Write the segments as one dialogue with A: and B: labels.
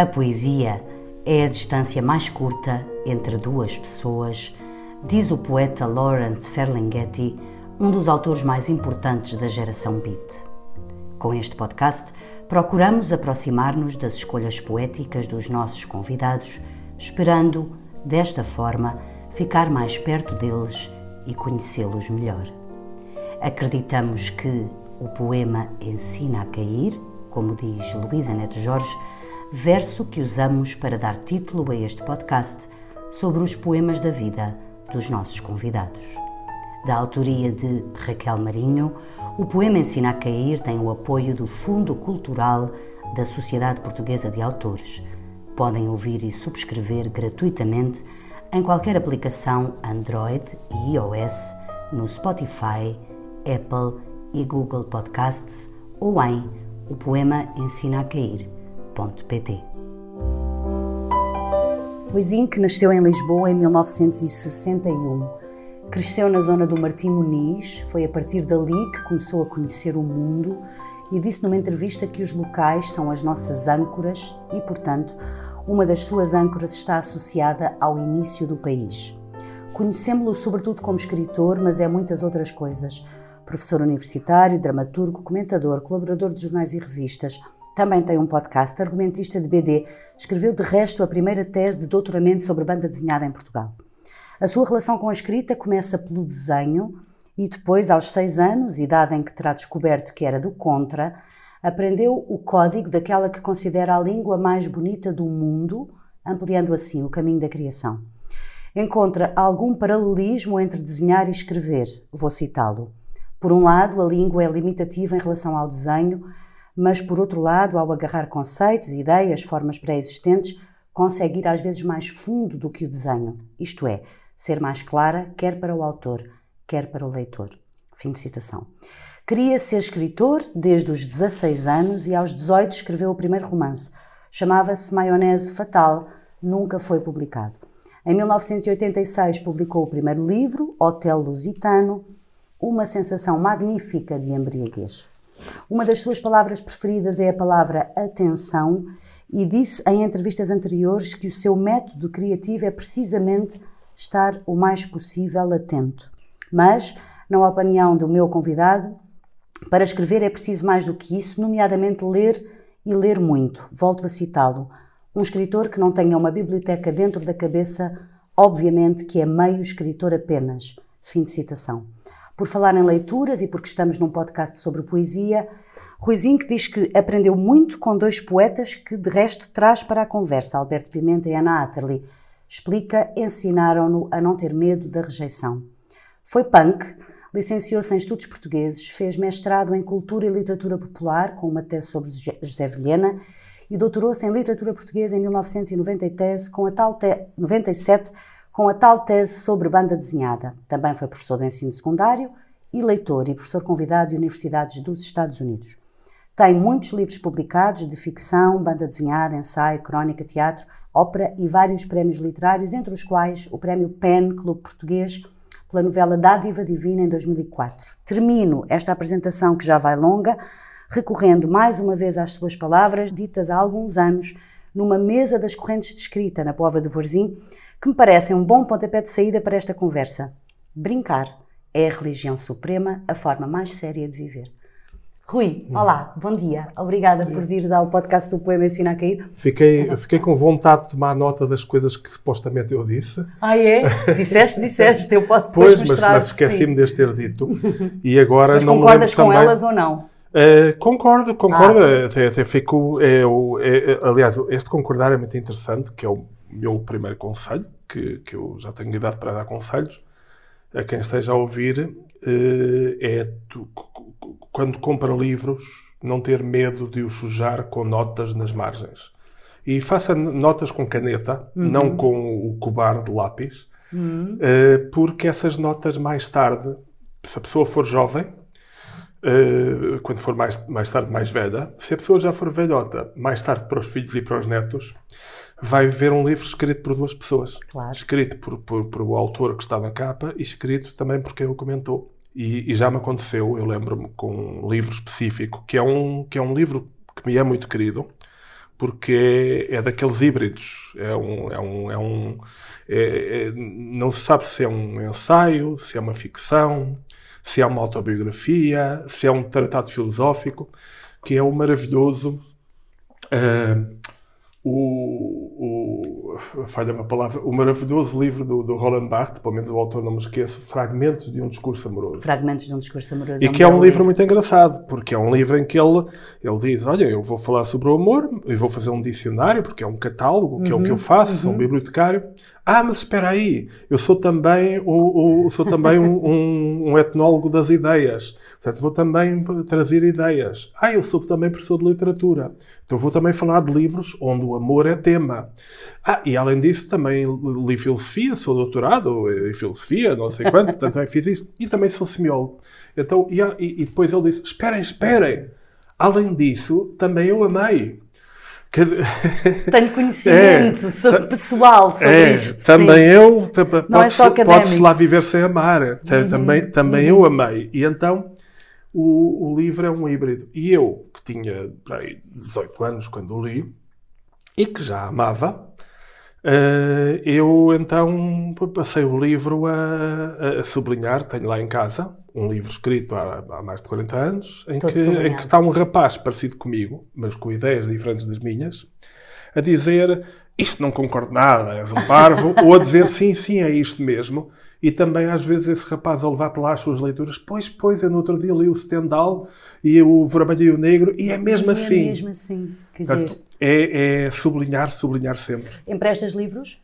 A: A poesia é a distância mais curta entre duas pessoas, diz o poeta Lawrence Ferlinghetti, um dos autores mais importantes da geração beat. Com este podcast, procuramos aproximar-nos das escolhas poéticas dos nossos convidados, esperando, desta forma, ficar mais perto deles e conhecê-los melhor. Acreditamos que o poema ensina a cair, como diz Luísa Neto Jorge, verso que usamos para dar título a este podcast sobre os poemas da vida dos nossos convidados. Da autoria de Raquel Marinho, o poema Ensina a Cair tem o apoio do Fundo Cultural da Sociedade Portuguesa de Autores. Podem ouvir e subscrever gratuitamente em qualquer aplicação Android e iOS, no Spotify, Apple e Google Podcasts ou em o poema ensina a cair.pt. Ruizinho, que nasceu em Lisboa em 1961, cresceu na zona do Martim Muniz, foi a partir dali que começou a conhecer o mundo e disse numa entrevista que os locais são as nossas âncoras e, portanto, uma das suas âncoras está associada ao início do país. Conhecemos-lo sobretudo como escritor, mas é muitas outras coisas. Professor universitário, dramaturgo, comentador, colaborador de jornais e revistas. Também tem um podcast, argumentista de BD. Escreveu, de resto, a primeira tese de doutoramento sobre banda desenhada em Portugal. A sua relação com a escrita começa pelo desenho e depois, aos seis anos, idade em que terá descoberto que era do contra, aprendeu o código daquela que considera a língua mais bonita do mundo, ampliando assim o caminho da criação. Encontra algum paralelismo entre desenhar e escrever. Vou citá-lo. Por um lado, a língua é limitativa em relação ao desenho, mas por outro lado, ao agarrar conceitos, ideias, formas pré-existentes, consegue ir às vezes mais fundo do que o desenho, isto é, ser mais clara, quer para o autor, quer para o leitor. Fim de citação. Queria ser escritor desde os 16 anos e aos 18 escreveu o primeiro romance. Chamava-se Maionese Fatal, nunca foi publicado. Em 1986 publicou o primeiro livro, Hotel Lusitano, uma sensação magnífica de embriaguez. Uma das suas palavras preferidas é a palavra atenção e disse em entrevistas anteriores que o seu método criativo é precisamente estar o mais possível atento. Mas, na opinião do meu convidado, para escrever é preciso mais do que isso, nomeadamente ler e ler muito. Volto a citá-lo. Um escritor que não tenha uma biblioteca dentro da cabeça, obviamente que é meio escritor apenas. Fim de citação. Por falar em leituras e porque estamos num podcast sobre poesia, Ruizinho diz que aprendeu muito com dois poetas que de resto traz para a conversa, Alberto Pimenta e Ana Atterley. Explica, ensinaram-no a não ter medo da rejeição. Foi punk, Licenciou-se em Estudos Portugueses, fez mestrado em Cultura e Literatura Popular, com uma tese sobre José Vilhena, e doutorou-se em Literatura Portuguesa em 1997 com a tal te... 97, com a tal tese sobre banda desenhada. Também foi professor de ensino secundário e leitor e professor convidado de universidades dos Estados Unidos. Tem muitos livros publicados de ficção, banda desenhada, ensaio, crónica, teatro, ópera e vários prémios literários, entre os quais o Prémio PEN, Clube Português, pela novela Dádiva Divina em 2004. Termino esta apresentação, que já vai longa, recorrendo mais uma vez às suas palavras, ditas há alguns anos, numa mesa das correntes de escrita na Pova do Vorzim, que me parecem um bom pontapé de saída para esta conversa. Brincar é a religião suprema, a forma mais séria de viver. Rui, olá, bom dia. Obrigada por vires ao podcast do Poema Ensina a Cair.
B: Fiquei, fiquei com vontade de tomar nota das coisas que supostamente eu disse.
A: Ah, é? Disseste, disseste. Eu posso
B: depois
A: pois, mostrar.
B: Mas, mas esqueci-me de ter dito. E agora
A: mas
B: não
A: concordas com
B: também...
A: elas ou não?
B: Uh, concordo, concordo. Ah. Até, até fico, é, é, aliás, este concordar é muito interessante, que é o meu primeiro conselho, que, que eu já tenho idade para dar conselhos a quem esteja a ouvir, uh, é tu, quando compra livros, não ter medo de os sujar com notas nas margens. E faça notas com caneta, uhum. não com o cobar de lápis, uhum. uh, porque essas notas mais tarde, se a pessoa for jovem, uh, quando for mais, mais tarde mais velha, se a pessoa já for velhota, mais tarde para os filhos e para os netos, vai ver um livro escrito por duas pessoas.
A: Claro.
B: Escrito por, por, por o autor que está na capa e escrito também por quem o comentou. E, e já me aconteceu, eu lembro-me, com um livro específico, que é um, que é um livro que me é muito querido, porque é, é daqueles híbridos. É um, é um, é um é, é, não se sabe se é um ensaio, se é uma ficção, se é uma autobiografia, se é um tratado filosófico, que é o maravilhoso. Uh, o, o falha uma palavra, o maravilhoso livro do, do Roland Barthes, pelo menos o autor não me esqueço, Fragmentos de um Discurso Amoroso.
A: Fragmentos de um Discurso Amoroso.
B: E é que é um livro, livro muito engraçado, porque é um livro em que ele, ele diz, olha, eu vou falar sobre o amor, e vou fazer um dicionário, porque é um catálogo, que uhum, é o que eu uhum, faço, uhum. sou um bibliotecário. Ah, mas espera aí, eu sou também, o, o sou também um, um, um, etnólogo das ideias. Portanto, vou também trazer ideias. Ah, eu sou também professor de literatura. Então vou também falar de livros onde o amor é tema. Ah, e além disso também li filosofia, sou doutorado em filosofia, não sei quanto, portanto também fiz isso. E também sou semiólogo. Então, e, e depois ele disse, esperem, esperem. Além disso, também eu amei.
A: Tenho conhecimento é, sobre pessoal sobre é, isto.
B: Também sim. eu, não podes, é podes lá viver sem amar. Uhum, também também uhum. eu amei. E então o, o livro é um híbrido. E eu, que tinha aí, 18 anos quando o li, e que já amava, Uh, eu então passei o livro a, a, sublinhar, tenho lá em casa, um livro escrito há, há mais de 40 anos, em que, em que, está um rapaz parecido comigo, mas com ideias diferentes das minhas, a dizer isto não concordo nada, és um parvo, ou a dizer sim, sim, é isto mesmo. E também às vezes esse rapaz a levar para lá as suas leituras, pois, pois, eu no outro dia li o Stendhal e o Vermelho e o Negro, e é mesmo e é assim.
A: É mesmo assim. Quer
B: Portanto, dizer é, é sublinhar, sublinhar sempre.
A: Emprestas livros?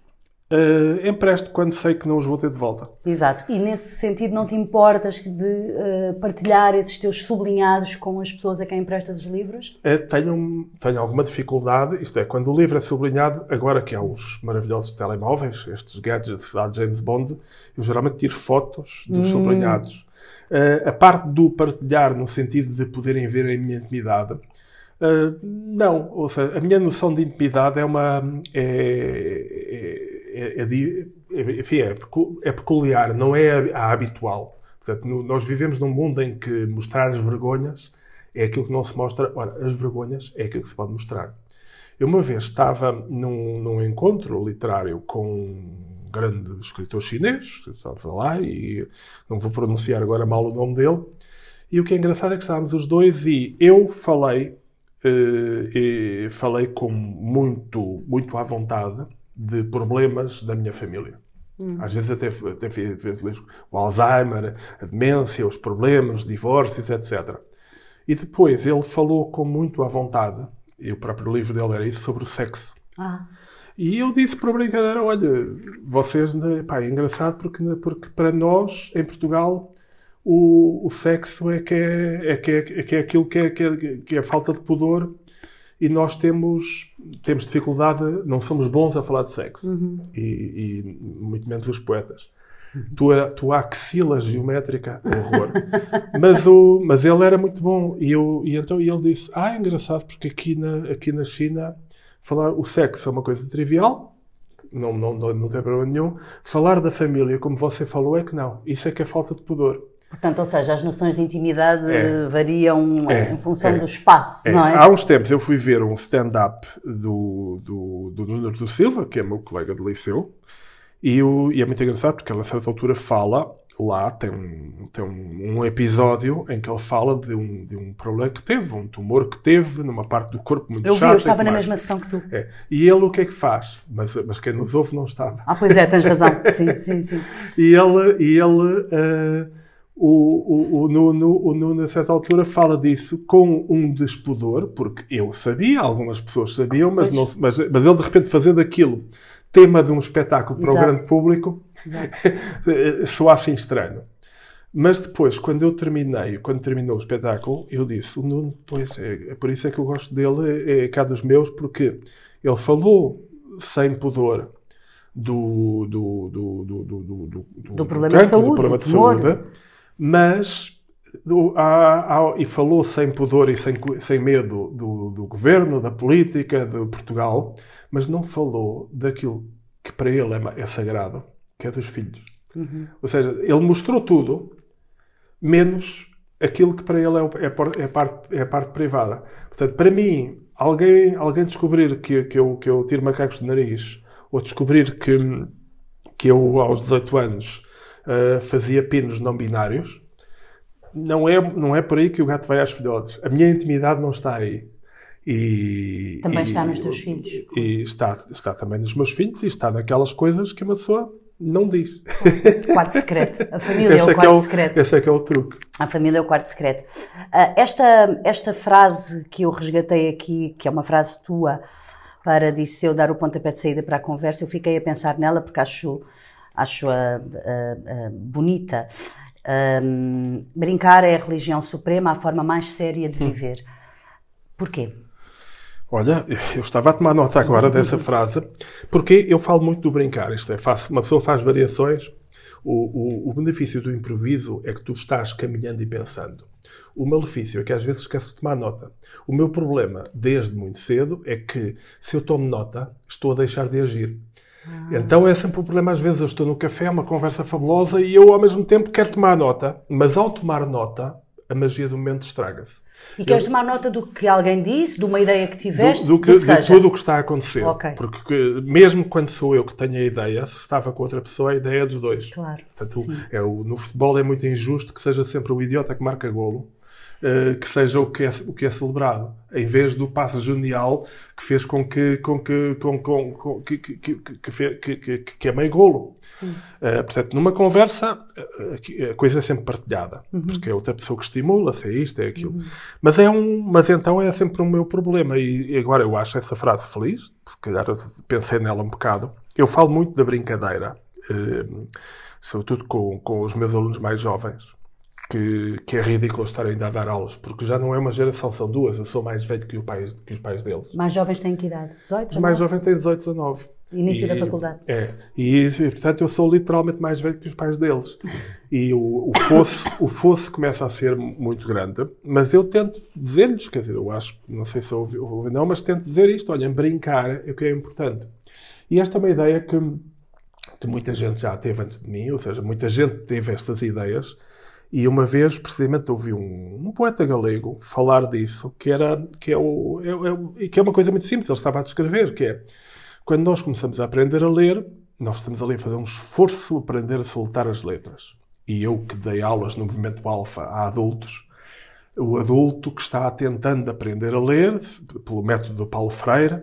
B: Uh, empresto quando sei que não os vou ter de volta.
A: Exato. E nesse sentido não te importas de uh, partilhar esses teus sublinhados com as pessoas a quem emprestas os livros?
B: Uh, tenho, tenho alguma dificuldade, isto é, quando o livro é sublinhado, agora que há os maravilhosos telemóveis, estes gadgets da James Bond, eu geralmente tiro fotos dos hum. sublinhados. Uh, a parte do partilhar no sentido de poderem ver a minha intimidade, Uh, não, ou seja, a minha noção de intimidade é uma. É, é, é, é enfim, é, é, peculiar, não é a, a habitual. Portanto, no, nós vivemos num mundo em que mostrar as vergonhas é aquilo que não se mostra. Ora, as vergonhas é aquilo que se pode mostrar. Eu uma vez estava num, num encontro literário com um grande escritor chinês, estava lá, e não vou pronunciar agora mal o nome dele. E o que é engraçado é que estávamos os dois e eu falei e falei com muito, muito à vontade de problemas da minha família. Hum. Às vezes até, até o Alzheimer, a demência, os problemas, os divórcios, etc. E depois ele falou com muito à vontade, e o próprio livro dele era isso, sobre o sexo. Ah. E eu disse para brincadeira, olha, vocês, pá, é engraçado porque, porque para nós, em Portugal, o, o sexo é que é, é, que é, é, que é aquilo que é, que é, que é falta de pudor e nós temos, temos dificuldade, não somos bons a falar de sexo. Uhum. E, e, muito menos os poetas. Uhum. Tua, tua axila geométrica, horror. mas, o, mas ele era muito bom. E, eu, e então ele disse: Ah, é engraçado, porque aqui na, aqui na China falar o sexo é uma coisa trivial, não, não, não tem problema nenhum. Falar da família, como você falou, é que não. Isso é que é falta de pudor.
A: Portanto, ou seja, as noções de intimidade é. variam é. em função é. do espaço,
B: é.
A: não é?
B: Há uns tempos eu fui ver um stand-up do, do, do Nuno do Silva, que é meu colega de liceu, e, o, e é muito engraçado porque ele a certa altura fala, lá tem, um, tem um, um, episódio em que ele fala de um, de um problema que teve, um tumor que teve numa parte do corpo muito
A: eu
B: chata.
A: Eu estava na mesma sessão que tu.
B: É. E ele o que é que faz? Mas, mas quem nos ouve não estava.
A: Ah, pois é, tens razão. sim, sim, sim.
B: E ele... E ele uh, o, o, o, Nuno, o Nuno, a certa altura, fala disso com um despudor, porque eu sabia, algumas pessoas sabiam, mas, não, mas, mas ele de repente fazendo aquilo tema de um espetáculo para Exato. o grande público soa assim estranho. Mas depois, quando eu terminei, quando terminou o espetáculo, eu disse: o Nuno, pois, é, é por isso é que eu gosto dele, é, é cá dos meus, porque ele falou sem pudor do, do, do, do, do, do, do,
A: do problema de saúde. Do problema de saúde
B: mas há, há, e falou sem pudor e sem, sem medo do, do, governo, da política, de Portugal, mas não falou daquilo que para ele é, é sagrado, que é dos filhos. Uhum. Ou seja, ele mostrou tudo, menos aquilo que para ele é, é, é, a, parte, é a parte privada. Portanto, para mim, alguém, alguém descobrir que, que, eu, que eu tiro macacos do nariz, ou descobrir que, que eu, aos 18 anos, uh, fazia pinos não binários, não é, não é por aí que o gato vai às filhotes. A minha intimidade não está aí.
A: E, também e, está nos teus filhos.
B: E está, está também nos meus filhos e está naquelas coisas que uma pessoa não diz.
A: quarto secreto. A família esse é o é quarto é o, secreto.
B: Esse é que é o truque.
A: A família é o quarto secreto. Uh, esta, esta frase que eu resgatei aqui, que é uma frase tua, para disse eu dar o pontapé de saída para a conversa, eu fiquei a pensar nela porque acho, acho a, a, a bonita. Um, brincar é a religião suprema, a forma mais séria de hum. viver. Porquê?
B: Olha, eu estava a tomar nota agora dessa frase, porque eu falo muito do brincar. Isto é, faço, uma pessoa faz variações. O, o, o, benefício do improviso é que tu estás caminhando e pensando. O malefício é que às vezes esqueces de tomar nota. O meu problema, desde muito cedo, é que se eu tomo nota, estou a deixar de agir. Ah. Então é sempre o um problema. Às vezes eu estou no café, uma conversa fabulosa, e eu ao mesmo tempo quero tomar nota, mas ao tomar nota, a magia do momento estraga-se.
A: E queres tomar nota do que alguém disse, de uma ideia que tiveste?
B: Do, do que, de tudo o que está a acontecer. Okay. Porque mesmo quando sou eu que tenho a ideia, se estava com outra pessoa, a ideia é dos dois.
A: Claro.
B: Portanto, é, o, no futebol é muito injusto que seja sempre o idiota que marca golo uh, que seja o que, é, o que é celebrado, em vez do passo genial que fez com que, com que, com, com, com que, que, que, que, que, é meio golo.
A: Sim.
B: Uh, portanto, numa conversa, a coisa é sempre partilhada, uhum. porque é outra pessoa que estimula, se é isto, é aquilo. Uhum. Mas, é um, mas então é sempre o meu problema. E agora eu acho essa frase feliz, se calhar pensei nela um bocado. Eu falo muito da brincadeira, uh, sobretudo com, com os meus alunos mais jovens que, que é ridículo estar ainda a dar aulas, porque já não é uma geração, são duas. Eu sou mais velho que, o pai, que os pais deles.
A: Mais jovens têm que idade? 18, 19?
B: Os mais jovens têm 18, 19.
A: Início e, da faculdade.
B: É. E, e, portanto, eu sou literalmente mais velho que os pais deles. E o, o, fosso, o fosso começa a ser muito grande, mas eu tento dizer-lhes, quer dizer, eu acho, não sei se ouvi, ouvi não, mas tento dizer isto, olhem, brincar é o que é importante. E esta é uma ideia que, que muita gente já teve antes de mim, ou seja, muita gente teve estas ideias, e uma vez, precisamente, ouvi um, um, poeta galego falar disso, que, era, que, é o, é, é, que é uma coisa muito simples, ele estava a descrever, que é, quando nós começamos a aprender a ler, nós estamos ali a fazer um esforço para aprender a soltar as letras. E eu que dei aulas no movimento alfa a adultos, o adulto que está tentando aprender a ler, pelo método do Paulo Freire,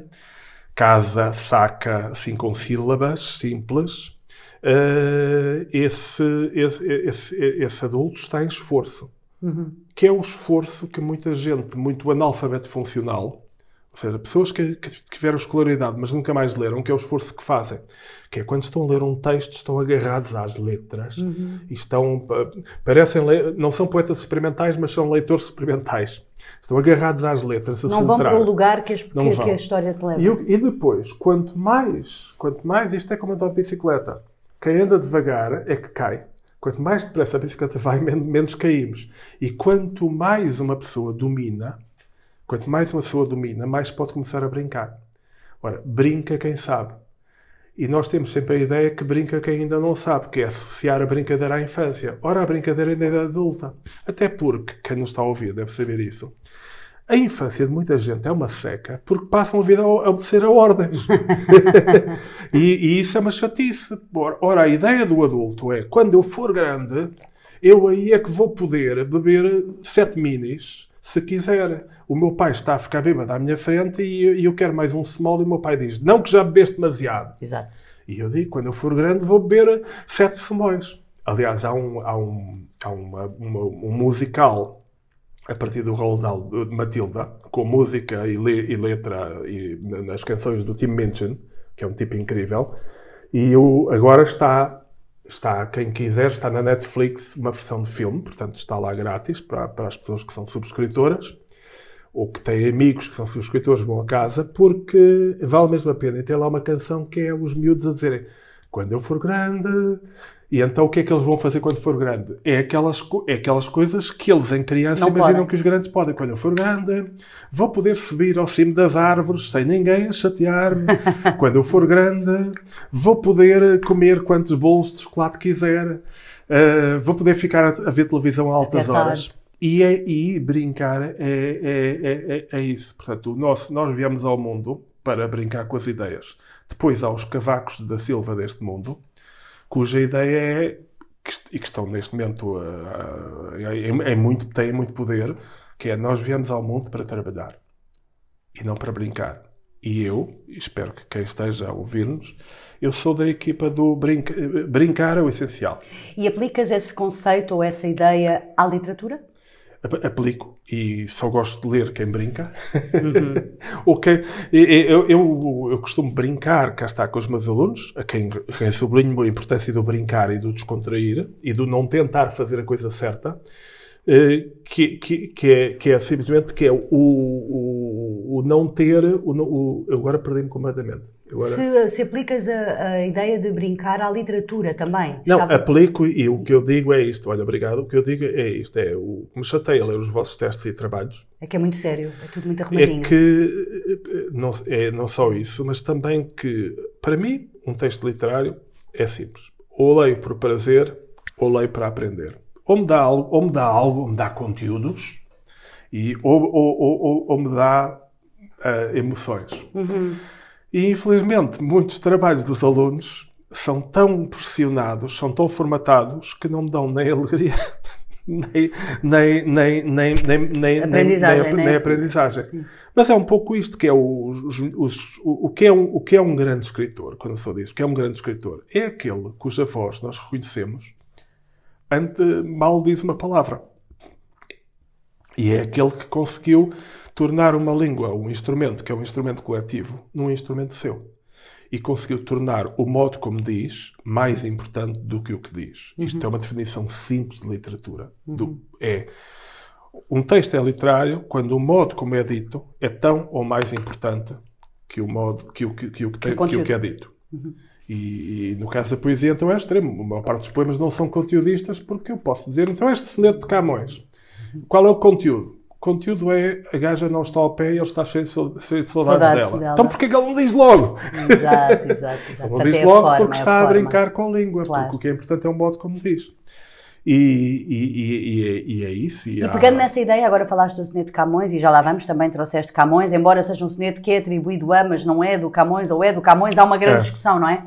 B: casa, saca, com sílabas simples, uh, esse, esse, esse, esse, adulto está em esforço. Uhum. Que é o esforço que muita gente, muito analfabeto funcional, ou seja, pessoas que, que, tiveram escolaridade, mas nunca mais leram, que é o esforço que fazem. Que é quando estão a ler um texto, estão agarrados às letras uhum. e estão. Parecem. Não são poetas experimentais, mas são leitores experimentais. Estão agarrados às letras. A
A: não vão para o lugar que, as, que, que, a história te leva.
B: E, e, depois, quanto mais. Quanto mais. Isto é como andar de bicicleta. Quem anda devagar é que cai. Quanto mais depressa a bicicleta vai, menos caímos. E quanto mais uma pessoa domina, quanto mais uma pessoa domina, mais pode começar a brincar. Ora, brinca quem sabe. E nós temos sempre a ideia que brinca quem ainda não sabe, que é associar a brincadeira à infância. Ora, a brincadeira é adulta. Até porque, quem nos está a ouvir deve saber isso. A infância de muita gente é uma seca porque passam a vida a obedecer a ordens. e, e, isso é uma chatice. Ora, a ideia do adulto é quando eu for grande, eu aí é que vou poder beber sete minis se quiser. O meu pai está a ficar bêbado à minha frente e, e eu quero mais um small e o meu pai diz: Não, que já bebeste demasiado.
A: Exato.
B: E eu digo: Quando eu for grande, vou beber sete smóis. Aliás, há um, há um, há uma, uma, um musical a partir do Roald de Matilda, com música e, le e letra e nas canções do Tim Minchin, que é um tipo incrível. E o, agora está, está, quem quiser, está na Netflix uma versão de filme, portanto está lá grátis para, para as pessoas que são subscritoras ou que têm amigos que são subscritores, vão a casa, porque vale mesmo a pena. E tem lá uma canção que é os miúdos a dizerem quando eu for grande, e então o que é que eles vão fazer quando for grande? É aquelas, é aquelas coisas que eles em criança não imaginam podem. que os grandes podem. Quando eu for grande, vou poder subir ao cimo das árvores sem ninguém chatear-me. quando eu for grande, vou poder comer quantos bolos de chocolate quiser. Uh, vou poder ficar a, a ver televisão a altas horas. E, é, e brincar é, é, é, é, isso. Portanto, nós, nós viemos ao mundo para brincar com as ideias. Depois há os cavacos da Silva deste mundo, cuja ideia é, e que estão neste momento é, muito, têm muito poder, que é nós viemos ao mundo para trabalhar e não para brincar. E eu, espero que quem esteja a ouvir-nos, eu sou da equipa do brinca, brincar é o essencial.
A: E aplicas esse conceito ou essa ideia à literatura?
B: Aplico e só gosto de ler quem brinca. Uhum. Ou quem, eu, eu, eu, costumo brincar, cá está, com os meus alunos, a quem sublinho a importância do brincar e do descontrair e do não tentar fazer a coisa certa. Eh, que, que, que, é, que é simplesmente que é o, o, o não ter, o, o, agora perdi-me completamente. Agora...
A: Se, se, aplicas a, a, ideia de brincar à literatura também.
B: Não, Estava... aplico e o que eu digo é isto. Olha, obrigado. O que eu digo é isto. É o que me chateia ler os vossos testes e trabalhos.
A: É que é muito sério. É tudo muito arrumadinho.
B: É que não, é não só isso, mas também que, para mim, um texto literário é simples. Ou leio por prazer, ou leio para aprender ou me dá algo, ou me dá, algo, ou me dá conteúdos, e, ou, ou, ou, ou me dá uh, emoções. Uhum. E, infelizmente, muitos trabalhos dos alunos são tão pressionados, são tão formatados, que não me dão nem alegria, nem, nem, nem, nem, nem, nem,
A: aprendizagem.
B: Nem, nem, nem aprendizagem. Mas é um pouco isto que é o, os, os, o, o, que é um, o que é um grande escritor, quando eu sou disso, o que é um grande escritor? É aquele cuja voz nós reconhecemos ante mal diz uma palavra. E é aquele que conseguiu tornar uma língua, um instrumento, que é um instrumento coletivo, num instrumento seu. E conseguiu tornar o modo como diz mais importante do que o que diz. Uhum. Isto é uma definição simples de literatura. Uhum. Do, é um texto é literário quando o modo como é dito é tão ou mais importante que o modo que o que, que, o que, tem, que, o que é dito. Uhum. E, e, no caso da poesia, então é extremo. A maior parte dos poemas não são conteudistas, porque eu posso dizer, então este soneto de Camões, qual é o conteúdo? O conteúdo é a gaja não está ao pé e ele está cheio de, saudades, saudades dela. dela. Então porquê que ele não diz logo?
A: Exato, exato, exato.
B: Não diz logo forma, porque é está a, a brincar com a língua, claro. porque o que é importante é o modo como diz. E, e, e, e, é isso.
A: E, pegando nessa ideia, agora falaste do soneto de Camões e já lá vamos, também trouxeste Camões, embora seja um soneto que é atribuído a, mas não é do Camões ou é do Camões, há uma grande é. discussão, não é?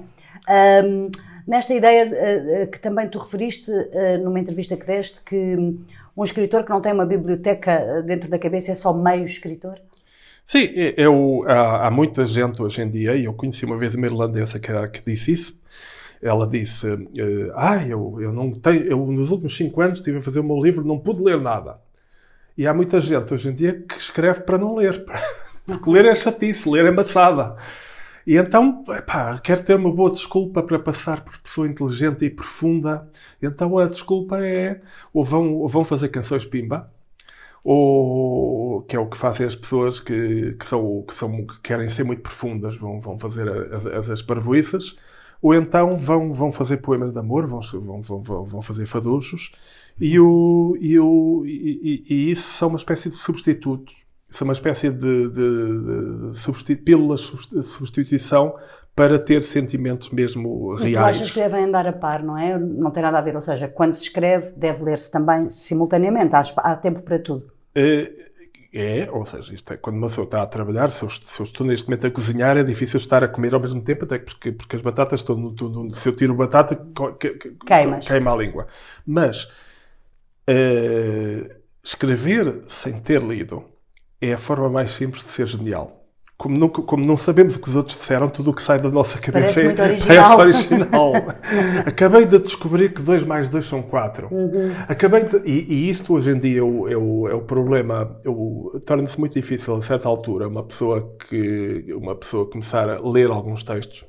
A: Um, nesta ideia uh, que também tu referiste uh, numa entrevista que deste, que um escritor que não tem uma biblioteca dentro da cabeça é só meio escritor?
B: Sim, eu, há, há muita gente hoje em dia, e eu conheci uma vez uma irlandesa que, que disse isso, ela disse: Ah, eu, eu não tenho, eu nos últimos cinco anos estive a fazer o meu livro, não pude ler nada. E há muita gente hoje em dia que escreve para não ler, porque ler é chatice, ler é maçada. E então, epá, quero ter uma boa desculpa para passar por pessoa inteligente e profunda. Então a desculpa é ou vão, ou vão fazer canções pimba, ou que é o que fazem as pessoas que, que, são, que, são, que querem ser muito profundas, vão, vão fazer as, as, parvoiças ou então vão, vão fazer poemas de amor, vão, vão, vão, vão fazer faduchos, e, o, e, o, e, e, isso são uma espécie de substitutos, são uma espécie de, de, de substitu substituição para ter sentimentos mesmo reais. E tu
A: achas que devem andar a par, não é? Não tem nada a ver, ou seja, quando se escreve, deve ler-se também simultaneamente, há, há tempo para tudo.
B: Uh, é, ou seja, isto é, quando uma pessoa está a trabalhar, se eu, se eu, estou neste momento a cozinhar, é difícil estar a comer ao mesmo tempo, até porque, porque as batatas estão no, no, se eu tiro batata, queima a língua. Mas uh, escrever sem ter lido é a forma mais simples de ser genial como não, como não sabemos o que os outros disseram, tudo o que sai da nossa cabeça
A: parece, é, original.
B: parece original. Acabei de descobrir que 2 mais 2 são 4. Uhum. Acabei de, e, e, isto hoje em dia é o, é o, é o problema. Torna-se muito difícil, a certa altura, uma pessoa, que, uma pessoa começar a ler alguns textos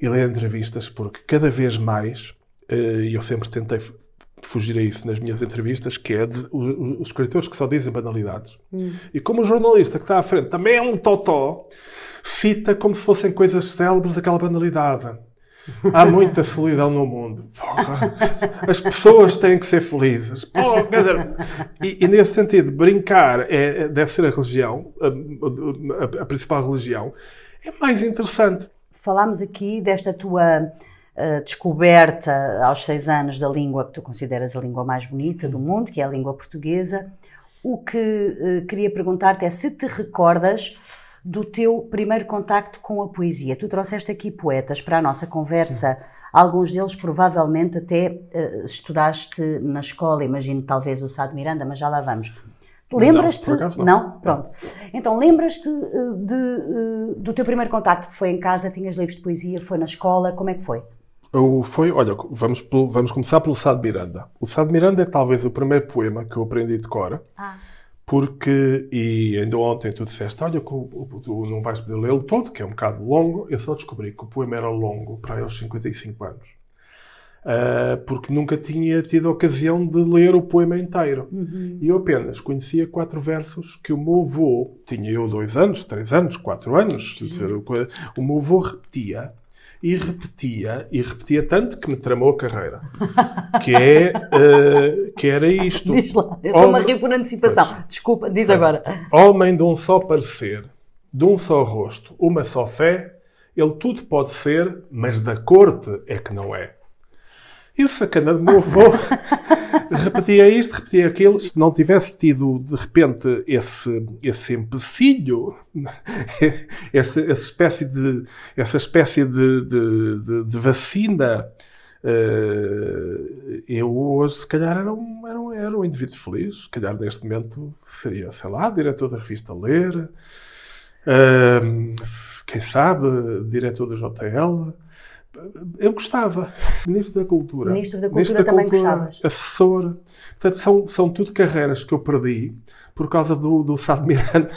B: e ler entrevistas, porque cada vez mais, eh, e eu sempre tentei fugir a isso nas minhas entrevistas, que é de, os, os escritores que só dizem banalidades. Hum. E como o jornalista que está à frente também é um totó, cita como se fossem coisas célebres aquela banalidade. Há muita solidão no mundo. Porra. As pessoas têm que ser felizes. Porra, dizer, e, e, nesse sentido, brincar é, é, deve ser a religião, a, a, a principal religião. É mais interessante.
A: Falámos aqui desta tua uh, descoberta aos seis anos da língua que tu consideras a língua mais bonita do mundo, que é a língua portuguesa. O que uh, queria perguntar-te é se te recordas do teu primeiro contacto com a poesia. Tu trouxeste aqui poetas para a nossa conversa, alguns deles provavelmente até uh, estudaste na escola, imagino talvez o Sá de Miranda, mas já lá vamos. Lembras-te? Não, não. Pronto. Então, lembras-te uh, de, uh, do teu primeiro contacto? Foi em casa, tinhas livros de poesia, foi na escola, como é que foi?
B: Eu, foi, olha, vamos, vamos começar pelo Sá de Miranda. O Sá de Miranda é talvez o primeiro poema que eu aprendi de cor. Ah porque, e ainda ontem tu disseste, olha, tu não vais poder lê-lo todo, que é um bocado longo, eu só descobri que o poema era longo para aos 55 anos. Uh, porque nunca tinha tido a ocasião de ler o poema inteiro. Uhum. E eu apenas conhecia quatro versos que o meu avô, tinha eu dois anos, três anos, quatro anos, dizer, o meu avô repetia e repetia, e repetia tanto que me tramou a carreira. Que, é, uh, que era isto.
A: Diz lá, eu estou-me a rir por antecipação. Pois. Desculpa, diz agora.
B: Homem de um só parecer, de um só rosto, uma só fé, ele tudo pode ser, mas da corte é que não é. E o sacana do meu avô repetia isto, repetia aquilo. Se não tivesse tido, de repente, esse, esse empecilho, essa, essa espécie de, essa espécie de, de, de, de vacina, uh, eu hoje, se calhar, era um, era, um, era um indivíduo feliz. Se calhar, neste momento, seria, sei lá, diretor da revista Ler, uh, quem sabe, diretor da JL eu gostava. Ministro da Cultura.
A: Ministro da Cultura Ministro da também Cultura, gostavas.
B: Assessor. Portanto, são, são tudo carreiras que eu perdi por causa do, do Sá de Miranda.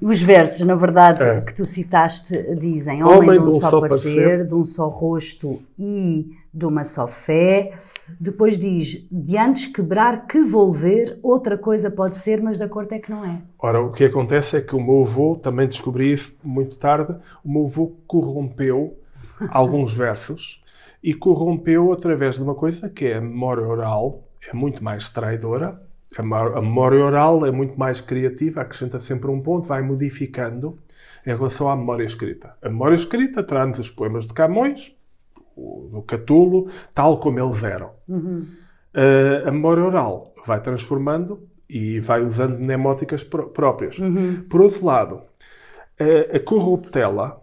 A: Os versos, na verdade, é. que tu citaste, dizem Homem, Homem de um, só, só parecer, parecer, de um só rosto e de uma só fé. Depois diz, de antes quebrar que volver, outra coisa pode ser, mas da corte é que não é.
B: Ora, o que acontece é que o meu avô, também descobri isso muito tarde, o meu avô corrompeu alguns versos e corrompeu através de uma coisa que é a memória oral, é muito mais traidora. A memória oral é muito mais criativa, acrescenta sempre um ponto, vai modificando em relação à memória escrita. A memória escrita traz os poemas de Camões, do Catulo, tal como eles eram. Uhum. Uh, a memória oral vai transformando e vai usando mnemóticas pr próprias. Uhum. Por outro lado, uh, a corruptela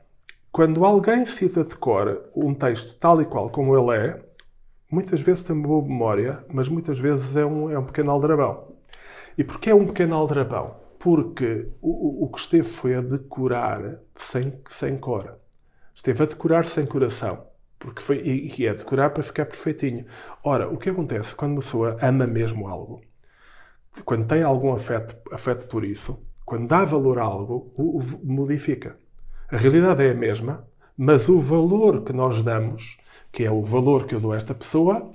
B: quando alguém cita de cor um texto tal e qual como ele é, muitas vezes tem boa memória, mas muitas vezes é um, é um pequeno aldrabão. E porquê é um pequeno aldrabão? Porque o, o que esteve foi a decorar sem, sem cor. Esteve a decorar sem coração. Porque foi, e, e é decorar para ficar perfeitinho. Ora, o que acontece quando uma pessoa ama mesmo algo, quando tem algum afeto, afeto por isso, quando dá valor a algo, o, o modifica. A realidade é a mesma, mas o valor que nós damos, que é o valor que eu dou a esta pessoa,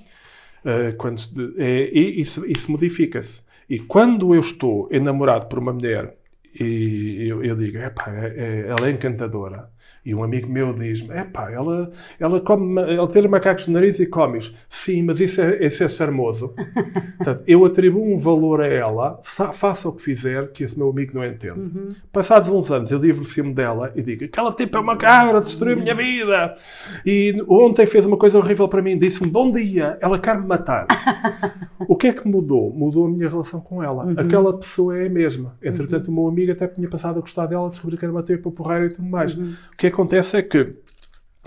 B: uh, quando é, isso, isso modifica-se. E quando eu estou enamorado por uma mulher e eu, eu digo, epá, é, é, ela é encantadora, e um amigo meu diz-me: é pá, ela, ela, come, ela tira macacos no nariz e come-os. Sim, mas isso é, isso é charmoso. Portanto, eu atribuo um valor a ela, faça o que fizer, que esse meu amigo não entende. Uhum. Passados uns anos, eu divorcio-me dela e digo: aquela tipo é uma cabra, destruiu a minha vida. E ontem fez uma coisa horrível para mim, disse-me: bom dia, ela quer me matar. o que é que mudou? Mudou a minha relação com ela. Uhum. Aquela pessoa é a mesma. Entretanto, uhum. o meu amigo até tinha passado a gostar dela, descobri que era bater para porrar e tudo mais. Uhum. O que acontece é que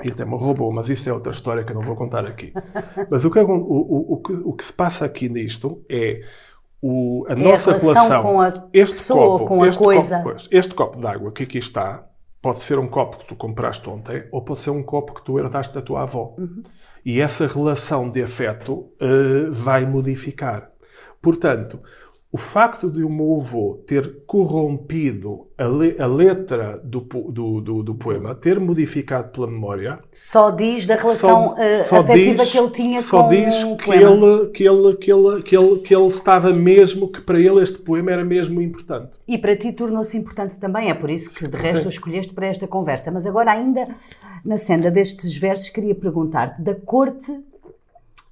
B: e até me roubou, mas isso é outra história que eu não vou contar aqui. Mas o que, o, o, o, que, o que se passa aqui nisto é o, a é nossa a relação, relação, com a este pessoa, copo, com a este coisa. Copo, pois, este copo de água que aqui está pode ser um copo que tu compraste ontem ou pode ser um copo que tu herdaste da tua avó. Uhum. E essa relação de afeto uh, vai modificar. Portanto, o facto de o meu avô ter corrompido a, le a letra do, do, do, do, poema, ter modificado pela memória.
A: Só diz da relação só, uh, só afetiva diz, que ele tinha
B: só com diz o que poema. Ele, que, ele, que, ele, que, ele, que ele estava mesmo, que para ele este poema era mesmo importante.
A: E para ti tornou-se importante também, é por isso que de resto o escolheste para esta conversa. Mas agora, ainda na senda destes versos, queria perguntar-te: da corte,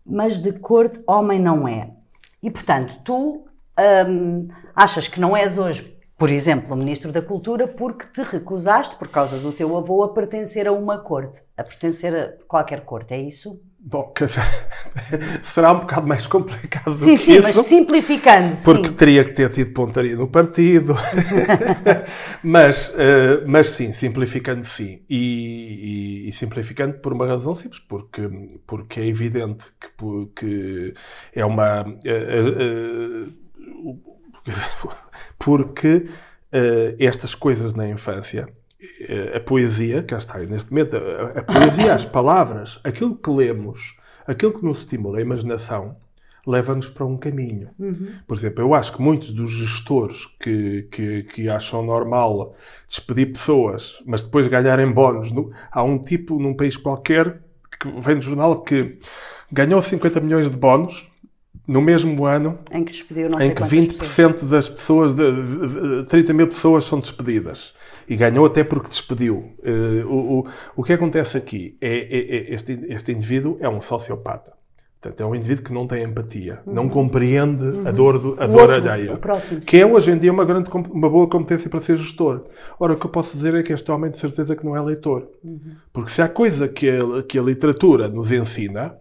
A: mas de corte homem não é. E portanto, tu achas que não és hoje Por exemplo, o Ministro da Cultura, porque te recusaste, por causa do teu avô, a pertencer a uma corte, a pertencer a qualquer corte, é isso?
B: Bom, dizer, será um bocado mais complicado do
A: sim,
B: que
A: sim,
B: isso.
A: mas simplificando,
B: Porque
A: sim.
B: teria que ter tido pontaria no partido. mas, eh, mas sim, simplificando sim. E, e- e simplificando por uma razão simples, porque, porque é evidente que, que é uma. eh, eh, porque eh, estas coisas na infância, eh, a poesia, cá está, neste momento, a, a poesia, as palavras, aquilo que lemos, aquilo que nos estimula a imaginação, leva-nos para um caminho. Por exemplo, eu acho que muitos dos gestores que, que, que acham normal despedir pessoas, mas depois ganharem bónus, no- há um tipo num país qualquer que vem no jornal que ganhou 50 milhões de bónus no mesmo ano
A: Em que despediu não
B: em que
A: quantas pessoas.
B: 20% das pessoas, de, de- de- 30 mil pessoas são despedidas. E ganhou até porque despediu. Eh, o, o, o que acontece aqui é, é- é- este, este indivíduo é um sociopata. Portanto, é um indivíduo que não tem empatia, não compreende a dor, do, a
A: Uhum. O
B: dor
A: outro,
B: alheia.
A: o próximo,
B: que é hoje em dia uma, grande, uma boa competência para ser gestor. Ora, o que eu posso dizer é que este homem de certeza que não é leitor. Porque se há coisa que a, que a literatura nos ensina,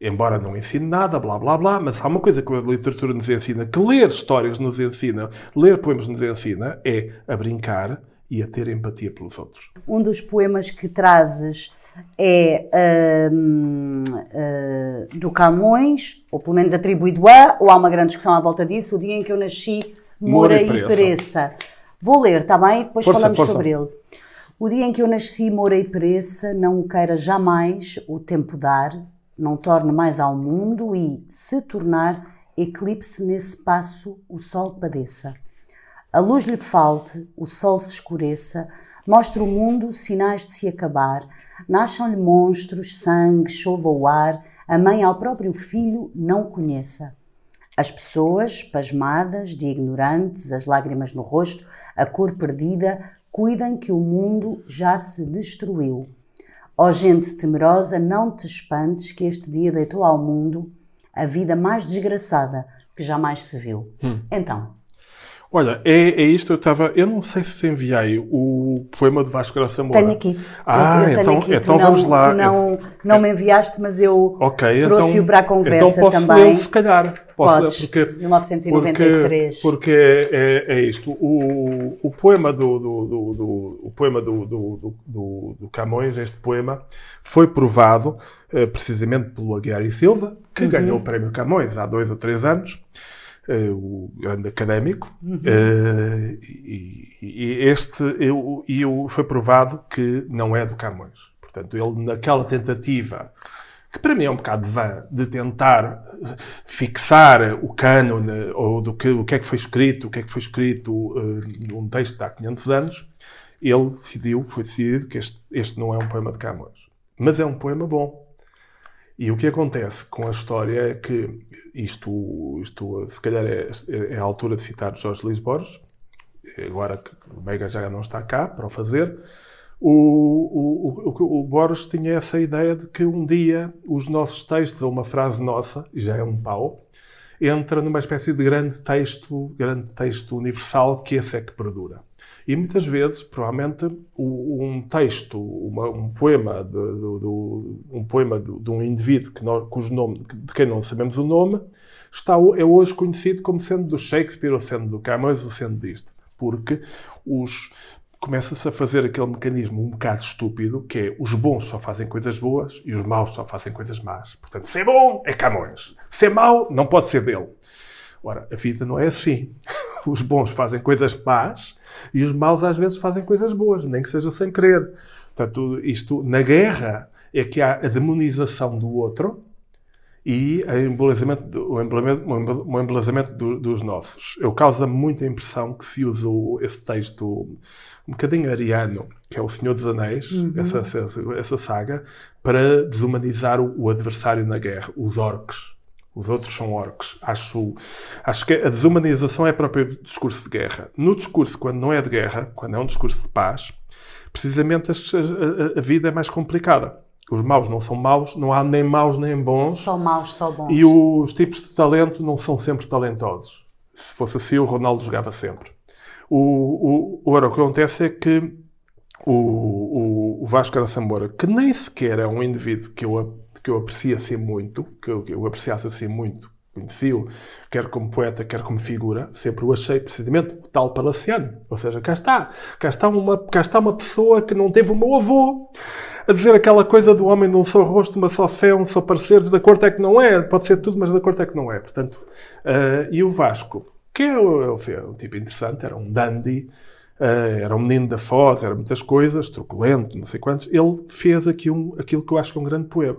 B: embora não ensine nada, blá blá blá, mas há uma coisa que a literatura nos ensina, que ler histórias nos ensina, ler poemas nos ensina, é a brincar e a ter empatia pelos outros.
A: Um dos poemas que trazes é ah, do Camões, ou pelo menos atribuído a, ou há uma grande discussão à volta disso, o dia em que eu nasci, Moura
B: e
A: Pereça. Vou ler, está bem? E depois
B: Força,
A: falamos
B: força.
A: sobre ele. O dia em que eu nasci, Moura e Pereça, não o queira jamais o tempo dar, não torne mais ao mundo e, se tornar, eclipse nesse passo o sol padeça. A luz lhe falte, o sol se escureça, mostra o mundo sinais de se acabar, nasçam-lhe monstros, sangue, chova o ar, a mãe ao próprio filho não conheça. As pessoas, pasmadas, de ignorantes, as lágrimas no rosto, a cor perdida, cuidem que o mundo já se destruiu. Ó gente temerosa, não te espantes que este dia deitou ao mundo a vida mais desgraçada que jamais se viu. Então,
B: Olha, é, é isto, eu estava. Eu não sei se enviei o poema de Vasco Graça Moura.
A: Tenho aqui.
B: Ah,
A: eu, eu
B: então,
A: aqui.
B: então
A: tu
B: vamos
A: não,
B: lá.
A: Tu não, não me enviaste, mas eu
B: Ok,
A: trouxe-o
B: então,
A: para a conversa
B: então posso
A: também.
B: lê-lo, se calhar. Posso,
A: Podes.
B: porque,
A: 1993.
B: Porque, porque é, é isto. O, o poema do, do, do, do- o poema do- do Camões, este poema, foi provado eh, precisamente pelo Aguiar e Silva, que
A: Uhum.
B: ganhou o prémio Camões há dois ou três anos. Eh, o grande académico,
A: Uhum.
B: eh, e, e este eu, eu- foi provado que não é do Camões. Portanto, ele naquela tentativa que para mim é um bocado vã, de tentar fixar o cânone, ou do que, o que é que foi escrito, o que é que foi escrito eh, num texto de há 500 anos, ele decidiu, foi decidido que este, este não é um poema de Camões. Mas é um poema bom. E o que acontece com a história é que isto, isto se calhar é, é a altura de citar Jorge Luís Borges, agora que o Mega já não está cá para o fazer, o, o, o, o Borges tinha essa ideia de que um dia os nossos textos, ou uma frase nossa, e já é um pau, entra numa espécie de grande texto, grande texto universal que esse é que perdura. E muitas vezes, provavelmente, um texto, uma- um poema, de, do- um poema de, de um indivíduo que nós- cujo nome, de quem não sabemos o nome, está, é hoje conhecido como sendo do Shakespeare, ou sendo do Camões, ou sendo disto. Porque os, começa-se a fazer aquele mecanismo um bocado estúpido, que é os bons só fazem coisas boas e os maus só fazem coisas más. Portanto, ser bom é Camões. Ser mau não pode ser dele. Ora, a vida não é assim. Os bons fazem coisas más e os maus às vezes fazem coisas boas, nem que seja sem querer. Portanto, isto, na guerra, é que há a demonização do outro e o embelezamento, do- o embelezamento, o embele- o embelezamento do- dos nossos. Eu causa muita impressão que se usa esse texto um bocadinho ariano, que é o Senhor dos Anéis, essa, essa, essa saga, para desumanizar o, o adversário na guerra, os orcs. Os outros são orcs. Acho, acho que a desumanização é próprio do discurso de guerra. No discurso, quando não é de guerra, quando é um discurso de paz, precisamente a, a- a vida é mais complicada. Os maus não são maus, não há nem maus nem bons.
A: Só maus, só bons.
B: E os tipos de talento não são sempre talentosos. Se fosse assim, o Ronaldo jogava sempre. O, o, ora, o que acontece é que o, o, o Vasco Graça Moura, que nem sequer é um indivíduo que eu, que eu aprecio assim muito, que eu, que eu apreciasse assim muito, conheci-o, quer como poeta, quer como figura, sempre o achei precisamente o tal palaciano. Ou seja, cá está. Cá está, uma, cá está uma pessoa que não teve o meu avô a dizer aquela coisa do homem de um só rosto, uma só fé, um só pareceres, da cor é que não é. Pode ser tudo, mas da cor é que não é. Portanto, uh, e o Vasco, que é um, é tipo interessante, era um dandy, Uh, era um menino da Foz, era muitas coisas, truculento, não sei quantos. Ele fez aqui um, aquilo que eu acho que é um grande poema.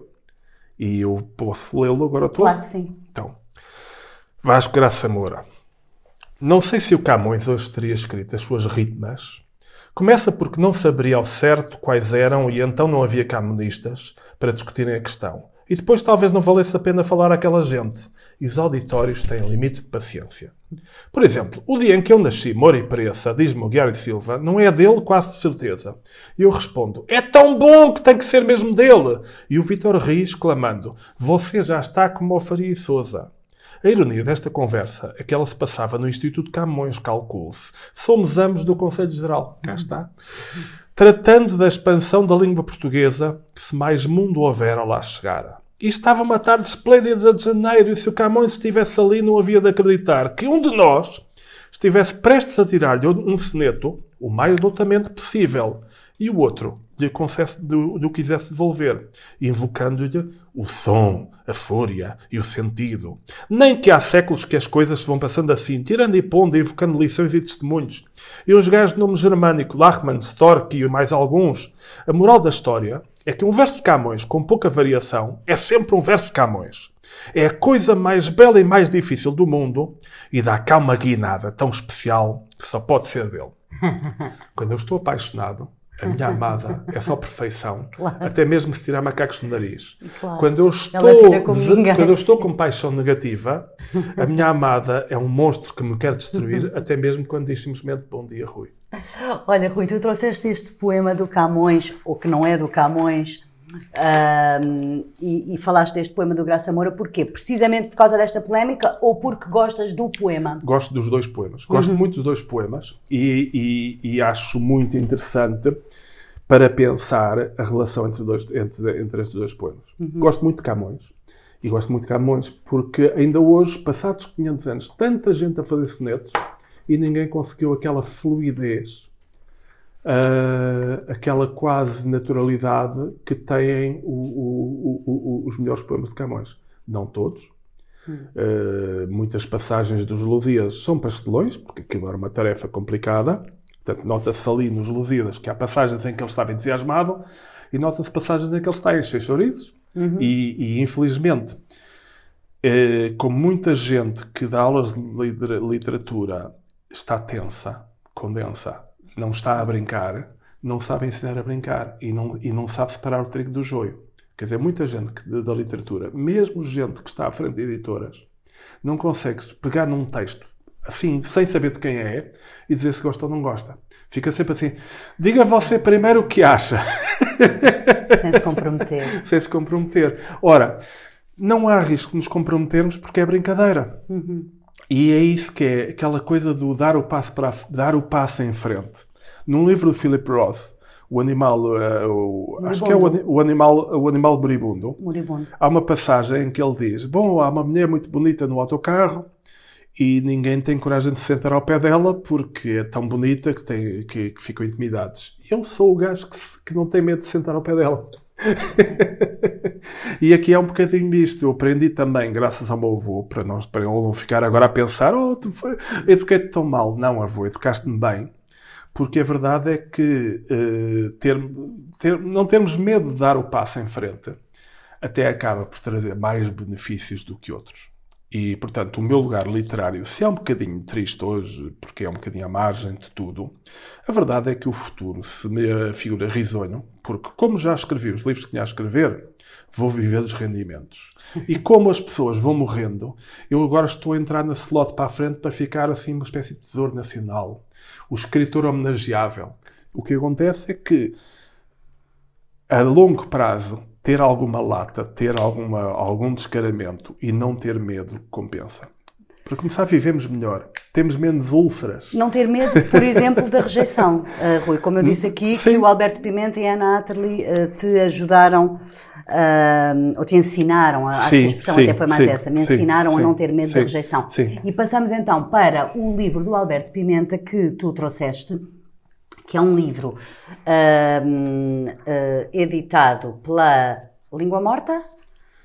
B: E eu posso lê-lo agora todo?
A: Claro que sim.
B: Então, Vasco Graça Moura. Não sei se o Camões hoje teria escrito as suas ritmas. Começa porque não saberia ao certo quais eram e então não havia camonistas para discutirem a questão. E depois talvez não valesse a pena falar àquela gente. E os auditórios têm limites de paciência. Por exemplo, o dia em que eu nasci, Moura e Pressa, diz-me o Silva, não é dele quase de certeza. E eu respondo, é tão bom que tem que ser mesmo dele. E o Vitor ri exclamando, você já está como o Faria e Souza. A ironia desta conversa é que ela se passava no Instituto Camões, calcule-se. Somos ambos do Conselho Geral. Cá está. Tratando da expansão da língua portuguesa, que se mais mundo houver lá chegar. E estava uma tarde esplêndida de janeiro, e se o Camões estivesse ali, não havia de acreditar que um de nós estivesse prestes a tirar-lhe um soneto o mais doutamente possível, e o outro concesse do, do quisesse devolver, invocando-lhe o som, a fúria e o sentido. Nem que há séculos que as coisas se vão passando assim, tirando e pondo, invocando lições e testemunhos. E uns gajos de nome germânico, Lachmann, Stork e mais alguns. A moral da história é que um verso de Camões com pouca variação é sempre um verso de Camões. É a coisa mais bela e mais difícil do mundo e dá cá uma guinada tão especial que só pode ser dele. Quando eu estou apaixonado, a minha amada é só perfeição, claro. até mesmo se tirar macacos no nariz. Claro. Quando, eu estou, quando eu estou com paixão negativa, a minha amada é um monstro que me quer destruir, até mesmo quando diz simplesmente bom dia, Rui.
A: Olha, Rui, tu trouxeste este poema do Camões, ou que não é do Camões, um, e, e, falaste deste poema do Graça Moura, porquê? Precisamente por causa desta polémica ou porque gostas do poema?
B: Gosto dos dois poemas. Gosto uhum. muito dos dois poemas e, e, e, acho muito interessante para pensar a relação entre, dois, entre, entre estes dois poemas. Uhum. Gosto muito de Camões. E gosto muito de Camões porque ainda hoje, passados 500 anos, tanta gente a fazer sonetos e ninguém conseguiu aquela fluidez uh, aquela quase naturalidade que têm o, o, o, os melhores poemas de Camões. Não todos. Uh, muitas passagens dos Lusíadas são pastelões, porque aquilo era uma tarefa complicada. Portanto, nota-se ali nos Lusíadas que há passagens em que ele estava entusiasmado e nota-se passagens em que ele está a encher chouriços. Uhum. E, e, infelizmente, eh, como muita gente que dá aulas de literatura está tensa, condensa, não está a brincar, não sabe ensinar a brincar e não, e não sabe separar o trigo do joio. Quer dizer, muita gente que, da literatura, mesmo gente que está à frente de editoras, não consegue pegar num texto assim, sem saber de quem é, e dizer se gosta ou não gosta. Fica sempre assim. Diga você primeiro o que acha.
A: Sem se comprometer.
B: sem se comprometer. Ora, não há risco de nos comprometermos porque é brincadeira. Uhum. E é isso que é aquela coisa do dar o passo para dar o passo em frente. Num livro do Philip Roth, o animal, uh, o, acho que é o, o, animal, o animal moribundo.
A: moribundo.
B: Há uma passagem em que ele diz: Bom, há uma mulher muito bonita no autocarro e ninguém tem coragem de se sentar ao pé dela porque é tão bonita que, tem, que, que ficam intimidados. Eu sou o gajo que, que não tem medo de sentar ao pé dela. e aqui é um bocadinho disto. Eu aprendi também, graças ao meu avô, para, não, para ele não ficar agora a pensar: oh, tu eduquei-te tão mal. Não, avô, educaste-me bem. Porque a verdade é que uh, ter, ter, não termos medo de dar o passo em frente até acaba por trazer mais benefícios do que outros. E, portanto, o meu lugar literário, se é um bocadinho triste hoje, porque é um bocadinho à margem de tudo, a verdade é que o futuro se me figura risonho, porque, como já escrevi os livros que tinha a escrever, vou viver dos rendimentos. E como as pessoas vão morrendo, eu agora estou a entrar na slot para a frente para ficar assim uma espécie de tesouro nacional. O escritor homenageável. O que acontece é que, a longo prazo, ter alguma lata, ter alguma, algum descaramento e não ter medo compensa. Para começar, vivemos melhor. temos menos úlceras.
A: Não ter medo, por exemplo, da rejeição, uh, Rui. Como eu disse aqui, Sim. que o Alberto Pimenta e a Ana Atterley uh, te ajudaram, uh, ou te ensinaram, acho que a expressão sim, até foi mais sim, essa, me ensinaram a não ter medo da rejeição. E passamos então para o livro do Alberto Pimenta que tu trouxeste, que é um livro editado pela Língua Morta,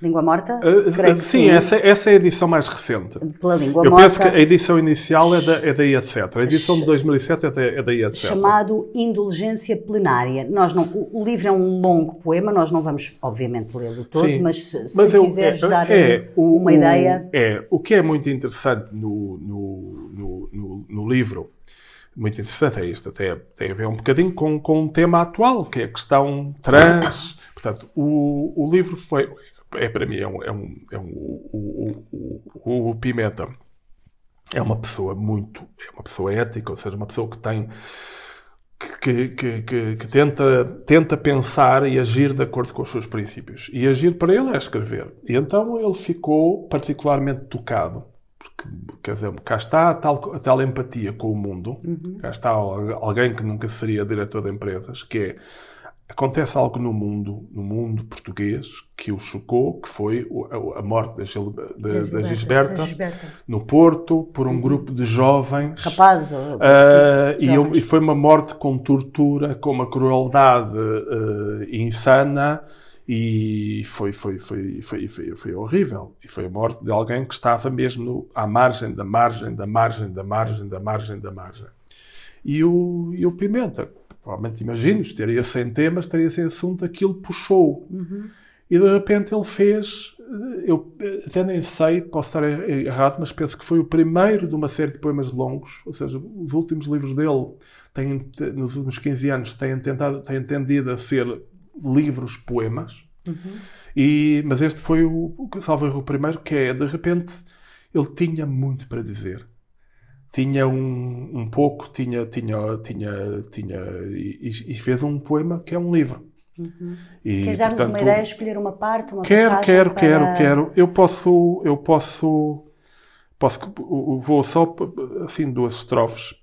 A: Língua Morta? Uh,
B: sim, sim, Essa, essa é a edição mais recente.
A: Pela Língua
B: Eu
A: Morta.
B: Eu penso que a edição inicial é da, é da. A edição de 2007 é da, é da.
A: Chamado Indulgência Plenária. Nós não, o livro é um longo poema, nós não vamos, obviamente, lê-lo todo, sim, mas se, mas se eu, quiseres é, dar é, o, uma ideia...
B: É, o que é muito interessante no, no, no, no livro muito interessante é isto, até tem a ver um bocadinho com, com um tema atual, que é a questão trans. Portanto, o, o livro foi, é para mim, é um, é um, é um o, o, o, Pimenta é uma pessoa muito, é uma pessoa ética, ou seja, uma pessoa que tem que, que, que, que, tenta, tenta pensar e agir de acordo com os seus princípios. E agir para ele é escrever. E então ele ficou particularmente tocado. Porque, quer dizer, cá está a tal, a tal empatia com o mundo, uhum. cá está alguém que nunca seria diretor de empresas, que é acontece algo no mundo, no mundo português, que o chocou, que foi a, morte da, Gil, da, da, Gilberta, da, Gisberta, Gisberta, no Porto, por um uhum. grupo de jovens.
A: Rapazes.
B: Uh, e, e, foi uma morte com tortura, com uma crueldade uh, insana, e foi, foi, foi, foi, foi, foi horrível. E foi a morte de alguém que estava mesmo no, à margem da margem, da margem, da margem, da margem, da margem. E o, e o Pimenta, provavelmente imagino, estaria sem temas, estaria sem assunto, aquilo puxou. Uhum. E de repente ele fez, eu até nem sei, posso estar errado, mas penso que foi o primeiro de uma série de poemas longos, ou seja, os últimos livros dele, têm, nos últimos 15 anos, têm, tentado, têm tendido a ser livros poemas. Uhum. E, mas este foi o, salvo o primeiro, que é, de repente, ele tinha muito para dizer tinha um, um pouco, tinha, tinha, tinha, tinha e, e, fez um poema que é um livro.
A: Uhum. E, Queres dar-nos uma ideia, escolher uma parte, uma
B: quero, quero,
A: para...
B: quero, quero. Eu posso, eu posso, posso, vou só assim duas estrofes.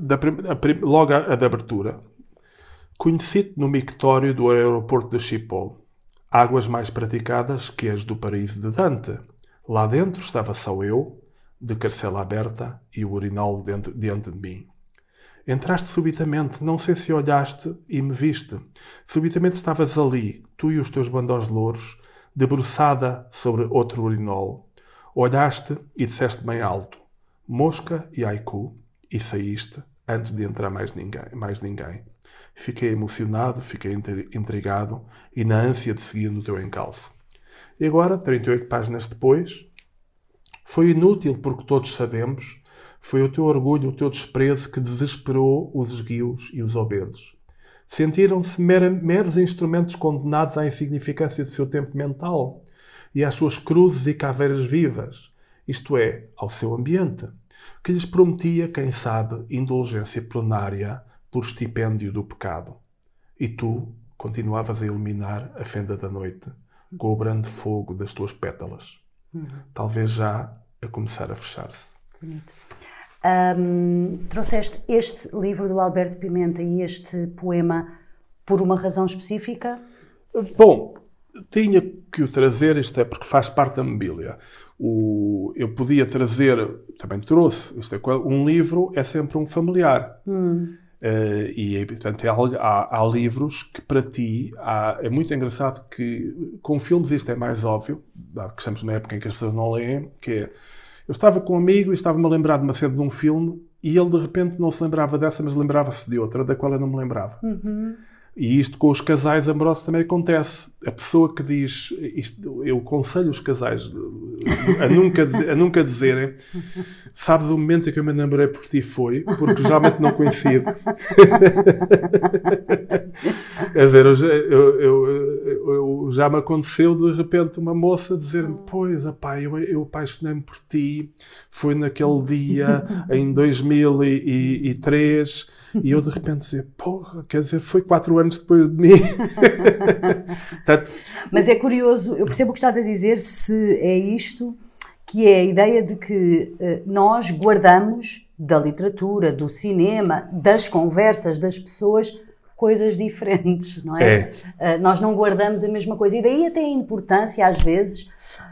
B: Da, a, logo a, a de abertura. Conheci-te no mictório do aeroporto de Schiphol. Águas mais praticadas que as do paraíso de Dante. Lá dentro estava só eu, de carcela aberta e o urinol dentro, diante de mim. Entraste subitamente, não sei se olhaste e me viste. Subitamente estavas ali, tu e os teus bandós louros, debruçada sobre outro urinol. Olhaste e disseste bem alto, mosca e haiku, e saíste antes de entrar mais ninguém. Mais ninguém. Fiquei emocionado, fiquei intrigado e na ânsia de seguir no teu encalço. E agora, 38 páginas depois, foi inútil porque todos sabemos, foi o teu orgulho, o teu desprezo que desesperou os esguios e os obesos. Sentiram-se meros instrumentos condenados à insignificância do seu tempo mental e às suas cruzes e caveiras vivas, isto é, ao seu ambiente, que lhes prometia, quem sabe, indulgência plenária por estipêndio do pecado. E tu continuavas a iluminar a fenda da noite com o brando fogo das tuas pétalas talvez já a começar a fechar-se.
A: Bonito. Um, trouxeste este livro do Alberto Pimenta e este poema por uma razão específica?
B: Bom, tinha que o trazer, isto é porque faz parte da mobília. O, eu podia trazer, também trouxe, isto é, um livro é sempre um familiar. Hum. Uh, e, portanto, há, há, livros que para ti há, é muito engraçado que com filmes isto é mais óbvio, dado que estamos na época em que as pessoas não leem, que é eu estava com um amigo e estava-me a lembrar de uma cena de um filme e ele de repente não se lembrava dessa, mas lembrava-se de outra, da qual eu não me lembrava. Uhum. E isto com os casais amorosos também acontece. A pessoa que diz, isto, eu aconselho os casais a nunca, a nunca dizerem, sabes o momento em que eu me namorei por ti foi, porque geralmente não coincide. Quer dizer, eu, eu, eu, eu, já me aconteceu de repente uma moça dizer-me, pois, apá, eu, eu apaixonei-me por ti, foi naquele dia em 2003 e eu de repente dizer, porra, quer dizer, foi quatro anos depois de mim.
A: Mas é curioso, eu percebo o que estás a dizer, se é isto que é a ideia de que uh, nós guardamos da literatura, do cinema, das conversas das pessoas coisas diferentes, não é? é. Uh, nós não guardamos a mesma coisa. E daí até a importância, às vezes,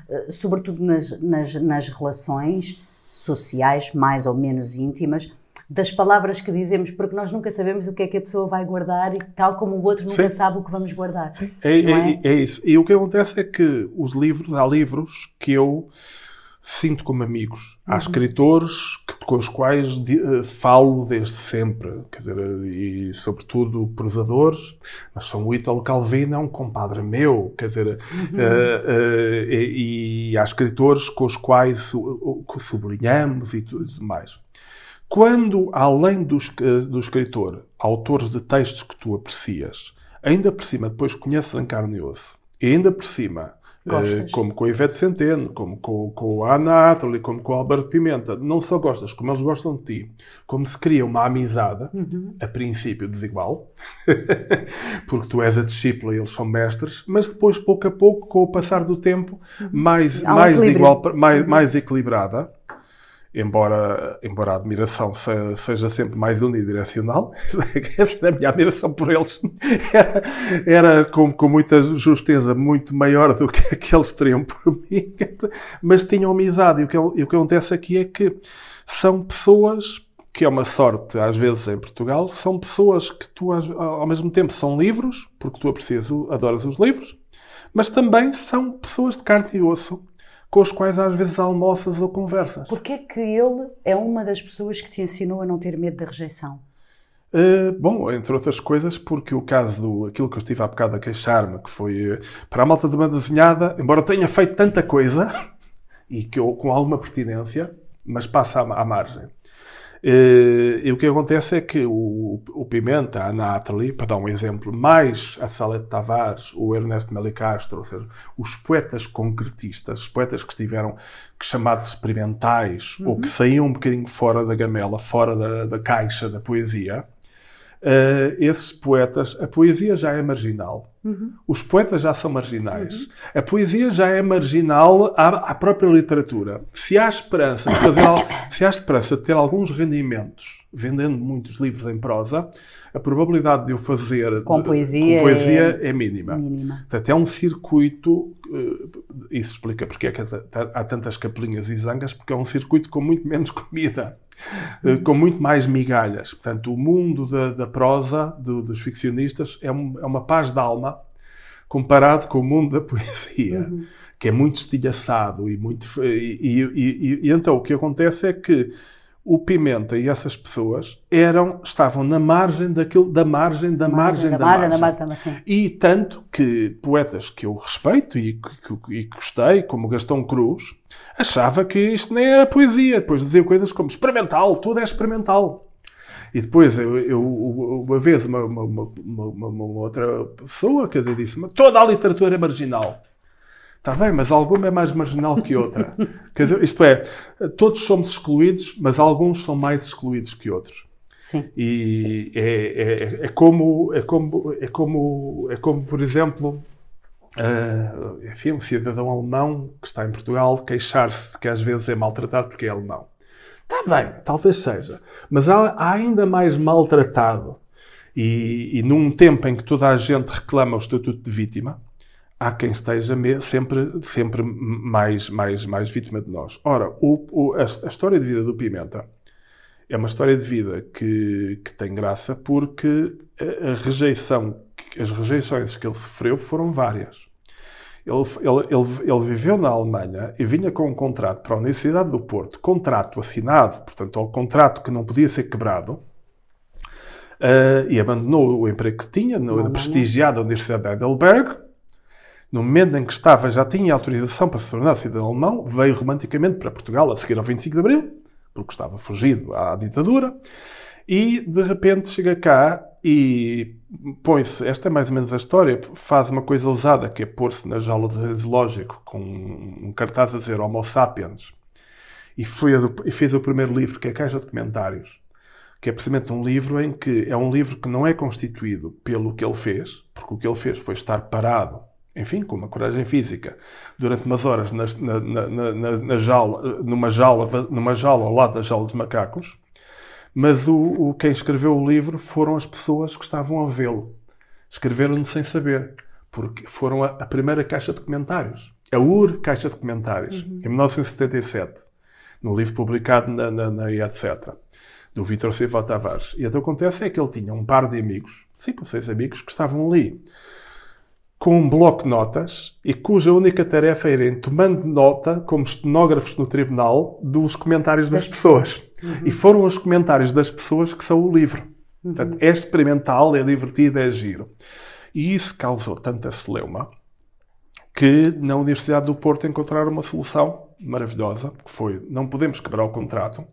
A: uh, sobretudo nas, nas, nas relações sociais mais ou menos íntimas, das palavras que dizemos, porque nós nunca sabemos o que é que a pessoa vai guardar e tal como o outro nunca Sim. sabe o que vamos guardar.
B: É, é, é? é, isso. E o que acontece é que os livros, há livros que eu sinto como amigos. Há uhum. escritores que, com os quais uh, falo desde sempre, quer dizer, e sobretudo prosadores, mas são o Italo Calvino é um compadre meu, quer dizer, uhum. uh, uh, e, e, há escritores com os quais sublinhamos e tudo mais. Quando, além do, do escritor, autores de textos que tu aprecias, ainda por cima depois conheces em carne e osso, e ainda por cima
A: Gostas?
B: como com a Ivete Centeno, como com, com a Ana Atali, como com o Alberto Pimenta. Não só gostas, como eles gostam de ti. Como se cria uma amizade, uhum. a princípio desigual, porque tu és a discípula e eles são mestres, mas depois, pouco a pouco, com o passar do tempo, uhum. mais, mais, igual, mais, uhum. mais equilibrada embora, embora a admiração seja sempre mais unidirecional, essa a minha admiração por eles era, era com, com muita justeza muito maior do que aqueles teriam por mim, mas tinham amizade. E o que, e o que acontece aqui é que são pessoas que é uma sorte às vezes em Portugal, são pessoas que tu ao mesmo tempo são livros, porque tu aprecias, adoras os livros, mas também são pessoas de carne e osso com os quais às vezes almoças ou conversas.
A: Porquê que ele é uma das pessoas que te ensinou a não ter medo da rejeição?
B: Uh, bom, entre outras coisas, porque o caso do aquilo que eu estive há bocado a queixar-me, que foi uh, para a malta de uma desenhada, embora tenha feito tanta coisa, e que eu com alguma pertinência, mas passa à, à margem. Eh, e o que acontece é que o, o Pimenta, a Nathalie, para dar um exemplo, mais a Salete Tavares, o Ernesto Melicastro, ou seja, os poetas concretistas, os poetas que estiveram que chamados experimentais, uhum. ou que saíam um bocadinho fora da gamela, fora da, da caixa da poesia, uh, esses poetas, a poesia já é marginal. Uhum. Os poetas já são marginais. Uhum. A poesia já é marginal à, à própria literatura. Se há esperança de fazer, se há esperança de ter alguns rendimentos vendendo muitos livros em prosa, a probabilidade de o fazer
A: com poesia,
B: com poesia é, é, mínima.
A: mínima.
B: Portanto, é um circuito. Eh, isso explica porque é que há tantas capelinhas e zangas, porque é um circuito com muito menos comida. Eh, com muito mais migalhas. Portanto, o mundo da, da prosa do, dos ficcionistas é, um, é, uma paz de alma comparado com o mundo da poesia, uhum. que é muito estilhaçado e muito. E, e, e, e, então o que acontece é que o Pimenta e essas pessoas eram, estavam na margem daquilo, da margem, da margem, da, da margem. Da margem, da margem. E tanto que poetas que eu respeito e que, e gostei, como Gastão Cruz, achava que isto nem era poesia. Depois dizia coisas como experimental, tudo é experimental. E depois, eu, eu uma vez, uma, uma, uma, uma, outra pessoa, quer dizer, disse toda a literatura é marginal. Está bem, mas alguma é mais marginal que outra. Quer dizer, isto é, todos somos excluídos, mas alguns são mais excluídos que outros.
A: Sim.
B: E é, é, é como, é, como, é, como, é como, por exemplo, uh, enfim, um cidadão alemão que está em Portugal queixar-se que às vezes é maltratado porque é alemão. Está bem, talvez seja. Mas há, há ainda mais maltratado. E, e num tempo em que toda a gente reclama o estatuto de vítima, há quem esteja sempre, sempre mais, mais, mais vítima de nós. Ora, o, o, a, a, história de vida do Pimenta é uma história de vida que, que tem graça porque a, a, rejeição, as rejeições que ele sofreu foram várias. Ele, ele, ele, ele, viveu na Alemanha e vinha com um contrato para a Universidade do Porto, contrato assinado, portanto, um contrato que não podia ser quebrado, uh, e abandonou o emprego que tinha, na prestigiada Universidade de Heidelberg, no momento em que estava, já tinha autorização para se tornar cidadão alemão, veio romanticamente para Portugal a seguir ao 25 de Abril, porque estava fugido à ditadura, e de repente chega cá e põe-se, esta é mais ou menos a história, faz uma coisa ousada, que é pôr-se na jaula de zoológico com um cartaz a dizer Homo sapiens, e, foi e fez o primeiro livro, que é a Caixa de Comentários, que é precisamente um livro em que é um livro que não é constituído pelo que ele fez, porque o que ele fez foi estar parado enfim, com uma coragem física, durante umas horas na, na, na, na jaula, numa, jaula, numa jaula ao lado da jaula dos macacos, mas o, o, quem escreveu o livro foram as pessoas que estavam a vê-lo. Escreveram-no sem saber, porque foram a, a, primeira caixa de comentários, a UR Caixa de Comentários, uhum. em 1977, no livro publicado na, na, na etc., do Vítor Silva Tavares. E o que acontece é que ele tinha um par de amigos, cinco ou seis amigos, que estavam ali com um bloco de notas e cuja única tarefa era ir tomando nota, como estenógrafos no tribunal, dos comentários das pessoas. Uhum. E foram os comentários das pessoas que são o livro. Uhum. Portanto, é experimental, é divertido, é giro. E isso causou tanta celeuma que na Universidade do Porto encontraram uma solução maravilhosa, que foi, não podemos quebrar o contrato,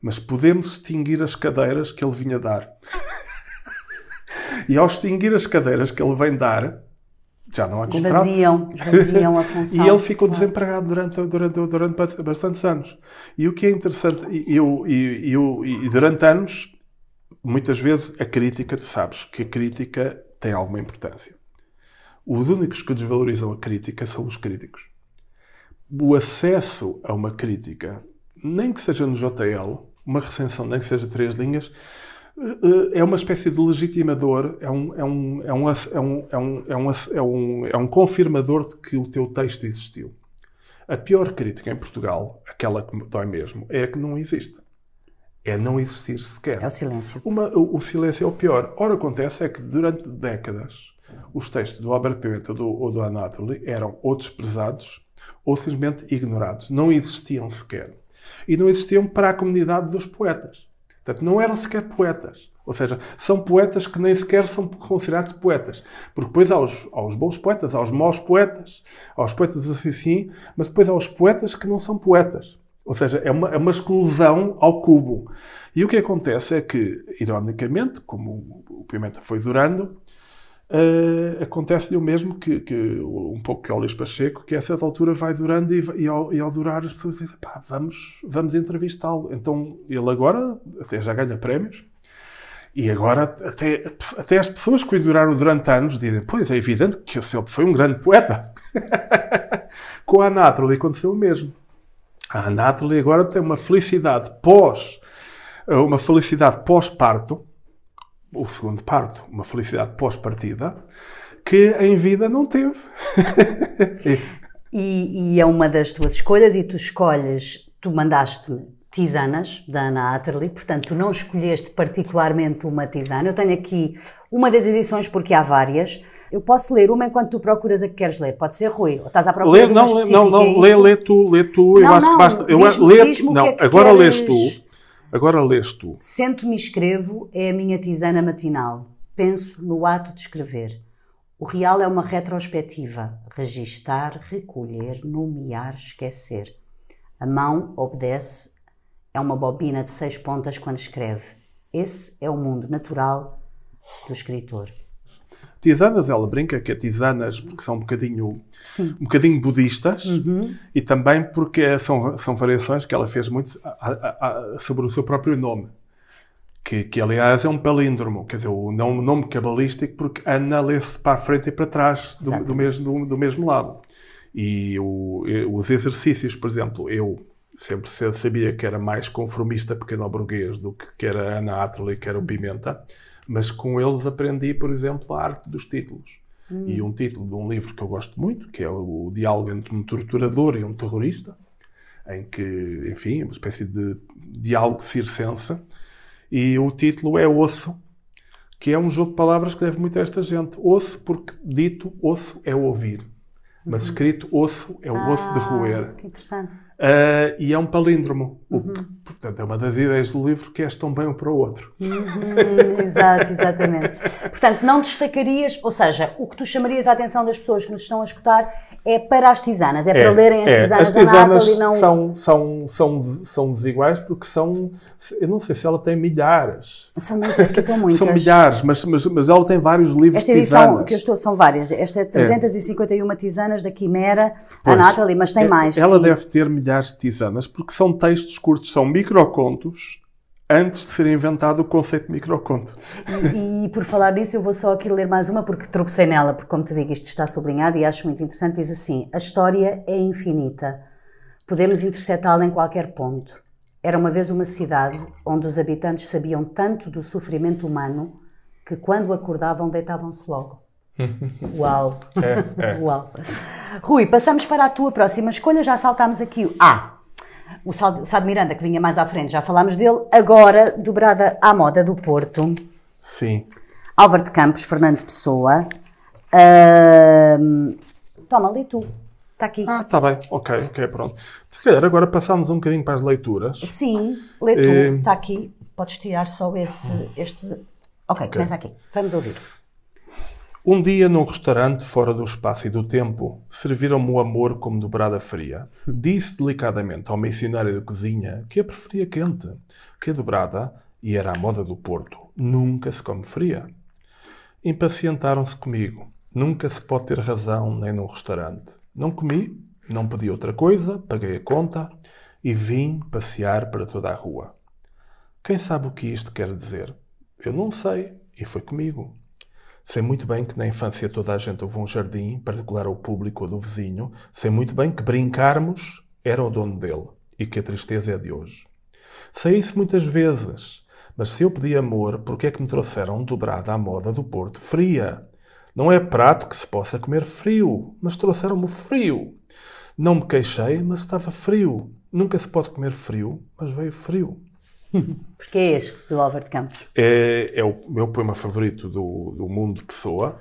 B: mas podemos extinguir as cadeiras que ele vinha dar. e ao extinguir as cadeiras que ele vem dar, já não há contrato.
A: Esvaziam, esvaziam a função.
B: e ele ficou desempregado durante, durante, durante bastantes anos. E o que é interessante, eu, eu, eu, e durante anos, muitas vezes a crítica, tu sabes que a crítica tem alguma importância. Os únicos que desvalorizam a crítica são os críticos. O acesso a uma crítica, nem que seja no JL, uma recensão, nem que seja três linhas, é uma espécie de legitimador, é um, é um, é um, é um, é um, é um, é um, é um confirmador de que o teu texto existiu. A pior crítica em Portugal, aquela que dói mesmo, é a que não existe. É não existir sequer.
A: É o silêncio.
B: Uma, o, o, silêncio é o pior. Ora, acontece é que durante décadas os textos do Albert Pimenta do, ou do Anatoly eram ou desprezados ou simplesmente ignorados. Não existiam sequer. E não existiam para a comunidade dos poetas. Portanto, não eram sequer poetas. Ou seja, são poetas que nem sequer são considerados poetas. Porque depois há os, há os bons poetas, há os maus poetas, há os poetas assim, mas depois há os poetas que não são poetas. Ou seja, é uma, é uma exclusão ao cubo. E o que acontece é que, ironicamente, como o Pimenta foi durando, Uh, acontece-lhe o mesmo que, que, um pouco que o Luís Pacheco, que a certa altura vai durando e, e, ao, e ao, durar as pessoas dizem, pá, vamos, vamos entrevistá-lo. Então ele agora até já ganha prémios e agora até, até as pessoas que o duraram durante anos dizem, pois é evidente que o senhor foi um grande poeta. Com a Anátrole aconteceu o mesmo. A Anátrole agora tem uma felicidade pós, uma felicidade pós-parto, o segundo parto, uma felicidade pós-partida, que em vida não teve.
A: e, e, é uma das tuas escolhas, e tu escolhes, tu mandaste-me tisanas da Ana Atterley, portanto tu não escolheste particularmente uma tisana. Eu tenho aqui uma das edições porque há várias. Eu posso ler uma enquanto tu procuras a que queres ler. Pode ser Rui, ou estás à procura lê, de uma
B: não, não, não, é lê, lê tu, lê tu. Não, eu acho não, que basta. Eu, lê, não, é agora queres... lês tu. Agora lês tu.
A: Sento-me e escrevo é a minha tisana matinal. Penso no ato de escrever. O real é uma retrospectiva. Registar, recolher, nomear, esquecer. A mão obedece. É uma bobina de seis pontas quando escreve. Esse é o mundo natural do escritor.
B: Tisanas, ela brinca que é tisanas porque são um bocadinho, Sim. um bocadinho budistas uhum. e também porque são, são variações que ela fez muito a, a, a, sobre o seu próprio nome. Que, que, aliás é um palíndromo, quer dizer, o nome, nome cabalístico, porque Ana lê-se para a frente e para trás do, do mesmo, do, do, mesmo lado. E o, os exercícios, por exemplo, eu sempre sabia que era mais conformista pequeno burguês do que, que era Ana Atterley, que era o Pimenta. Mas com eles aprendi, por exemplo, a arte dos títulos. Hum. E um título de um livro que eu gosto muito, que é o Diálogo entre um torturador e um terrorista, em que, enfim, é uma espécie de diálogo circense. E o título é Osso, que é um jogo de palavras que deve muito a esta gente. Osso, porque dito osso é ouvir. Mas uhum. escrito osso é o ah, osso de roer.
A: Que interessante.
B: Uh, e é um palíndromo. Uhum. Que, portanto, é uma das ideias do livro que és tão bem um para o outro.
A: Uhum, exato, exatamente. Portanto, não destacarias, ou seja, o que tu chamarias a atenção das pessoas que nos estão a escutar é para as tisanas, é, é para lerem as é. tisanas, as tisanas da não...
B: São, são, são, são desiguais porque são, eu não sei se ela tem milhares.
A: São muitas, aqui estão muitas.
B: São milhares, mas, mas, mas ela tem vários livros
A: Esta edição tisanas. que eu estou, são várias. Esta é 351 é. tisanas da Quimera, pois, a Natalie, mas tem é, mais.
B: Ela sim. deve ter milhares de tisanas porque são textos curtos, são microcontos antes de ser inventado o conceito de microconto.
A: E, e, por falar nisso, eu vou só aqui ler mais uma, porque tropecei nela, porque, como te digo, isto está sublinhado e acho muito interessante. Diz assim: A história é infinita. Podemos interceptá-la em qualquer ponto. Era uma vez uma cidade onde os habitantes sabiam tanto do sofrimento humano que, quando acordavam, deitavam-se logo. Uau! É, é. Uau! Rui, passamos para a tua próxima escolha. Já saltámos aqui o A. O Sado Miranda, que vinha mais à frente, já falámos dele. Agora, dobrada à moda do Porto.
B: Sim.
A: Álvaro de Campos, Fernando Pessoa. Uh, toma, lê tu. Está aqui.
B: Ah, está bem. Ok, ok, pronto. Se calhar agora passamos um bocadinho para as leituras.
A: Sim, lê tu. Está ehm, aqui. Podes tirar só esse, este... Ok, okay. começa aqui. Vamos ouvir.
B: Um dia, num restaurante fora do espaço e do tempo, serviram-me o amor como dobrada fria. Disse delicadamente ao missionário da cozinha que a preferia quente, que a dobrada, e era a moda do Porto, nunca se come fria. Impacientaram-se comigo. Nunca se pode ter razão nem num restaurante. Não comi, não pedi outra coisa, paguei a conta e vim passear para toda a rua. Quem sabe o que isto quer dizer? Eu não sei, e foi comigo. Sei muito bem que na infância toda a gente houve um jardim, particular ao público ou do vizinho. Sei muito bem que brincarmos era o dono dele e que a tristeza é de hoje. Sei isso muitas vezes, mas se eu pedi amor, por que é que me trouxeram dobrada à moda do Porto fria? Não é prato que se possa comer frio, mas trouxeram-me frio. Não me queixei, mas estava frio. Nunca se pode comer frio, mas veio frio.
A: Porque é este, do Álvaro de Campos?
B: É, é o meu poema favorito do, do mundo Pessoa.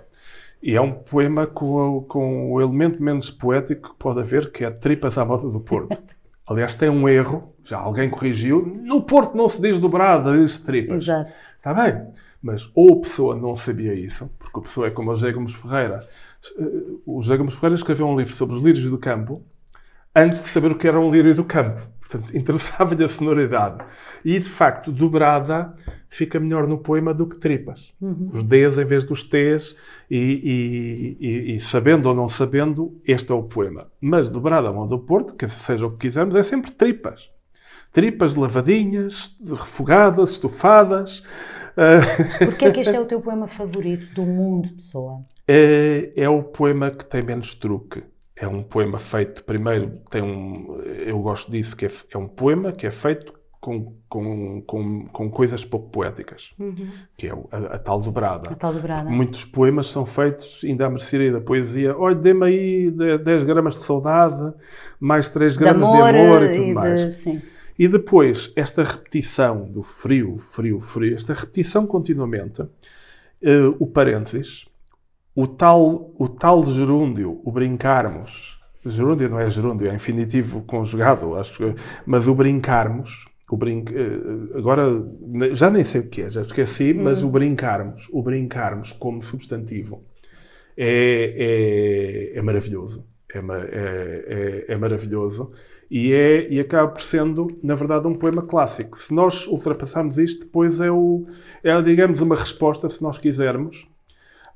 B: E é um poema com, com o elemento menos poético que pode haver, que é Tripas à Moda do Porto. Aliás, tem um erro, já alguém corrigiu. No Porto não se diz dobrada, diz tripas.
A: Exato.
B: Está bem. Mas ou a pessoa não sabia isso, porque a pessoa é como o José Gomes Ferreira. O José Gomes Ferreira escreveu um livro sobre os lírios do campo antes de saber o que era um lírio do campo. Portanto, interessava-lhe a sonoridade. E, de facto, dobrada fica melhor no poema do que tripas. Uhum. Os Ds em vez dos Ts, e, e, e, e, sabendo ou não sabendo, este é o poema. Mas dobrada a mão do Porto, que seja o que quisermos, é sempre tripas. Tripas lavadinhas, refogadas, estufadas.
A: Porquê é que este é o teu poema favorito do mundo, pessoa?
B: É, é o poema que tem menos truque é um poema feito, primeiro, tem um, eu gosto disso, que é, é um poema que é feito com, com, com, com coisas pouco poéticas, uhum. que é a, a, tal dobrada.
A: A tal dobrada.
B: Muitos poemas são feitos, ainda a mercearia da poesia, olha, dê-me aí 10 gramas de saudade, mais 3 gramas de amor, de amor e tudo e mais. De, sim. E depois, esta repetição do frio, frio, frio, esta repetição continuamente, uh, o parênteses, o tal, o tal gerúndio, o brincarmos, gerúndio não é gerúndio, é infinitivo conjugado, acho que, mas o brincarmos, o brin, eh, agora já nem sei o que é, já esqueci, mas o brincarmos, o brincarmos como substantivo é, é, é maravilhoso. É, é, é, é, maravilhoso e, é, e acaba por sendo, na verdade, um poema clássico. Se nós ultrapassarmos isto, depois é, o, é digamos, uma resposta, se nós quisermos,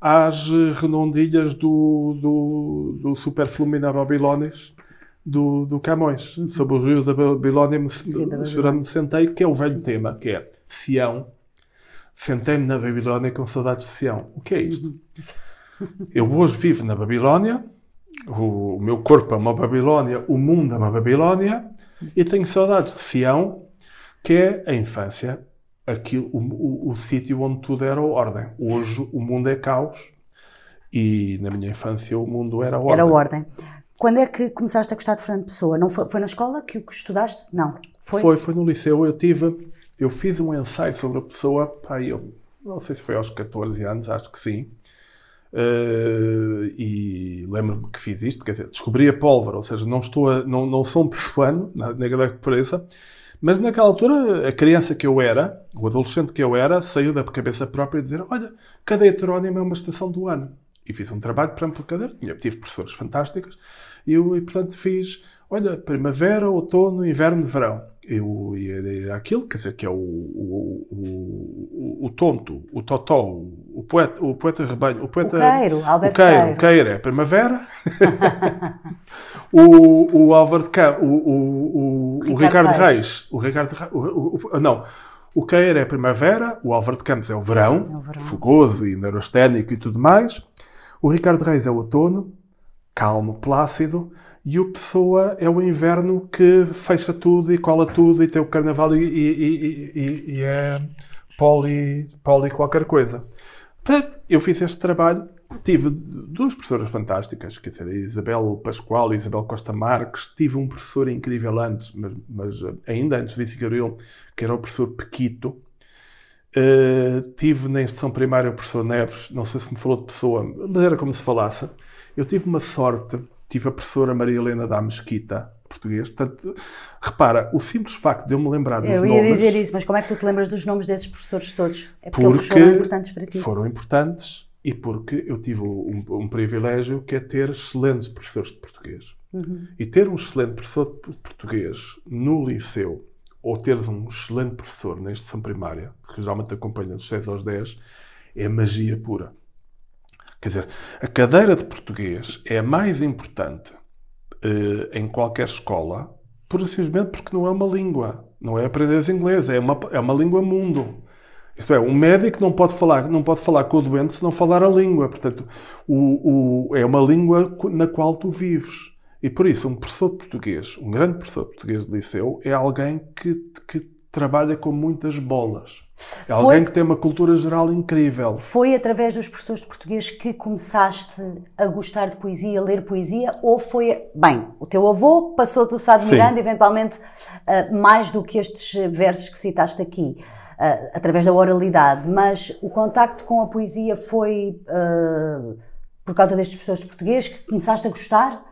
B: às redondilhas do, do, do Superflumina Babilones do, do Camões, uhum. sobre o rio da Babilónia, chorando sentei, que é o velho Sim. tema, que é Sião. Sentei-me na Babilónia com saudades de Sião. O que é isto? Eu hoje vivo na Babilónia, o, o meu corpo é uma Babilónia, o mundo é uma Babilónia, e tenho saudades de Sião, que é a infância aquilo, o, o, o sítio onde tudo era ordem. Hoje o mundo é caos e na minha infância o mundo era ordem.
A: Era ordem. Quando é que começaste a gostar de Fernando Pessoa? Não foi, foi na escola que o estudaste? Não.
B: Foi? Foi, foi no liceu. Eu tive, eu fiz um ensaio sobre a pessoa, pá, eu não sei se foi aos 14 anos, acho que sim. Uh, e lembro-me que fiz isto, quer dizer, descobri a pólvora, ou seja, não estou a, não, não sou um pessoano, na, na que pareça, mas naquela altura, a criança que eu era, o adolescente que eu era, saiu da cabeça própria de dizer: Olha, cada heterónimo é uma estação do ano. E fiz um trabalho por exemplo, cadeira. Tive professores fantásticos. E, eu, e, portanto, fiz: Olha, primavera, outono, inverno, verão. E, aquilo, quer dizer, que é o, o, o, o tonto, o totó, o poeta, o poeta rebanho, o poeta. O
A: Queiro, Alberto
B: o Queiro. O Queiro é primavera. o, o Álvaro de Campos, o, o, o, Ricardo, Ricardo Reis, o Ricardo o, não, O Keir é a primavera, o Álvaro de Campos é o verão,
A: É o verão.
B: fogoso e neurosténico e tudo mais. O Ricardo Reis é o outono, calmo, plácido. E o Pessoa é o inverno que fecha tudo e cola tudo e tem o carnaval e, e- e- e- e é poli, poli qualquer coisa. Eu fiz este trabalho, tive duas professoras fantásticas, quer dizer, a Isabel Pascoal e a Isabel Costa Marques. Tive um professor incrível antes, mas, mas, eh, ainda antes de Gabriel, que era o professor Pequito. Uh, tive na instituição primária o professor Neves, não sei se me falou de pessoa, mas era como se falasse. Eu tive uma sorte, tive a professora Maria Helena da Mesquita, português. Portanto, repara, o simples facto de eu me lembrar dos
A: Eu ia
B: nomes...
A: dizer isso, mas como é que tu te lembras dos nomes desses professores todos? É porque,
B: Porque
A: eles foram importantes para ti.
B: foram importantes e porque eu tive um, um privilégio que é ter excelentes professores de português.
A: Uhum.
B: E ter um excelente professor de português no liceu ou teres um excelente professor na instituição primária, que geralmente acompanha dos 6 aos 10, é magia pura. Quer dizer, a cadeira de português é a mais importante eh, em qualquer escola, por simplesmente porque não é uma língua. Não é aprender inglês, é uma, é uma língua mundo. Isto é, um médico não pode falar, não pode falar com o doente se não falar a língua. Portanto, o, o, é uma língua na qual tu vives. E por isso, um professor de português, um grande professor de português de liceu, é alguém que, que trabalha com muitas bolas. É alguém que tem uma cultura geral incrível.
A: Foi através dos professores de português que começaste a gostar de poesia, a ler poesia, ou foi, bem, o teu avô passou-te o Sá de
B: Sim.
A: Miranda, eventualmente, ah, mais do que estes versos que citaste aqui, ah, através da oralidade, mas o contacto com a poesia foi ah, por causa destes professores de português que começaste a gostar?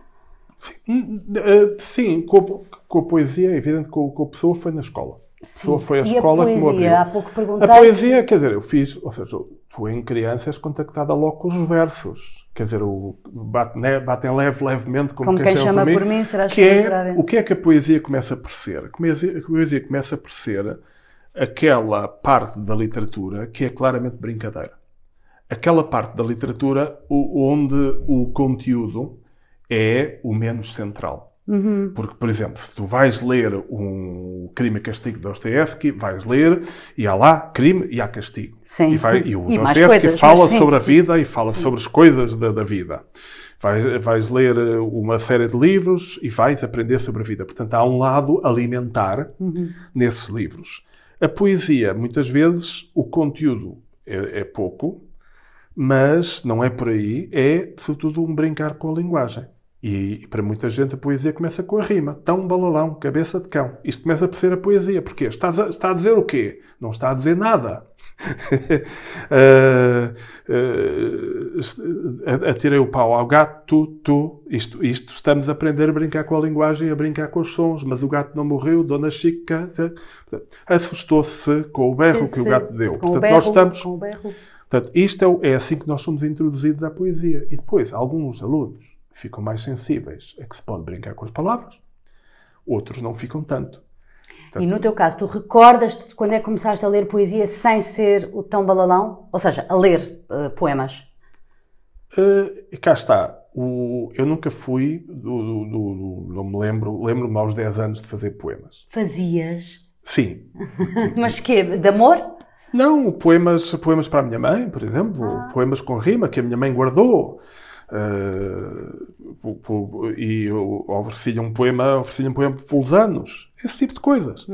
B: Uh, sim, com, a- com a poesia, é evidente que com, com a pessoa foi na escola. A pessoa foi a
A: E a
B: escola que me
A: poesia?
B: abriu.
A: Há pouco perguntei-
B: A poesia, quer dizer, eu fiz, ou seja, tu em criança és contactada logo com os versos. Quer dizer, o bate, né, batem leve, levemente, como,
A: Como quem chama por mim,
B: que
A: feliz,
B: é,
A: será bem.
B: O que é que a poesia começa por ser? A poesia, a poesia começa por ser aquela parte da literatura que é claramente brincadeira. Aquela parte da literatura onde o conteúdo é o menos central.
A: Uhum.
B: Porque, por exemplo, se tu vais ler um Crime e Castigo de Dostoevsky, vais ler e há lá crime e há castigo.
A: Sim.
B: E, vai, e o
A: E
B: Dostoevsky fala
A: sim.
B: sobre a vida e fala sobre as coisas da, da vida. Vais, vais ler uma série de livros e vais aprender sobre a vida. Portanto, há um lado alimentar
A: Uhum.
B: nesses livros. A poesia, muitas vezes, o conteúdo é, é pouco, mas não é por aí, é sobretudo um brincar com a linguagem. E para muita gente a poesia começa com a rima. Tão balalão, cabeça de cão. Isto começa por ser a poesia. Porquê? Está a, está a dizer o quê? Não está a dizer nada. Ah, ah, atirei o pau ao gato, tu, tu. Isto, isto estamos a aprender a brincar com a linguagem a brincar com os sons. Mas o gato não morreu, Dona Chica se- assustou-se com o berro
A: Se-
B: que o
A: se-
B: gato deu.
A: Com
B: Portanto,
A: o berro,
B: nós estamos
A: com o berro.
B: Portanto, isto é, o- é assim que nós somos introduzidos à poesia. E depois, alguns alunos ficam mais sensíveis a que se pode brincar com as palavras, outros não ficam tanto.
A: E no teu caso, tu recordas-te de quando é que começaste a ler poesia sem ser o tão balalão? Ou seja, a ler eh, poemas?
B: Uh, cá está. O- eu nunca fui, do, do- do- não me lembro, lembro-me aos 10 anos de fazer poemas.
A: Fazias.
B: Sim.
A: Mas que? De amor?
B: Não, poemas, poemas para a minha mãe, por exemplo, poemas com rima que a minha mãe guardou. Uh, e ofereci-lhe um poema, ofereci um poema pelos anos. Esse tipo de coisas.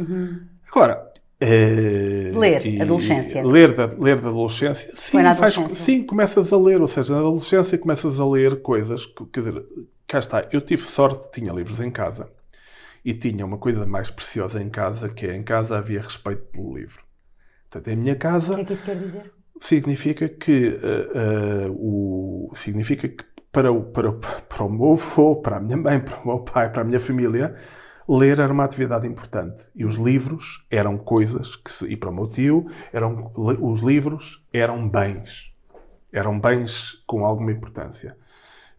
B: Agora, eh,
A: Ler,
B: e-
A: adolescência.
B: Ler da, ler da adolescência. Sim,
A: na
B: faz-
A: adolescência.
B: sim, começas a ler. Ou seja, na adolescência começas a ler coisas. que- Quer dizer, cá está. Eu tive sorte, tinha livros em casa. E tinha uma coisa mais preciosa em casa, que é em casa havia respeito pelo livro. Portanto, em minha casa
A: O que é que isso quer dizer?
B: Significa que eh, eh, o significa que para o, para, para o meu avô, para a minha mãe, para o meu pai, para a minha família, ler era uma atividade importante. E os livros eram coisas que, se- e para o meu tio, eram, os livros eram bens. Eram bens com alguma importância.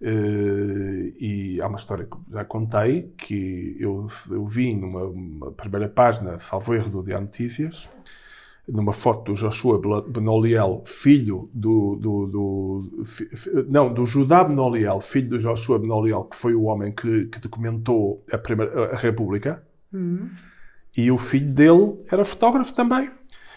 B: Eh, e há uma história que já contei, que eu, eu vi numa uma primeira página, salvo erro, do Diário Notícias, numa foto do Joshua Benoliel, filho do, do, do fi- não, do Judá Benoliel, filho do Joshua Benoliel, que foi o homem que, que documentou a, primeira, a República, e o filho dele era fotógrafo também.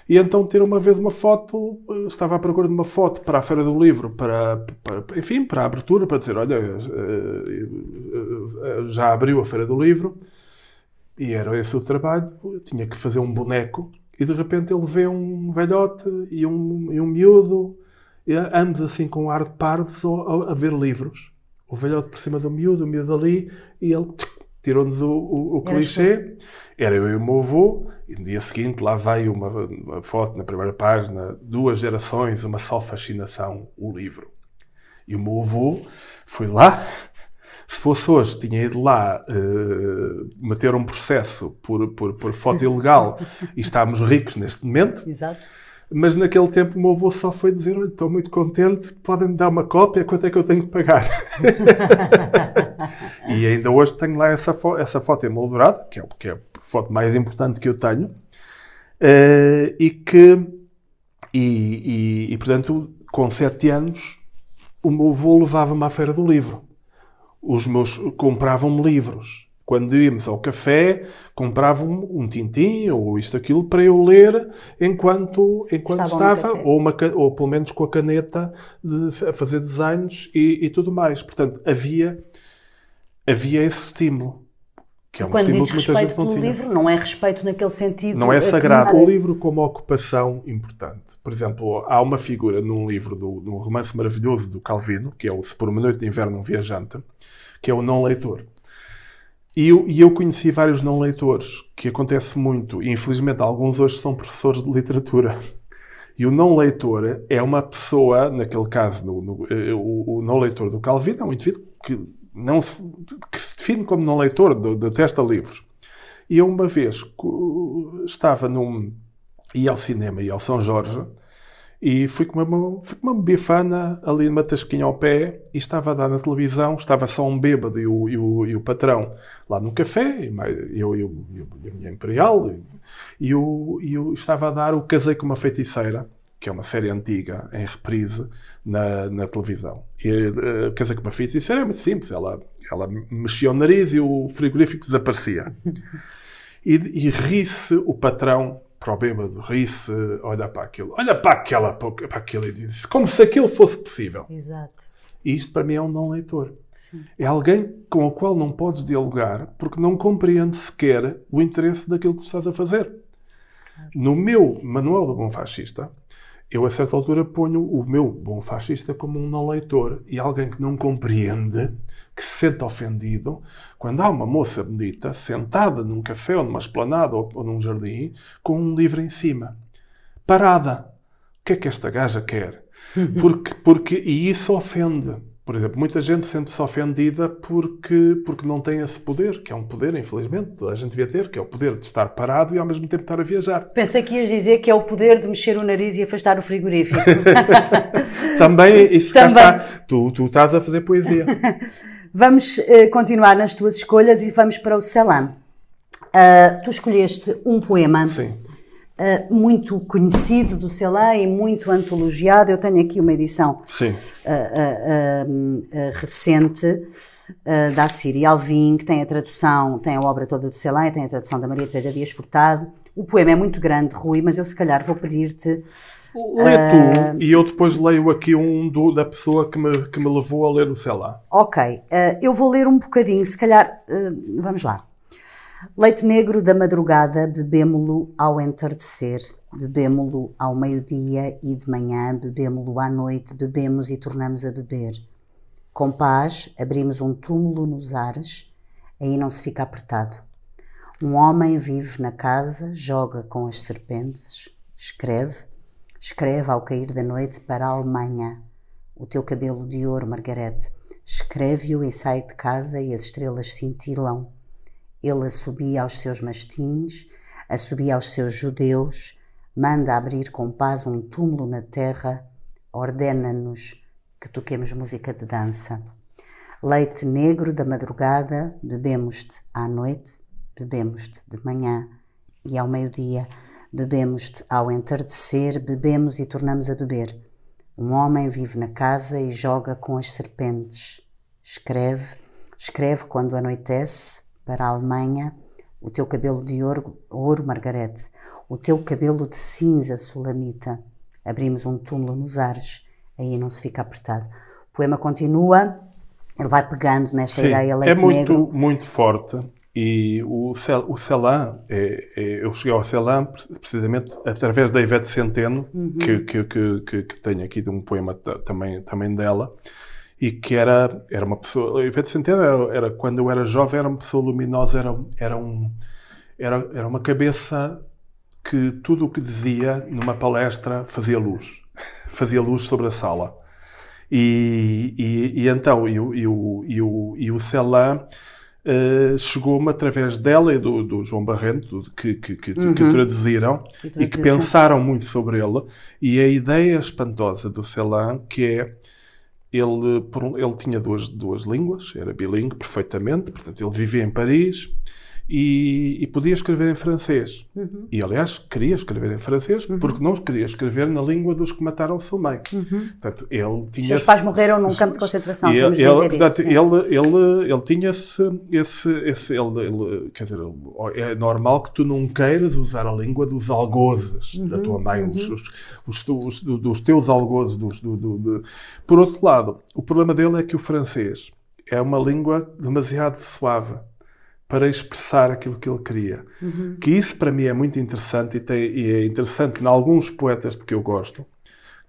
B: E então ter uma vez uma foto, eh, estava à procura de uma foto para a Feira do Livro, para, para enfim, para a abertura, para dizer, olha, eh, eh, já abriu a Feira do Livro, e era esse o trabalho, eu tinha que fazer um boneco, e de repente ele vê um velhote e um, e um miúdo, e ambos assim com um ar de parvos a, a ver livros. O velhote por cima do miúdo, o miúdo ali, e ele tirou-nos o, o, o clichê. Era eu e o meu avô, e no dia seguinte lá veio uma, uma, foto na primeira página, duas gerações, uma só fascinação, o livro. E o meu avô foi lá, se fosse hoje, tinha ido lá uh, meter um processo por, por, por foto ilegal e estávamos ricos neste momento.
A: Exato.
B: Mas naquele tempo o meu avô só foi dizer: Olha, estou muito contente, podem-me dar uma cópia, quanto é que eu tenho que pagar? e ainda hoje tenho lá essa, fo essa foto emoldurada, que é, que é a foto mais importante que eu tenho, uh, e que, e, e, e, portanto, com sete anos, o meu avô levava-me à Feira do Livro. Os meus compravam-me livros quando íamos ao café, compravam um tintim ou isto, aquilo, para eu ler enquanto, enquanto estava, ou, uma, ou pelo menos com a caneta de, a fazer desenhos e, e, tudo mais. Portanto, havia, havia esse estímulo.
A: Que é um Quando estímulo diz que respeito pelo livro, não é respeito naquele sentido.
B: Não é sagrado. O livro como ocupação importante. Por exemplo, há uma figura num livro, do, num romance maravilhoso do Calvino, que é o Se por uma noite de inverno um viajante, que é o não leitor. E eu, e eu conheci vários não leitores, que acontece muito, e infelizmente alguns hoje são professores de literatura. E o não leitor é uma pessoa, naquele caso, no, no, eh, o, o, não leitor do Calvino é um indivíduo que, não que se define como não leitor, detesta livros. E eu uma vez estava num. ia ao cinema e ao São Jorge e fui comer uma, fui comer uma bifana ali numa tasquinha ao pé e estava a dar na televisão, estava só um bêbado e o, e o, e o patrão lá no café, eu e, a minha Imperial, e, o, e eu estava a dar o Casei com uma Feiticeira, que é uma série antiga, em reprise, na, na televisão. E uh, Casei com uma Feiticeira é muito simples, ela, ela mexia o nariz e o frigorífico desaparecia. E, e ri-se o patrão para o bêbado, ri-se, olha para aquilo, olha para aquela, para aquilo e diz como se aquilo fosse possível.
A: Exato.
B: E isto para mim é um não leitor. Sim. É alguém com o qual não podes dialogar porque não compreende sequer o interesse daquilo que tu estás a fazer. Claro. No meu manual do bom fascista, eu a certa altura ponho o meu bom fascista como um não leitor e alguém que não compreende que se sente ofendido quando há uma moça bonita sentada num café ou numa esplanada ou, ou num jardim com um livro em cima. Parada. O que é que esta gaja quer? Porque, porque, e isso ofende. Por exemplo, muita gente sente-se ofendida porque, porque não tem esse poder, que é um poder, infelizmente, toda a gente devia ter, que é o poder de estar parado e ao mesmo tempo estar a viajar.
A: Pensei que ias dizer que é o poder de mexer o nariz e afastar o frigorífico.
B: Também, isso Também. cá está. Tu, tu estás a fazer poesia.
A: vamos uh, continuar nas tuas escolhas e vamos para o Salam. Uh, tu escolheste um poema.
B: Sim
A: uh, muito conhecido do Celan e muito antologiado. Eu tenho aqui uma edição
B: uh,
A: recente da Assíria Alvim, que tem a tradução, tem a obra toda do Celan e tem a tradução da Maria Teresa Dias Furtado. O poema é muito grande, Rui, mas eu se calhar vou pedir-te
B: Lê tu, uh, e eu depois leio aqui um do, da pessoa que me, que me levou a ler o Celan.
A: Ok, uh, eu vou ler um bocadinho, se calhar, uh, vamos lá. Leite negro da madrugada, bebemo-lo ao entardecer, bebemo-lo ao meio-dia e de manhã, bebemo-lo à noite, bebemos e tornamos a beber. Com paz, abrimos um túmulo nos ares, aí não se fica apertado. Um homem vive na casa, joga com as serpentes, escreve, escreve ao cair da noite para a Alemanha. O teu cabelo de ouro, Margarete, escreve-o e sai de casa e as estrelas cintilam ele assobia aos seus mastins, assobia aos seus judeus, manda abrir com paz um túmulo na terra, ordena-nos que toquemos música de dança. Leite negro da madrugada, bebemos-te à noite, bebemos-te de manhã e ao meio-dia, bebemos-te ao entardecer, bebemos e tornamos a beber. Um homem vive na casa e joga com as serpentes. Escreve, escreve quando anoitece, para a Alemanha, O teu cabelo de ouro, ouro, Margarete. O teu cabelo de cinza, Sulamita. Abrimos um túmulo nos ares. Aí não se fica apertado. O poema continua. Ele vai pegando nesta
B: Sim,
A: ideia
B: é
A: leite
B: muito,
A: negro.
B: muito forte. E o, Cel, o Celan, é, é- eu cheguei ao Celan precisamente através da Ivete Centeno, que, que, que, que, que tenho aqui de um poema ta- também, também dela, e que era, era uma pessoa. Ivete Centeno era, era- quando eu era jovem, era uma pessoa luminosa, era, era, um, era, era uma cabeça que tudo o que dizia numa palestra fazia luz. fazia luz sobre a sala. E, e, e então, e o, e o, e o, e o Celan eh, chegou-me através dela e do, do João Barrento, que, que, que, que traduziram e que pensaram muito sobre ele. E a ideia espantosa do Celan, que é ele, ele tinha duas, duas línguas, era bilingue perfeitamente, portanto, ele vivia em Paris e, e podia escrever em francês.
A: Uhum.
B: E, aliás, queria escrever em francês porque não queria escrever na língua dos que mataram sua mãe. Portanto, ele
A: Os
B: tinha.
A: seus pais morreram num campo de concentração,
B: E
A: de
B: ele,
A: dizer
B: portanto,
A: isso.
B: ele, ele, ele tinha esse, esse, esse ele, ele- quer dizer, ele- é normal que tu não queiras usar a língua dos algozes da tua mãe, os, os, os, os- do- dos teus algozes. Dos, do, do- do- Por outro lado, o problema dele é que o francês é uma língua demasiado suave para expressar aquilo que ele queria. Que isso para mim é muito interessante e, tem- e é interessante em alguns poetas de que eu gosto,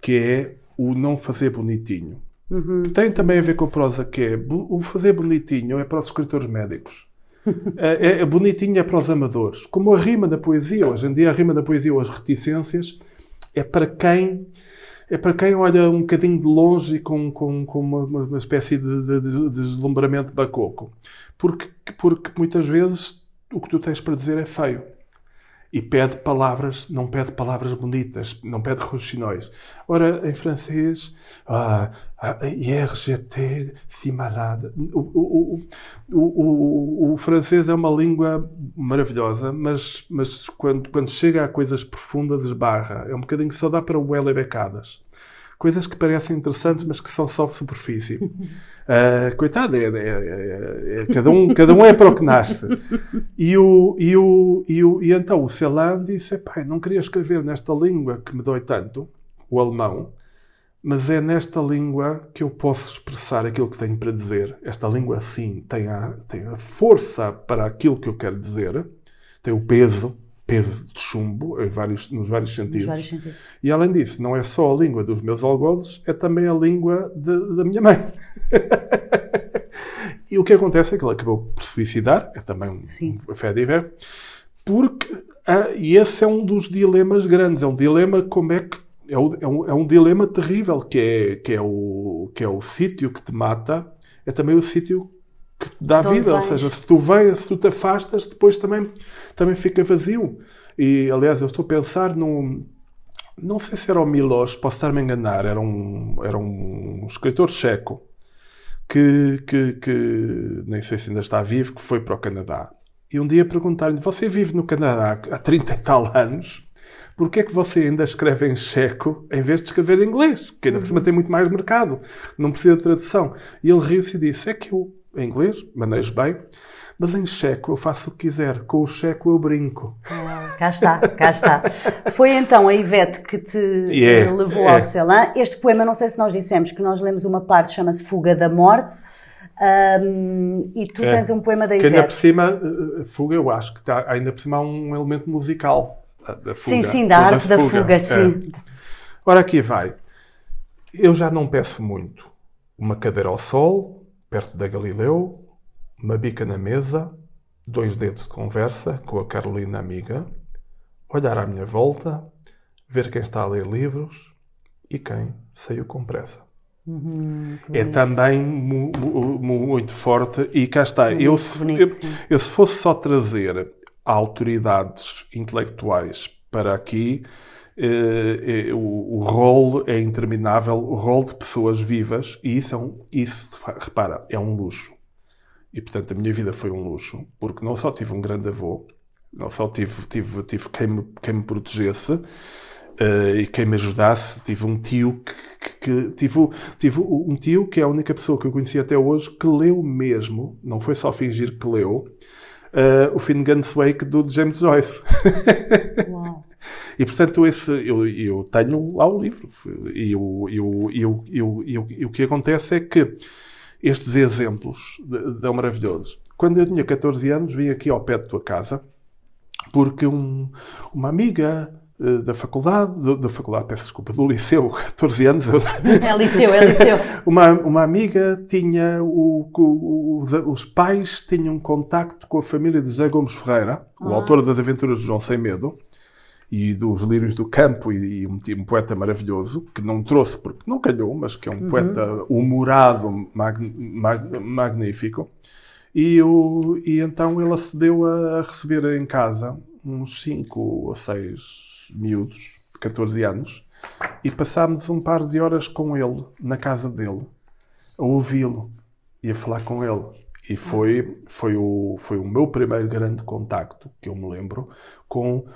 B: que é o não fazer bonitinho. Que tem também a ver com a prosa, que é o fazer bonitinho é para os escritores médicos. É, é- é bonitinho é para os amadores. Como a rima da poesia, hoje em dia a rima da poesia ou as reticências é para quem é para quem olha um bocadinho de longe e com, com, com uma, uma- espécie de, de- de deslumbramento bacoco. Porque, porque muitas vezes o que tu tens para dizer é feio. E pede palavras, não pede palavras bonitas, não pede roxinóis. Ora, em francês, ah, ah, IRGT, si malade. O, o, o, o, francês é uma língua maravilhosa, mas, mas quando, quando chega a coisas profundas, esbarra. É um bocadinho que só dá para o e becadas. Coisas que parecem interessantes, mas que são só superfície. Ah, coitado, é, é- é- é- cada, um, cada um é para o que nasce. E, o, e, o, e, o, e então o Celan disse: pai, não queria escrever nesta língua que me dói tanto, o alemão, mas é nesta língua que eu posso expressar aquilo que tenho para dizer. Esta língua, sim, tem a, tem a força para aquilo que eu quero dizer, tem o peso, peso de chumbo, vários, nos vários sentidos.
A: Nos vários sentidos.
B: E além disso, não é só a língua dos meus algozes, é também a língua de- da minha mãe. e o que acontece é que ele acabou por se suicidar, é também um,
A: Sim.
B: um fé de ver, porque, ah, e esse é um dos dilemas grandes, é um dilema como é que, é, é um, é um dilema terrível, que é, que é o, que é o sítio que te mata, é também o sítio que te dá vida, ou seja, se tu vens, se tu te afastas, depois também, também fica vazio. E, aliás, eu estou a pensar num, não sei se era o Milos, posso estar-me a enganar, era um, era um escritor checo que, que, que nem sei se ainda está vivo, que foi para o Canadá. E um dia perguntaram-lhe: Você vive no Canadá há 30 e tal anos, porquê é que você ainda escreve em checo em vez de escrever em inglês? Que ainda por cima tem muito mais mercado, não precisa de tradução. E ele riu-se e disse: É que eu, em inglês, manejo bem, mas em checo eu faço o que quiser, com o checo eu brinco.
A: Cá está, cá está. Foi então a Ivete que te
B: E é,
A: eh, levou
B: é.
A: ao Celan. Este poema, não sei se nós dissemos que nós lemos uma parte, chama-se Fuga da Morte. Ahm, e tu
B: É.
A: tens um poema da
B: Que ainda por
A: Ivete.
B: cima, eh, fuga, eu acho que está, ainda por cima há um elemento musical da, da fuga.
A: Sim, sim, da arte da fuga,
B: é.
A: sim.
B: Ora, aqui vai. Eu já não peço muito. Uma cadeira ao sol, perto da Galileu, uma bica na mesa, dois dedos de conversa com a Carolina amiga, olhar à minha volta, ver quem está a ler livros e quem saiu com pressa. é também mu- mu- mu- muito forte e cá está. Eu se,
A: bonito,
B: eu, eu se fosse só trazer autoridades intelectuais para aqui, o, o rol é interminável, o rol de pessoas vivas, e isso é um, isso, repara, é um luxo. E portanto a minha vida foi um luxo, porque não só tive um grande avô, não só tive, tive, tive quem, me, quem me protegesse eh, e quem me ajudasse, tive um tio que, que- que- tive, tive um tio que é a única pessoa que eu conheci até hoje que leu mesmo, não foi só fingir que leu, uh, o Finnegan's Wake do James Joyce. Uau. E portanto, esse, eu, eu tenho lá o livro. E, eu, eu, eu, eu, eu, e o que acontece é que estes exemplos dão maravilhosos. Quando eu tinha 14 anos, vim aqui ao pé de tua casa, porque um, uma amiga eh, da faculdade, do, da faculdade, peço desculpa, do liceu, 14 anos.
A: É liceu, é liceu.
B: uma, uma amiga tinha, o, o, os pais tinham contacto com a família de José Gomes Ferreira, ah. o autor das Aventuras de João Sem Medo, e dos Lírios do Campo, e, e um, poeta maravilhoso, que não trouxe porque não calhou, mas que é um uhum. poeta humorado, mag, mag, magnífico. E, o, e então ele acedeu a receber em casa uns 5 ou 6 miúdos, de 14 anos, e passámos um par de horas com ele, na casa dele, a ouvi-lo e a falar com ele. E foi, foi, o, foi o meu primeiro grande contacto, que eu me lembro, com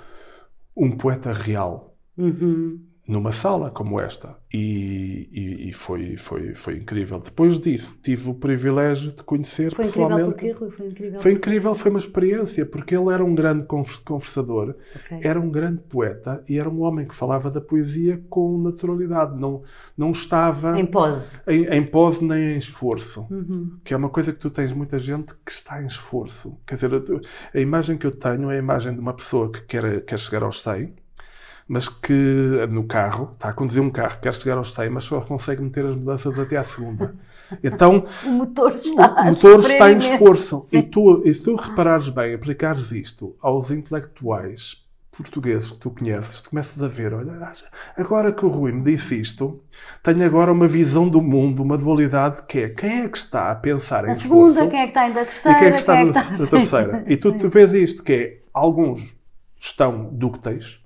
B: um poeta real. Uhum numa sala como esta. E, e, e, foi, foi, foi incrível. Depois disso, tive o privilégio de conhecer
A: foi
B: pessoalmente.
A: Incrível porque? Foi incrível.
B: Foi incrível, foi uma experiência, porque ele era um grande conversador, okay. era um grande poeta e era um homem que falava da poesia com naturalidade. Não, não estava.
A: Em pose.
B: Em, em pose nem em esforço. Uhum. Que é uma coisa que tu tens muita gente que está em esforço. Quer dizer, a, a imagem que eu tenho é a imagem de uma pessoa que quer, quer chegar aos 100 mas que no carro, está a conduzir um carro, quer chegar aos 100, mas só consegue meter as mudanças até à segunda. Então,
A: o motor está,
B: o motor está em esforço. E tu, e se tu reparares bem, aplicares isto aos intelectuais portugueses que tu conheces, tu começas a ver, olha, agora que o Rui me disse isto, tenho agora uma visão do mundo, uma dualidade que é quem é que está a pensar em
A: a segunda, quem é que está ainda a terceira,
B: e quem é que está, quem é que está na, terceira. E tu, tu vês isto, que é, alguns estão dúcteis,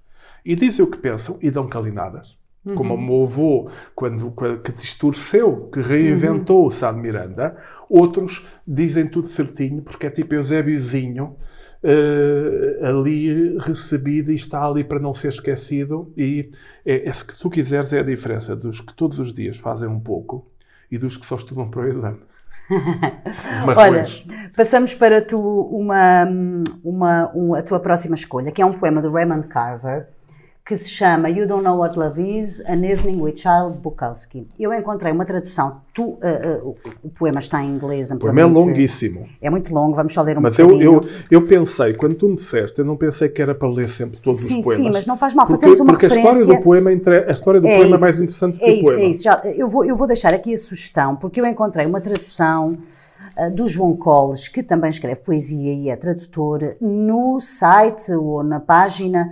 B: e dizem o que pensam e dão calinadas. Uhum. Como o meu avô, quando, que distorceu, que reinventou uhum. o Sá de Miranda, outros dizem tudo certinho, porque é tipo Eusébiozinho, uh, ali recebido e está ali para não ser esquecido. E é, é, se tu quiseres, é a diferença dos que todos os dias fazem um pouco e dos que só estudam para o exame.
A: Olha, passamos para tu uma, uma, uma, a tua próxima escolha, que é um poema do Raymond Carver que se chama You Don't Know What Love Is, An Evening with Charles Bukowski. Eu encontrei uma tradução, tu, uh, uh, o poema está em inglês.
B: O poema é longuíssimo.
A: É muito longo, vamos só ler um
B: mas
A: bocadinho.
B: Mas eu, eu, eu, pensei, quando tu me disseste, eu não pensei que era para ler sempre todos
A: sim,
B: os poemas.
A: Sim, mas não faz mal, fazemos uma
B: porque
A: referência...
B: Porque a história do poema, a história do é poema é mais interessante
A: é
B: que o poema.
A: É isso, já, eu, vou, eu vou deixar aqui a sugestão, porque eu encontrei uma tradução uh, do João Colles, que também escreve poesia e é tradutor, no site ou na página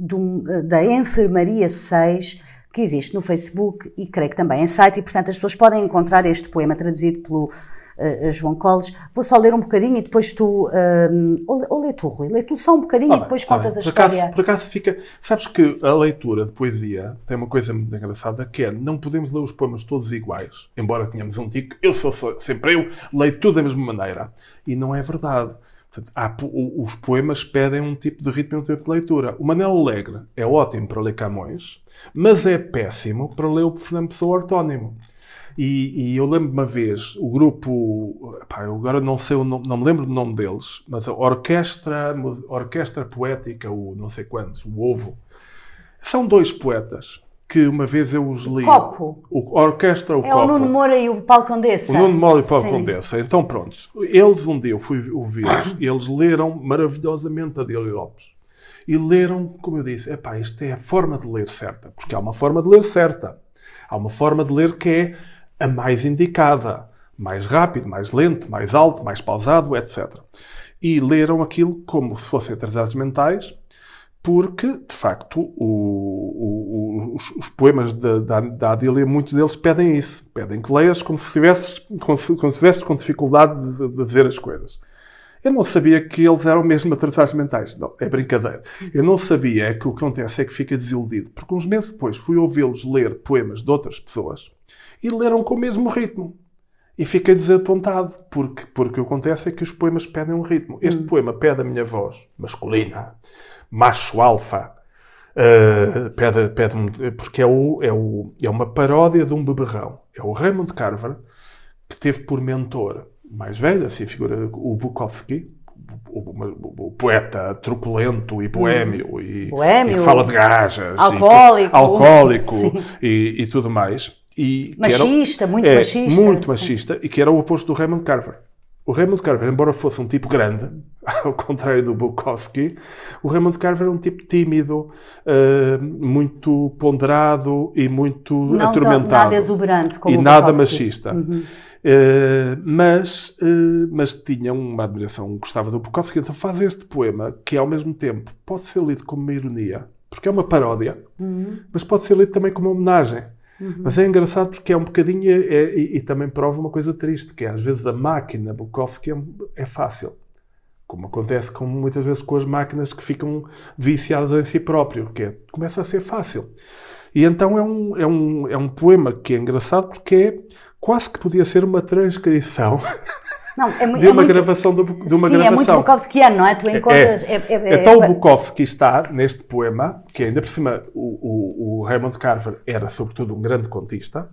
A: do, da Enfermaria 6, que existe no Facebook e creio que também em site, e portanto as pessoas podem encontrar este poema traduzido pelo uh, João Colles. Vou só ler um bocadinho e depois tu. Uh, ou, ou lê tu, Rui, lê tu só um bocadinho ah, e depois contas a
B: por
A: história.
B: Acaso, por acaso fica. Sabes que a leitura de poesia tem uma coisa muito engraçada que é não podemos ler os poemas todos iguais. Embora tenhamos um tico, eu sou sempre eu, leio tudo da mesma maneira. E não é verdade. Portanto, há, os poemas pedem um tipo de ritmo e um tipo de leitura. O Manel Alegre é ótimo para ler Camões, mas é péssimo para ler o Fernando Pessoa Ortónimo. E, e, eu lembro uma vez, o grupo, pá, eu agora não sei, nome, não me lembro do nome deles, mas a Orquestra, Orquestra Poética, o não sei quantos, o Ovo, são dois poetas que uma vez eu os li.
A: O Copo.
B: O Orquestra, o
A: é
B: Copo.
A: o Nuno Moura e o Paulo Condessa.
B: O Nuno Moura e o Paulo Sim. Condessa. Então, prontos. Eles, um dia eu fui ouvi-los e eles leram maravilhosamente a Adílio Lopes. E leram, como eu disse, epá, isto é a forma de ler certa. Porque há uma forma de ler certa. Há uma forma de ler que é a mais indicada. Mais rápido, mais lento, mais alto, mais pausado, etc. E leram aquilo como se fossem atrasados mentais porque, de facto, o, o, os, os, poemas da, da, da Adília, muitos deles pedem isso. Pedem que leias como se estivesses, como se, como se estivesses com dificuldade de, de, dizer as coisas. Eu não sabia que eles eram mesmo atrasados mentais. Não, é brincadeira. Eu não sabia que o que acontece é que fica desiludido. Porque uns meses depois fui ouvi-los ler poemas de outras pessoas e leram com o mesmo ritmo. E fiquei desapontado, porque, porque o que acontece é que os poemas pedem um ritmo. Este hum. poema pede a minha voz masculina, macho alfa, uh, pede, pede porque é, o, é, o, é uma paródia de um beberrão. É o Raymond Carver, que teve por mentor mais velho, assim, a figura, o Bukowski, o poeta truculento e boêmio,
A: Hum.
B: e, e que fala de gajas,
A: alcoólico.
B: e, alcoólico e, e tudo mais. E que era-
A: Machista, muito
B: é,
A: machista,
B: Muito
A: sim.
B: machista, e que era o oposto do Raymond Carver. O Raymond Carver, embora fosse um tipo grande, ao contrário do Bukowski, o Raymond Carver é um tipo tímido, eh, muito ponderado e muito
A: Não tão-
B: atormentado.
A: nada exuberante como
B: e
A: o
B: nada machista. Eh, mas, eh, mas tinha uma admiração, gostava do Bukowski, então faz este poema que ao mesmo tempo pode ser lido como uma ironia, porque é uma paródia, mas pode ser lido também como uma homenagem. Mas é engraçado porque é um bocadinho é- e, e também prova uma coisa triste, que é às vezes a máquina Bukowski é, é fácil. Como acontece com, muitas vezes com as máquinas que ficam viciadas em si próprio, que é, começa a ser fácil. E então é um, é, um, é um poema que é engraçado porque é quase que podia ser uma transcrição
A: Não, é,
B: de
A: é
B: uma
A: muito,
B: gravação de, de uma
A: sim,
B: gravação.
A: é muito Bukowskiano, não é? Tu encontras. É, é, é,
B: então
A: é-
B: o Bukowski está neste poema, que ainda por cima o, o, o Raymond Carver era sobretudo um grande contista,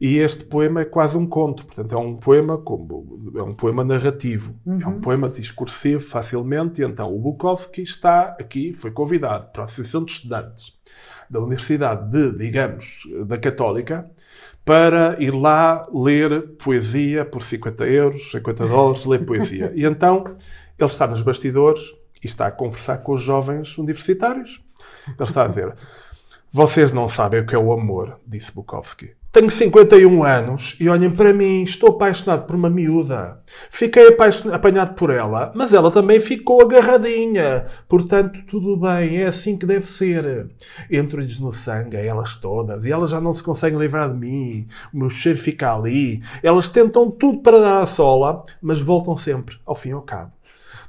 B: e este poema é quase um conto, portanto é um poema como é um poema narrativo, é um poema discursivo facilmente, e então o Bukowski está aqui, foi convidado para a Associação de Estudantes da Universidade de, digamos, da Católica, para ir lá ler poesia por 50 euros, 50 dólares, ler poesia. E então ele está nos bastidores e está a conversar com os jovens universitários. Ele está a dizer: Vocês não sabem o que é o amor, disse Bukowski. Tenho 51 anos e olhem para mim, estou apaixonado por uma miúda. Fiquei apanhado por ela, mas ela também ficou agarradinha. Portanto, tudo bem, é assim que deve ser. Entro-lhes no sangue, elas todas, e elas já não se conseguem livrar de mim. O meu cheiro fica ali. Elas tentam tudo para dar a sola, mas voltam sempre, ao fim e ao cabo.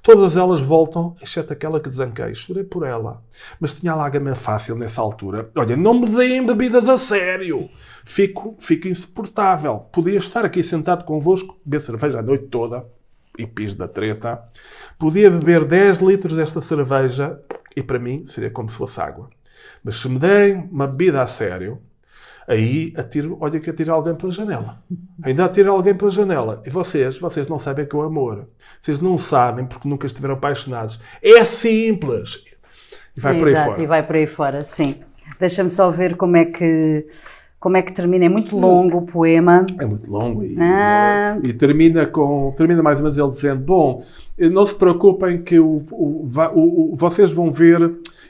B: Todas elas voltam, exceto aquela que desanquei. Chorei por ela. Mas tinha a lágrima fácil nessa altura. Olha, não me deem bebidas a sério. Fico, fico insuportável. Podia estar aqui sentado convosco, beber cerveja a noite toda, e pis da treta. Podia beber 10 litros desta cerveja, e para mim seria como se fosse água. Mas se me deem uma bebida a sério, aí atiro, olha que atiro alguém pela janela. Ainda atiro alguém pela janela. E vocês, vocês não sabem o que é o amor. Vocês não sabem porque nunca estiveram apaixonados. É simples. E vai por aí
A: Exato,
B: fora.
A: e vai por aí fora, sim. Deixa-me só ver como é que como é que termina. É muito longo o poema.
B: É muito longo e,
A: Ah.
B: e termina com termina mais ou menos ele dizendo bom não se preocupem que o, o- o- o- vocês vão ver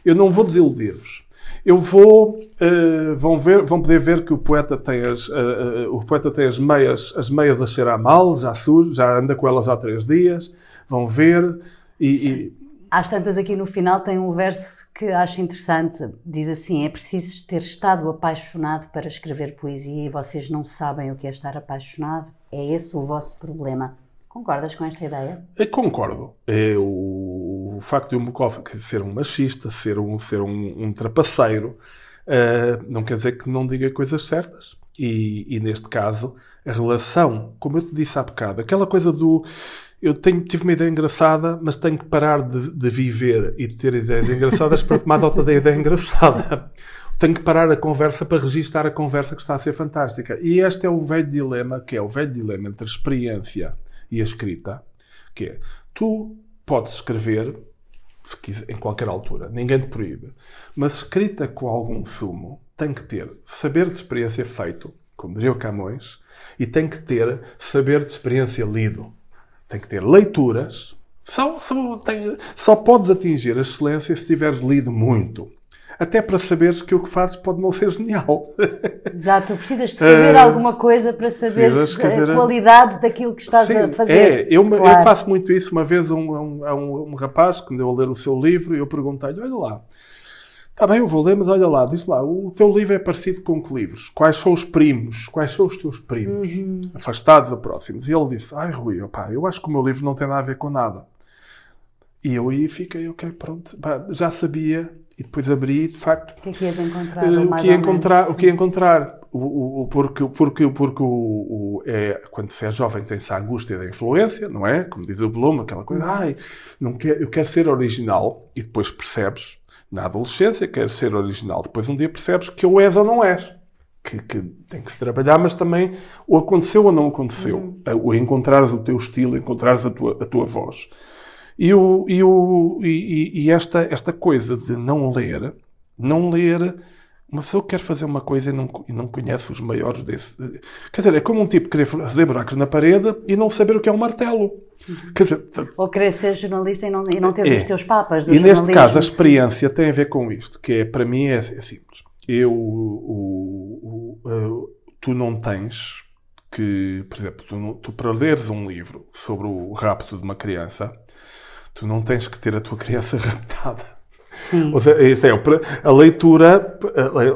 B: eu não vou desiludir-vos eu vou eh, vão ver vão poder ver que o poeta tem as eh, eh, o poeta tem as meias as meias a cheirar mal já surge já anda com elas há três dias vão ver e, e-
A: Às tantas, aqui no final, tem um verso que acho interessante. Diz assim: É preciso ter estado apaixonado para escrever poesia e vocês não sabem o que é estar apaixonado? É esse o vosso problema. Concordas com esta ideia?
B: Eu concordo. É o, o facto de o Bukowski ser um machista, ser um, ser um, um trapaceiro, eh, não quer dizer que não diga coisas certas. E, e neste caso, a relação, como eu te disse há bocado, aquela coisa do. Eu tenho, tive uma ideia engraçada, mas tenho que parar de, de viver e de ter ideias engraçadas para tomar nota da ideia engraçada. Tenho que parar a conversa para registar a conversa que está a ser fantástica. E este é o velho dilema, que é o velho dilema entre a experiência e a escrita, que é, tu podes escrever em qualquer altura, ninguém te proíbe, mas escrita com algum sumo tem que ter saber de experiência feito, como diria o Camões, e tem que ter saber de experiência lido. Tem que ter leituras. Só, só, tem- só podes atingir a excelência se tiveres lido muito. Até para saberes que o que fazes pode não ser genial.
A: Exato, precisas de saber
B: Eh,
A: alguma coisa para saberes
B: dizer,
A: a qualidade daquilo que estás a
B: Sim,
A: fazer.
B: É, eu,
A: Claro.
B: eu faço muito isso. Uma vez a um, a a um, um rapaz que me deu a ler o seu livro e eu perguntei-lhe: Olha lá, está bem, eu vou ler, mas olha lá, diz lá, o teu livro é parecido com que livros? Quais são os primos? Quais são os teus primos?
A: Uhum.
B: Afastados ou próximos? E ele disse: Ai, Rui, opá, eu acho que o meu livro não tem nada a ver com nada. E eu aí fiquei, ok, pronto, pá, já sabia. E depois abri de facto,
A: O que é que ias encontrar? ou
B: o que ia
A: menos?
B: encontrar, o que ia encontrar, o, o, o- porque, porque, porque o, o- é, quando se é jovem tem-se a angústia da influência, não é? Como diz o Bloom, aquela coisa, ai, não quer, eu quero ser original, e depois percebes, na adolescência, queres ser original, depois um dia percebes que ou és ou não és. Que, que tem que se trabalhar, mas também ou aconteceu ou não aconteceu. O encontrares o teu estilo, encontrares a tua, a tua voz. E, o, e, o, e, e esta, esta coisa de não ler, não ler uma pessoa quer fazer uma coisa e não, e não conhece os maiores desse. Quer dizer, é como um tipo querer fazer buracos na parede e não saber o que é um martelo. Quer dizer,
A: Ou querer ser jornalista e não, e não ter
B: É.
A: os teus papas. Do
B: e neste caso a experiência tem a ver com isto, que é, para mim é, é simples. Eu, o- o- o- tu não tens que, por exemplo, tu, tu para leres um livro sobre o rapto de uma criança, tu não tens que ter a tua criança raptada.
A: Sim.
B: Ou seja, isto é, a leitura,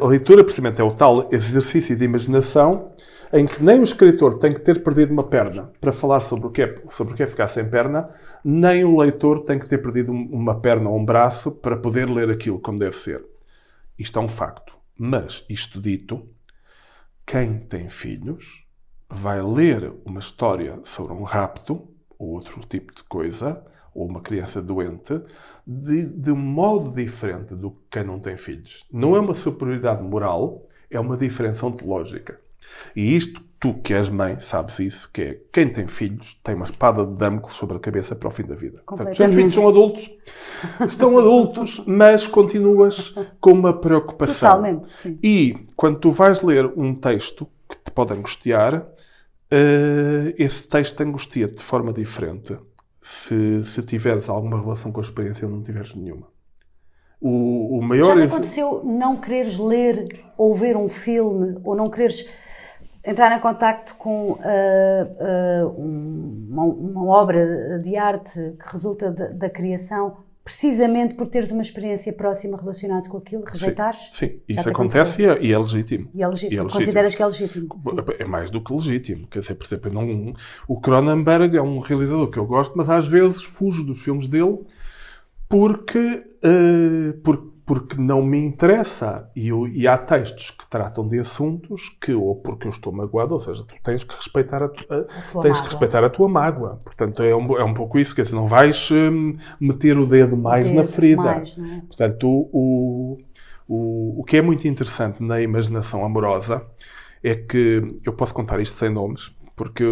B: a leitura precisamente é o tal exercício de imaginação em que nem o escritor tem que ter perdido uma perna para falar sobre o que é, sobre o que é ficar sem perna, nem o leitor tem que ter perdido um- uma perna ou um braço para poder ler aquilo como deve ser. Isto é um facto. Mas, isto dito, quem tem filhos vai ler uma história sobre um rapto ou outro tipo de coisa, ou uma criança doente, de, de modo diferente do que quem não tem filhos. Não é uma superioridade moral, é uma diferença ontológica. E isto, tu que és mãe, sabes isso, que é quem tem filhos tem uma espada de Damocles sobre a cabeça para o fim da vida. Portanto, os teus filhos são adultos, estão adultos, mas continuas com uma preocupação.
A: Totalmente, sim.
B: E quando tu vais ler um texto que te pode angustiar, eh, esse texto angustia-te de forma diferente se, se tiveres alguma relação com a experiência ou não tiveres nenhuma. O, o
A: Já
B: maior
A: te
B: ex-
A: aconteceu não quereres ler ou ver um filme ou não quereres entrar em contacto com ah, ah, um- uma, uma obra de arte que resulta da, da criação precisamente por teres uma experiência próxima relacionada com aquilo, rejeitares?
B: Sim,
A: Já
B: isso
A: te
B: acontece e é, e é legítimo.
A: E é legítimo.
B: E é legítimo.
A: Consideras que é legítimo? Sim.
B: É mais do que legítimo. Quer dizer, por exemplo, não, o Cronenberg é um realizador que eu gosto, mas às vezes fujo dos filmes dele porque, eh, por- porque não me interessa. E, eu- e há textos que tratam de assuntos que, ou porque eu estou magoado, ou seja, tu tens que respeitar a, tu- a-
A: tua
B: tens que
A: mágoa.
B: respeitar a tua mágoa. Portanto, é um, é um pouco isso, quer dizer, não vais hum, meter o dedo mais na
A: Dedo
B: ferida.
A: mais, não é?
B: Portanto, o, o, o que é muito interessante na imaginação amorosa é que eu posso contar isto sem nomes, porque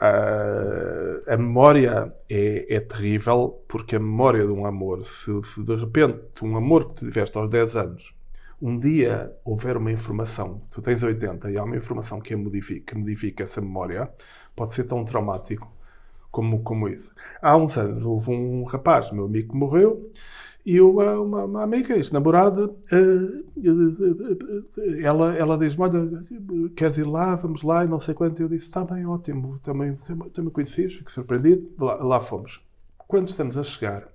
B: a, a memória é, é terrível, porque a memória de um amor, se, se de repente um amor que tu tiveste aos 10 anos, um dia houver uma informação, tu tens 80 e há uma informação que, modifica, que modifica essa memória, pode ser tão traumático como, como isso. Há uns anos houve um rapaz, meu amigo, que morreu e uma, uma, uma amiga, ex-namorada, eh, eh, ela, ela diz-me: Olha, queres ir lá? Vamos lá, e não sei quanto. Eu disse: Está bem, ótimo, também, também conheces, fico surpreendido. Lá, lá fomos. Quando estamos a chegar,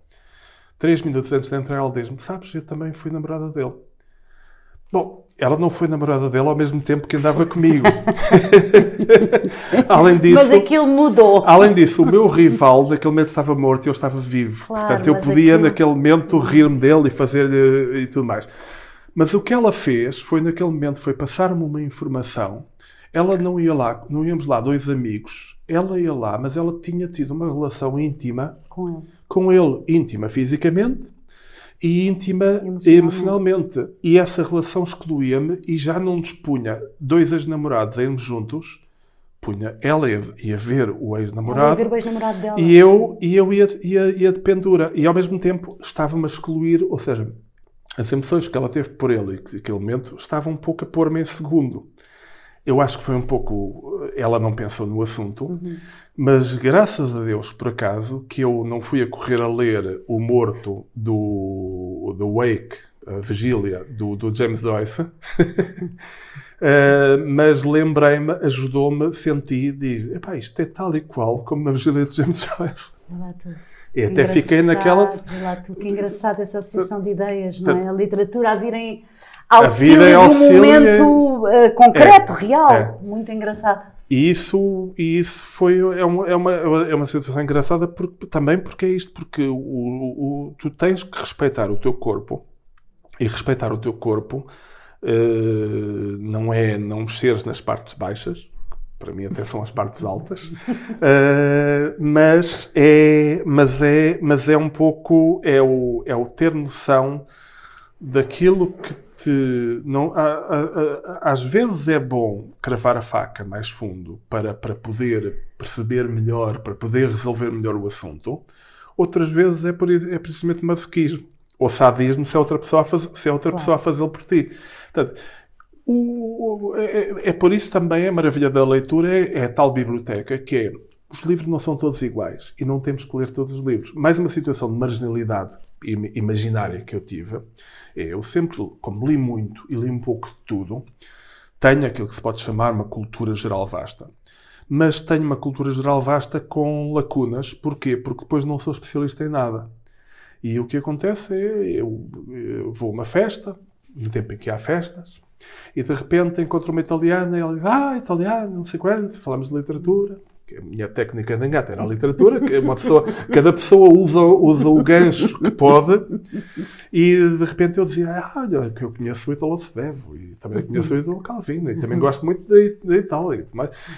B: três minutos antes de entrar, ela diz-me: Sabes, eu também fui namorada dele. Bom, ela não foi namorada dele ao mesmo tempo que andava comigo. Além disso,
A: Mas aquilo mudou.
B: Além disso, o meu rival naquele momento estava morto e eu estava vivo.
A: Claro,
B: Portanto, eu podia
A: aquilo-
B: naquele momento rir-me dele e fazer-lhe e tudo mais. Mas o que ela fez foi naquele momento foi passar-me uma informação. Ela não ia lá, não íamos lá dois amigos. Ela ia lá, mas ela tinha tido uma relação íntima
A: Com ele.
B: com ele, íntima fisicamente e íntima
A: Emocionalmente.
B: emocionalmente. E essa relação excluía-me e já não dispunha dois ex-namorados a irmos juntos. Punha, ela ia, ia ver o ex-namorado
A: dela.
B: e eu, e eu ia, ia, ia de pendura. E ao mesmo tempo estava-me a excluir, ou seja, as emoções que ela teve por ele e que naquele momento estavam um pouco a pôr-me em segundo. Eu acho que foi um pouco. Ela não pensou no assunto, mas graças a Deus, por acaso, que eu não fui a correr a ler O Morto do, do Wake, a Vigília, do, do James Joyce. Uh, mas lembrei-me, ajudou-me, senti e digo: epá, isto é tal e qual como na Vigília de James Joyce.
A: Vê lá tu.
B: E até fiquei naquela.
A: vê lá tu, que engraçado essa associação de ideias, não é? A literatura a vir em auxílio
B: vida em
A: de um
B: auxílio
A: momento eh, concreto,
B: É,
A: real.
B: é.
A: Muito engraçado.
B: E isso, e isso foi, é, uma, é, uma, é uma situação engraçada porque, também porque é isto, porque o, o- tu tens que respeitar o teu corpo e respeitar o teu corpo eh, não é não mexeres nas partes baixas, para mim até são as partes altas, eh, mas, é, mas, é, mas é um pouco, é o, é o ter noção daquilo que te. Não, a- a- a- às vezes é bom cravar a faca mais fundo para, para poder perceber melhor, para poder resolver melhor o assunto. outras vezes é, por, é precisamente masoquismo. Ou sadismo se é outra pessoa a, faz, se é outra claro. pessoa a fazê-lo por ti. Portanto, o, é, é, por isso também a maravilha da leitura é, é a tal biblioteca que é os livros não são todos iguais e não temos que ler todos os livros. Mais uma situação de marginalidade imaginária que eu tive é eu sempre, como li muito e li um pouco de tudo, tenho aquilo que se pode chamar uma cultura geral vasta. Mas tenho uma cultura geral vasta com lacunas. Porquê? Porque depois não sou especialista em nada. E o que acontece é eu, eu vou a uma festa, no tempo em que há festas, e de repente encontro uma italiana e ela diz: Ah, italiano, não sei quanto, falamos de literatura. A minha técnica de engate era a literatura, que uma pessoa, cada pessoa usa, usa o gancho que pode, e de repente eu dizia: ah, Olha, que eu conheço o Italo Svevo, e também conheço o Italo Calvino, e também gosto muito da Itália.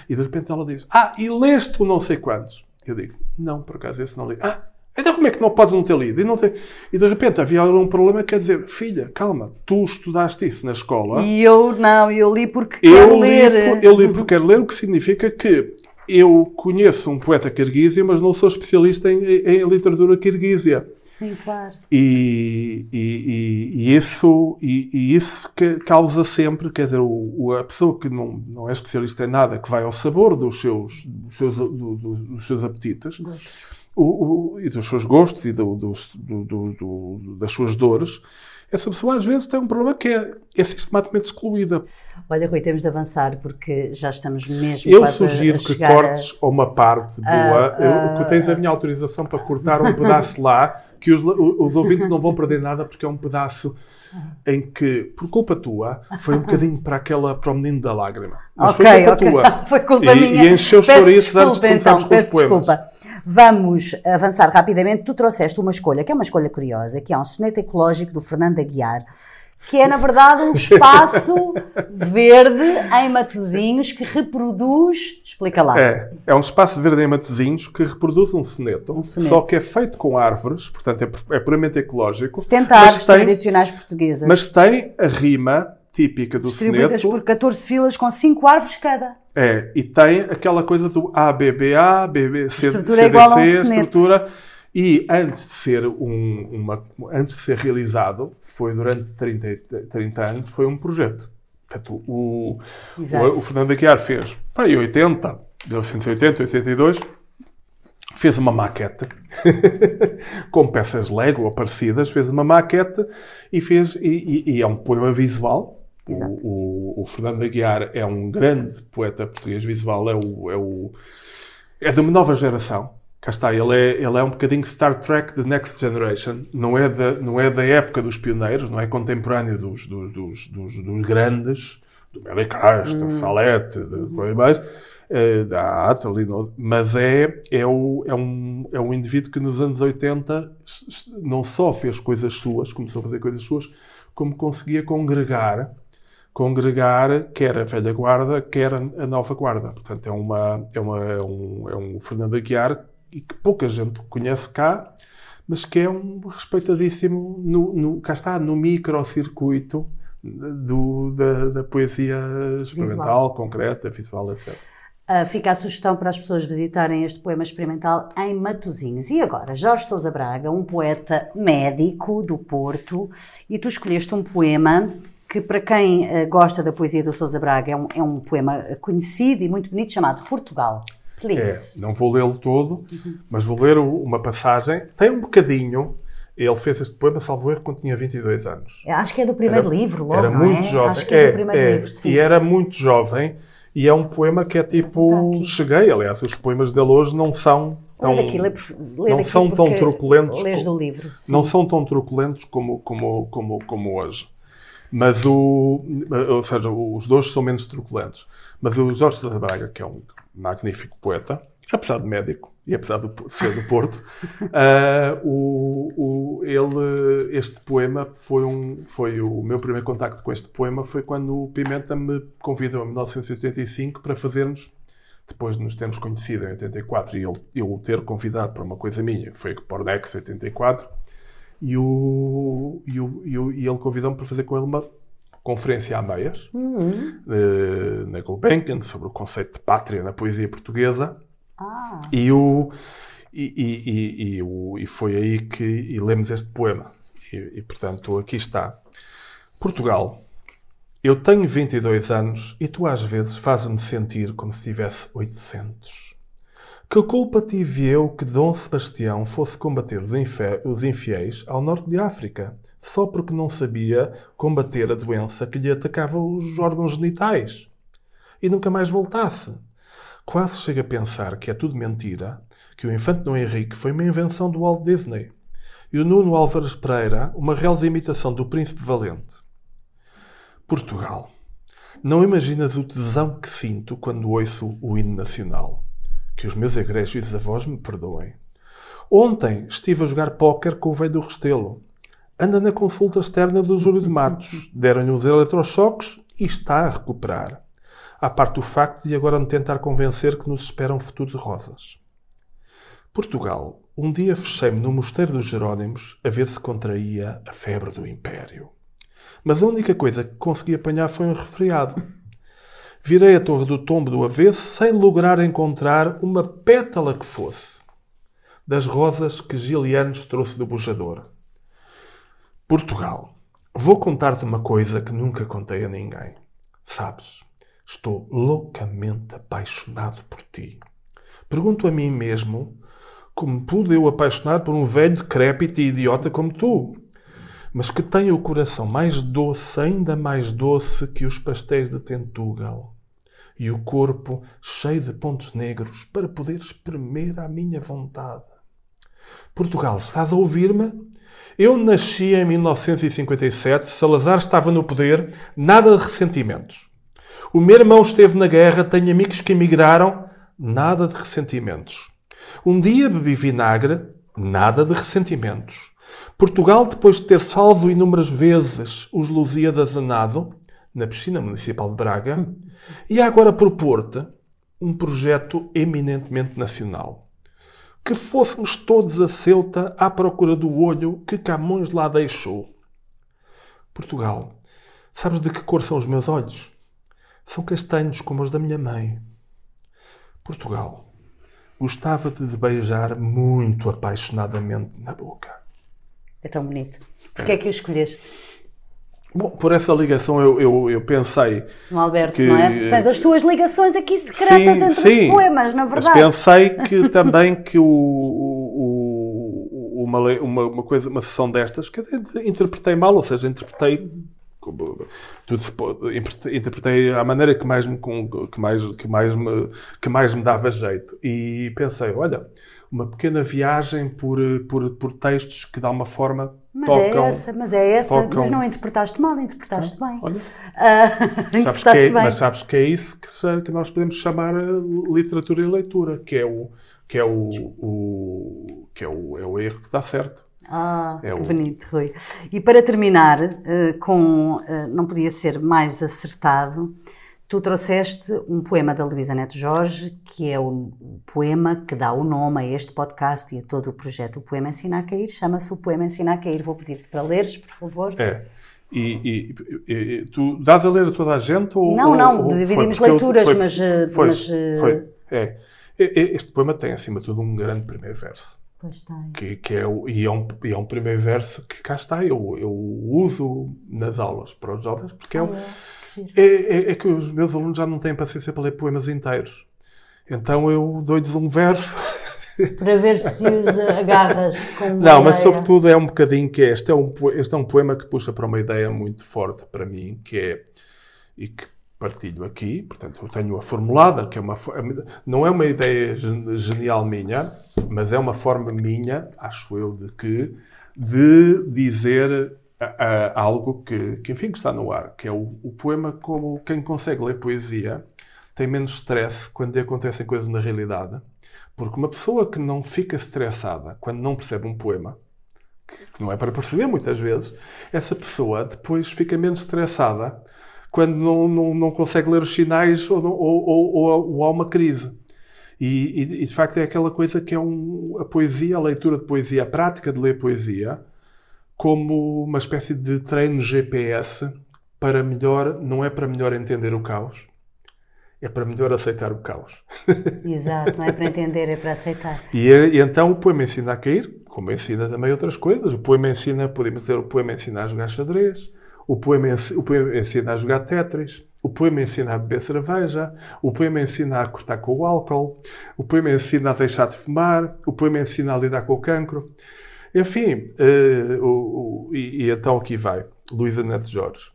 B: E de repente ela diz: Ah, e leste o não sei quantos? Eu digo: Não, por acaso esse não li. Ah, então como é que não podes não ter lido? E, não ter... e de repente havia um problema que quer dizer, filha, calma, tu estudaste isso na escola.
A: E eu não, eu li porque
B: eu
A: quero
B: li,
A: ler.
B: Eu li porque quero ler, o que significa que eu conheço um poeta kirguísio, mas não sou especialista em, em literatura kirguísia.
A: Sim, claro.
B: E, e, e, e isso, e, isso que causa sempre, quer dizer, o, a pessoa que não, não é especialista em nada, que vai ao sabor dos seus, dos seus, do, do, dos seus apetites. O, o, e dos seus gostos e do, do, das suas dores, essa pessoa às vezes tem um problema que é, é sistematicamente excluída.
A: Olha, Rui, temos de avançar porque já estamos mesmo
B: Eu sugiro que cortes a... uma parte boa. Uh, uh, que tens a minha autorização para cortar um pedaço lá, que os, os ouvintes não vão perder nada porque é um pedaço em que, por culpa tua, foi um bocadinho para aquela para o menino da lágrima. Mas
A: okay, foi culpa okay. tua. foi culpa
B: e,
A: minha.
B: E encheu os chouriços antes de
A: então,
B: com peço
A: desculpa. Vamos avançar rapidamente. Tu trouxeste uma escolha, que é uma escolha curiosa, que é um soneto ecológico do Fernando Aguiar, que é, na verdade, um espaço verde em Matozinhos que reproduz. Explica lá.
B: É, é um espaço verde em Matozinhos que reproduz um soneto, um soneto. só que é feito com árvores, portanto é, é puramente ecológico.
A: 70 árvores tem, tradicionais portuguesas.
B: Mas tem a rima típica do
A: Distribuídas
B: soneto.
A: por 14 filas com 5 árvores cada.
B: É, e tem aquela coisa do ABBA, BBC,
A: estrutura CDC, igual a um
B: estrutura. E antes de ser, um, uma, antes de ser realizado, foi durante 30, 30 anos, foi um projeto. Portanto, o, o, o, Fernando Aguiar fez, em 80, 1980, 82, fez uma maquete com peças Lego aparecidas, fez uma maquete e fez e, e, e é um poema visual. O, o, o, Fernando Aguiar é um grande poeta português visual, é o, é o é de uma nova geração cá está, ele é, ele é um bocadinho Star Trek The Next Generation, não é da, não é da época dos pioneiros, não é contemporâneo dos, dos, dos, dos, dos grandes, do Mary Cast, hum. Salete, de mais, uh, da Atali, mas é, é, o, é, um, é um indivíduo que nos anos 80 não só fez coisas suas, começou a fazer coisas suas, como conseguia congregar congregar quer a velha guarda, quer a nova guarda. Portanto, é, uma, é, uma, é, um, é um Fernando Aguiar e que pouca gente conhece cá, mas que é um respeitadíssimo, no, no, cá está, no microcircuito do, da, da poesia experimental, visual. concreta, visual, etc. Uh,
A: ah, fica a sugestão para as pessoas visitarem este poema experimental em Matosinhos. E agora, Jorge Sousa Braga, um poeta médico do Porto, e tu escolheste um poema que, para quem uh, gosta da poesia do Sousa Braga, é um, é um poema conhecido e muito bonito chamado Portugal.
B: Please. É, não vou lê-lo todo, mas vou ler uma passagem. Tem um bocadinho. Ele fez este poema, salvo erro, quando tinha 22 anos.
A: Acho que é do primeiro era, livro, logo,
B: Era muito
A: é?
B: jovem.
A: Acho que é, é do primeiro é, livro, sim.
B: E era muito jovem. E é um poema que é tipo. Cheguei, aliás, os poemas dele hoje não são tão. Lê lê, lê não são tão truculentos.
A: Lês do livro, sim.
B: Não são tão truculentos como, como, como, como hoje. Mas o. Ou seja, os dois são menos truculentos. Mas o Jorge de Braga, que é um magnífico poeta, apesar de médico e apesar de ser do Porto, uh, o, o, ele, este poema foi, um, foi o meu primeiro contacto com este poema foi quando o Pimenta me convidou em 1985 para fazermos, depois de nos termos conhecido em 84 e ele, eu o ter convidado para uma coisa minha, foi para o Nex 84, e, o, e, o, e, o, e ele convidou-me para fazer com ele uma conferência a meias, uhum. uh, na Gulbenkian, sobre o conceito de pátria na poesia portuguesa.
A: Ah.
B: E, o, E, e, e, e, o- e foi aí que lemos este poema. E, e, portanto, aqui está. Portugal. Eu tenho 22 anos e tu às vezes fazes-me sentir como se tivesse 800. Que culpa tive eu que Dom Sebastião fosse combater os, infe- os infiéis ao norte de África, só porque não sabia combater a doença que lhe atacava os órgãos genitais? E nunca mais voltasse. Quase chega a pensar que é tudo mentira, que o Infante Dom Henrique foi uma invenção do Walt Disney e o Nuno Álvares Pereira uma real imitação do Príncipe Valente. Portugal. Não imaginas o tesão que sinto quando ouço o hino nacional. Que os meus egrégios avós me perdoem. Ontem estive a jogar póquer com o velho do Restelo. Anda na consulta externa do Júlio de Matos. Deram-lhe os eletrochoques e está a recuperar. À parte o facto de agora me tentar convencer que nos espera um futuro de rosas. Portugal. Um dia fechei-me no Mosteiro dos Jerónimos a ver se contraía a febre do Império. Mas a única coisa que consegui apanhar foi um resfriado. Virei a torre do tombo do avesso sem lograr encontrar uma pétala que fosse das rosas que Gilianos trouxe do bujador. Portugal. Vou contar-te uma coisa que nunca contei a ninguém. Sabes, estou loucamente apaixonado por ti. Pergunto a mim mesmo como pude eu apaixonar por um velho decrépito e idiota como tu, mas que tem o coração mais doce, ainda mais doce que os pastéis de Tentugal, e o corpo cheio de pontos negros para poder espremer à minha vontade. Portugal, estás a ouvir-me? Eu nasci em 1957, Salazar estava no poder, nada de ressentimentos. O meu irmão esteve na guerra, tenho amigos que emigraram, nada de ressentimentos. Um dia bebi vinagre, nada de ressentimentos. Portugal, depois de ter salvo inúmeras vezes os Lusíadas a nado, na piscina municipal de Braga, ia agora propor-te um projeto eminentemente nacional. Que fôssemos todos a Ceuta à procura do olho que Camões lá deixou. Portugal, sabes de que cor são os meus olhos? São castanhos como os da minha mãe. Portugal, gostava-te de beijar muito apaixonadamente na boca.
A: É tão bonito. Porquê é que o escolheste?
B: Bom, por essa ligação eu, eu, eu pensei.
A: No Alberto,
B: Que-
A: não é? Tens as tuas ligações aqui secretas entre os poemas, na
B: Mas
A: verdade.
B: pensei que também que o, o- o- uma, uma, uma coisa, uma sessão destas, quer dizer, interpretei mal, ou seja, interpretei tudo interpretei- à maneira que mais me que mais que mais me que mais me dava jeito e pensei, olha, uma pequena viagem por por, por textos que de alguma forma
A: Mas
B: tocam
A: é essa, mas é essa.
B: tocam-
A: Mas não interpretaste mal, interpretaste bem.
B: Olha,
A: Ah,
B: que
A: interpretaste
B: é,
A: bem.
B: mas sabes que é isso que, se- que nós podemos chamar a literatura e leitura, que é o que é o, o- que é o, é o erro que dá certo.
A: Ah,
B: É
A: que
B: o-
A: bonito, Rui. E para terminar, eh, com, eh, não podia ser mais acertado, tu trouxeste um poema da Luísa Neto Jorge, que é o, poema que dá o nome a este podcast e a todo o projeto. O Poema Ensina a Cair, chama-se o Poema Ensina a Cair. Vou pedir-te para leres, por favor.
B: É. E, e- e- tu dás a ler a toda a gente? Ou,
A: Não, não,
B: ou-
A: dividimos
B: foi
A: leituras,
B: foi-
A: mas, eh,
B: Foi,
A: mas, eh,
B: foi, é. Este poema tem, acima de tudo, um grande primeiro verso.
A: Pois tem.
B: Que, que é, e, é um, e é um primeiro verso que cá está, eu, eu uso nas aulas para os jovens, porque é, um- é, é- é que os meus alunos já não têm paciência para ler poemas inteiros. Então eu dou-lhes um verso.
A: Para ver se os agarras com uma
B: Não, mas
A: ideia.
B: sobretudo é um bocadinho que é, este é um, este é um poema que puxa para uma ideia muito forte para mim, que é, e que partilho aqui, portanto eu tenho-a formulada, que é uma, não é uma ideia gen- genial minha, mas é uma forma minha, acho eu, de que, de dizer a- a- algo que, que, enfim, que está no ar, que é o, o poema como quem consegue ler poesia tem menos stress quando lhe acontecem coisas na realidade, porque uma pessoa que não fica estressada quando não percebe um poema, que não é para perceber muitas vezes, essa pessoa depois fica menos estressada quando não, não, não consegue ler os sinais ou, não- ou, ou, ou- há uma crise. E, e, de facto é aquela coisa que é um, a poesia, a leitura de poesia, a prática de ler poesia, como uma espécie de treino GPS para melhor, não é para melhor entender o caos, é para melhor aceitar o caos.
A: Exato, não é para entender, é para aceitar.
B: E, e, então o poema ensina a cair, como ensina também outras coisas. O poema ensina, podemos dizer, o poema ensina a jogar xadrez, o poema, o poema ensina a jogar Tetris, o poema ensina a beber cerveja, o poema ensina a cortar com o álcool, o poema ensina a deixar de fumar, o poema ensina a lidar com o cancro. Enfim, uh, o, o, e, e então aqui vai, Luísa Neto Jorge.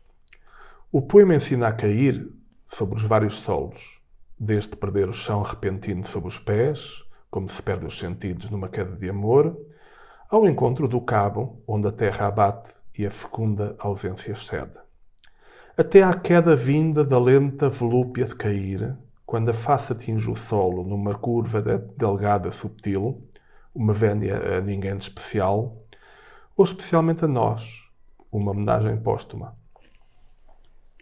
B: O poema ensina a cair sobre os vários solos, desde perder o chão repentino sob os pés, como se perde os sentidos numa queda de amor, ao encontro do cabo onde a terra abate e a fecunda ausência excede. Até à queda vinda da lenta volúpia de cair, quando a face atinge o solo numa curva delgada subtil, uma vénia a ninguém de especial, ou especialmente a nós, uma homenagem póstuma.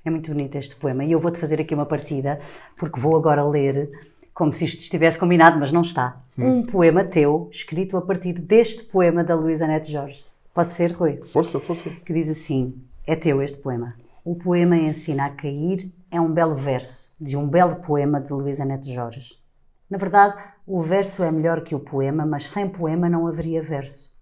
A: É muito bonito este poema e eu vou-te fazer aqui uma partida, porque vou agora ler, como se isto estivesse combinado, mas não está, hum. um poema teu, escrito a partir deste poema da Luísa Neto Jorge. Pode ser, Rui?
B: Força, força.
A: Que diz assim: É teu este poema. O poema Ensina a Cair é um belo verso de um belo poema de Luísa Neto Jorge. Na verdade, o verso é melhor que o poema, mas sem poema não haveria verso.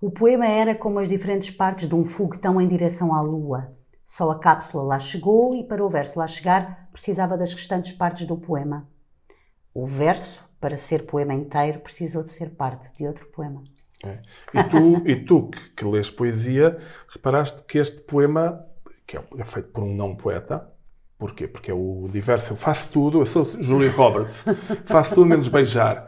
A: O poema era como as diferentes partes de um foguetão em direção à lua. Só a cápsula lá chegou e para o verso lá chegar precisava das restantes partes do poema. O verso, para ser poema inteiro, precisou de ser parte de outro poema.
B: É. E tu, e tu que, que lês poesia, reparaste que este poema, que é, é feito por um não poeta, Porquê? Porque é o diverso. Eu faço tudo, eu sou Julia Roberts, faço tudo menos beijar.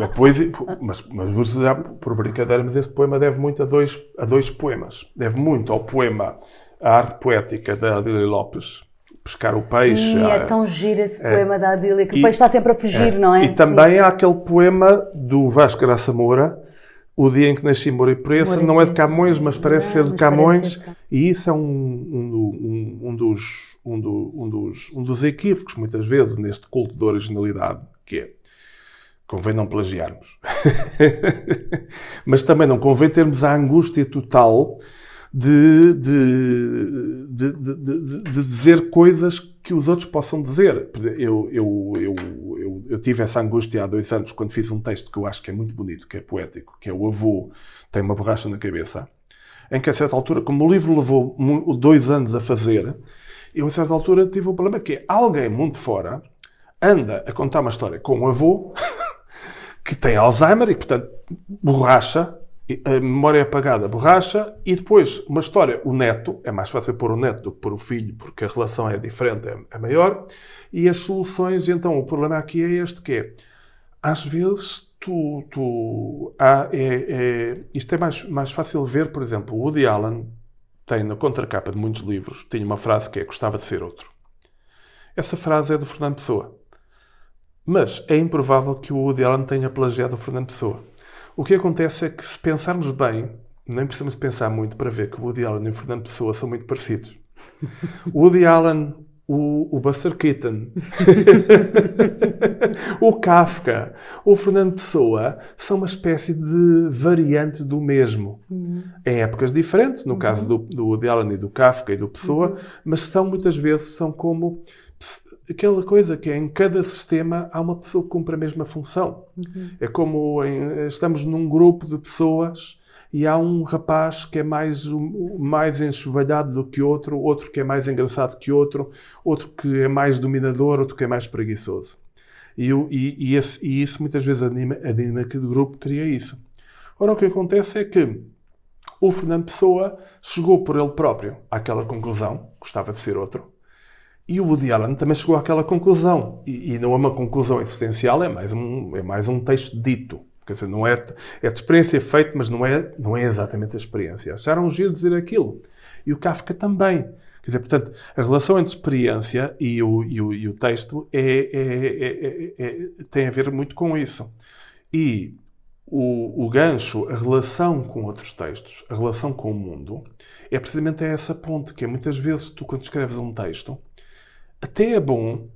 B: É poesia, mas, mas vou já por brincadeira, mas este poema deve muito a dois, a dois poemas. Deve muito ao poema A Arte Poética da Adília Lopes, Pescar o Peixe.
A: Sim, é tão giro esse é, poema da Adília, que o peixe está sempre a fugir, é, não é?
B: E também há aquele poema do Vasco Graça Moura, o dia em que nasci morei preça não é de Camões, mas parece ser de Camões. Ser de... E isso é um, um, um, dos, um, do, um, dos, um dos equívocos, muitas vezes, neste culto de originalidade, que é convém não plagiarmos. mas também não convém termos a angústia total de, de, de, de, dizer coisas que os outros possam dizer. Eu, eu, eu, eu tive essa angústia há dois anos quando fiz um texto que eu acho que é muito bonito, que é poético, que é o avô tem uma borracha na cabeça, em que a certa altura, como o livro levou dois anos a fazer, eu a certa altura tive um problema que é alguém muito fora anda a contar uma história com um avô que tem Alzheimer e, portanto, borracha a memória é apagada, borracha, e depois uma história, o neto, é mais fácil pôr o neto do que pôr o filho, porque a relação é diferente, é, é maior, e as soluções, então o problema aqui é este que é, às vezes tu, tu há, é, é, isto é mais, mais fácil ver, por exemplo, o Woody Allen tem na contracapa de muitos livros, tinha uma frase que é gostava de ser outro. Essa frase é do Fernando Pessoa. Mas é improvável que o Woody Allen tenha plagiado o Fernando Pessoa. O que acontece é que, se pensarmos bem, nem precisamos pensar muito para ver que o Woody Allen e o Fernando Pessoa são muito parecidos. O Woody Allen, o, o Buster Keaton, o Kafka, o Fernando Pessoa são uma espécie de variante do mesmo. Uhum. Em épocas diferentes, no uhum. caso do, do Woody Allen e do Kafka e do Pessoa, uhum. mas são muitas vezes são como aquela coisa que é, em cada sistema há uma pessoa que cumpre a mesma função. Uhum. É como em, estamos num grupo de pessoas e há um rapaz que é mais, mais enxovalhado do que outro, outro que é mais engraçado que outro, outro que é mais dominador, outro que é mais preguiçoso. E, e, e, esse, e isso muitas vezes a dinâmica do grupo cria isso. Ora, o que acontece é que o Fernando Pessoa chegou por ele próprio àquela conclusão, gostava de ser outro, e o Woody Allen também chegou àquela conclusão. E, e, não é uma conclusão existencial, é mais um, é mais um texto dito. Quer dizer, não é, é de experiência feito, mas não é, não é exatamente a experiência. Acharam giro dizer aquilo. E o Kafka também. Quer dizer, portanto, a relação entre experiência e o, e o, e o texto é, é, é, tem a ver muito com isso. E o, o gancho, a relação com outros textos, a relação com o mundo, é precisamente essa ponte que é muitas vezes tu, quando escreves um texto, até é bom,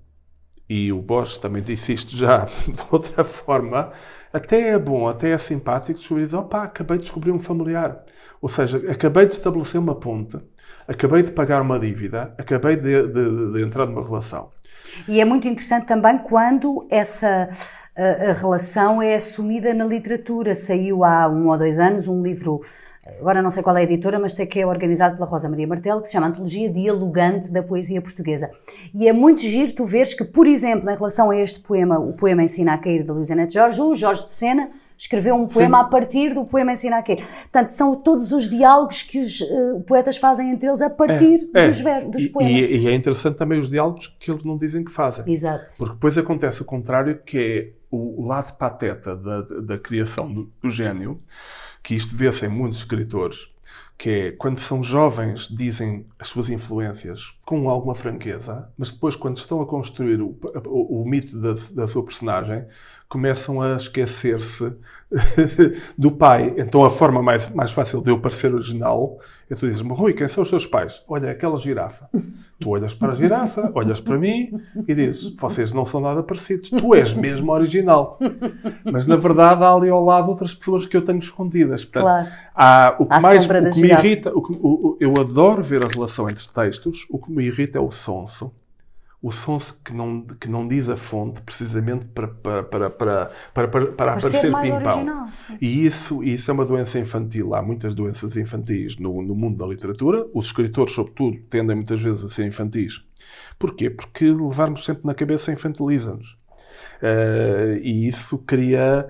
B: e o Bosch também disse isto já de outra forma, até é bom, até é simpático descobrir, opá, acabei de descobrir um familiar. Ou seja, acabei de estabelecer uma ponte, acabei de pagar uma dívida, acabei de, de, de entrar numa relação.
A: E é muito interessante também quando essa a, a relação é assumida na literatura. Saiu há um ou dois anos um livro agora não sei qual é a editora, mas sei que é organizado pela Rosa Maria Martelo, que se chama Antologia Dialogante da Poesia Portuguesa. E é muito giro tu veres que, por exemplo, em relação a este poema, o poema Ensina a Cair, de Luísa Neto Jorge, o Jorge de Sena escreveu um poema Sim. a partir do poema Ensina a Cair. Portanto, são todos os diálogos que os uh, poetas fazem entre eles a partir é, é. dos, dos poemas.
B: E, e, é interessante também os diálogos que eles não dizem que fazem.
A: Exato.
B: Porque depois acontece o contrário, que é o lado pateta da, da criação do, do gênio, que isto vê-se em muitos escritores, que é quando são jovens dizem as suas influências com alguma franqueza, mas depois quando estão a construir o, o, o mito da, da, sua personagem, começam a esquecer-se do pai. Então a forma mais, mais fácil de eu parecer original é tu dizes-me, Rui, quem são os teus pais? Olha, aquela girafa. Tu olhas para a girafa, olhas para mim e dizes, vocês não são nada parecidos. Tu és mesmo original. Mas na verdade há ali ao lado outras pessoas que eu tenho escondidas. Portanto,
A: claro.
B: há, o que mais o que me irrita, o que, o, eu adoro ver a relação entre textos, o que me irrita é o sonso o sonso que não, que não diz a fonte precisamente para, para, para, para, para, para, para aparecer pimpão. E isso, isso é uma doença infantil. Há muitas doenças infantis no, no mundo da literatura. Os escritores, sobretudo, tendem muitas vezes a ser infantis. Porquê? Porque levarmos sempre na cabeça infantiliza-nos. Uh, e isso cria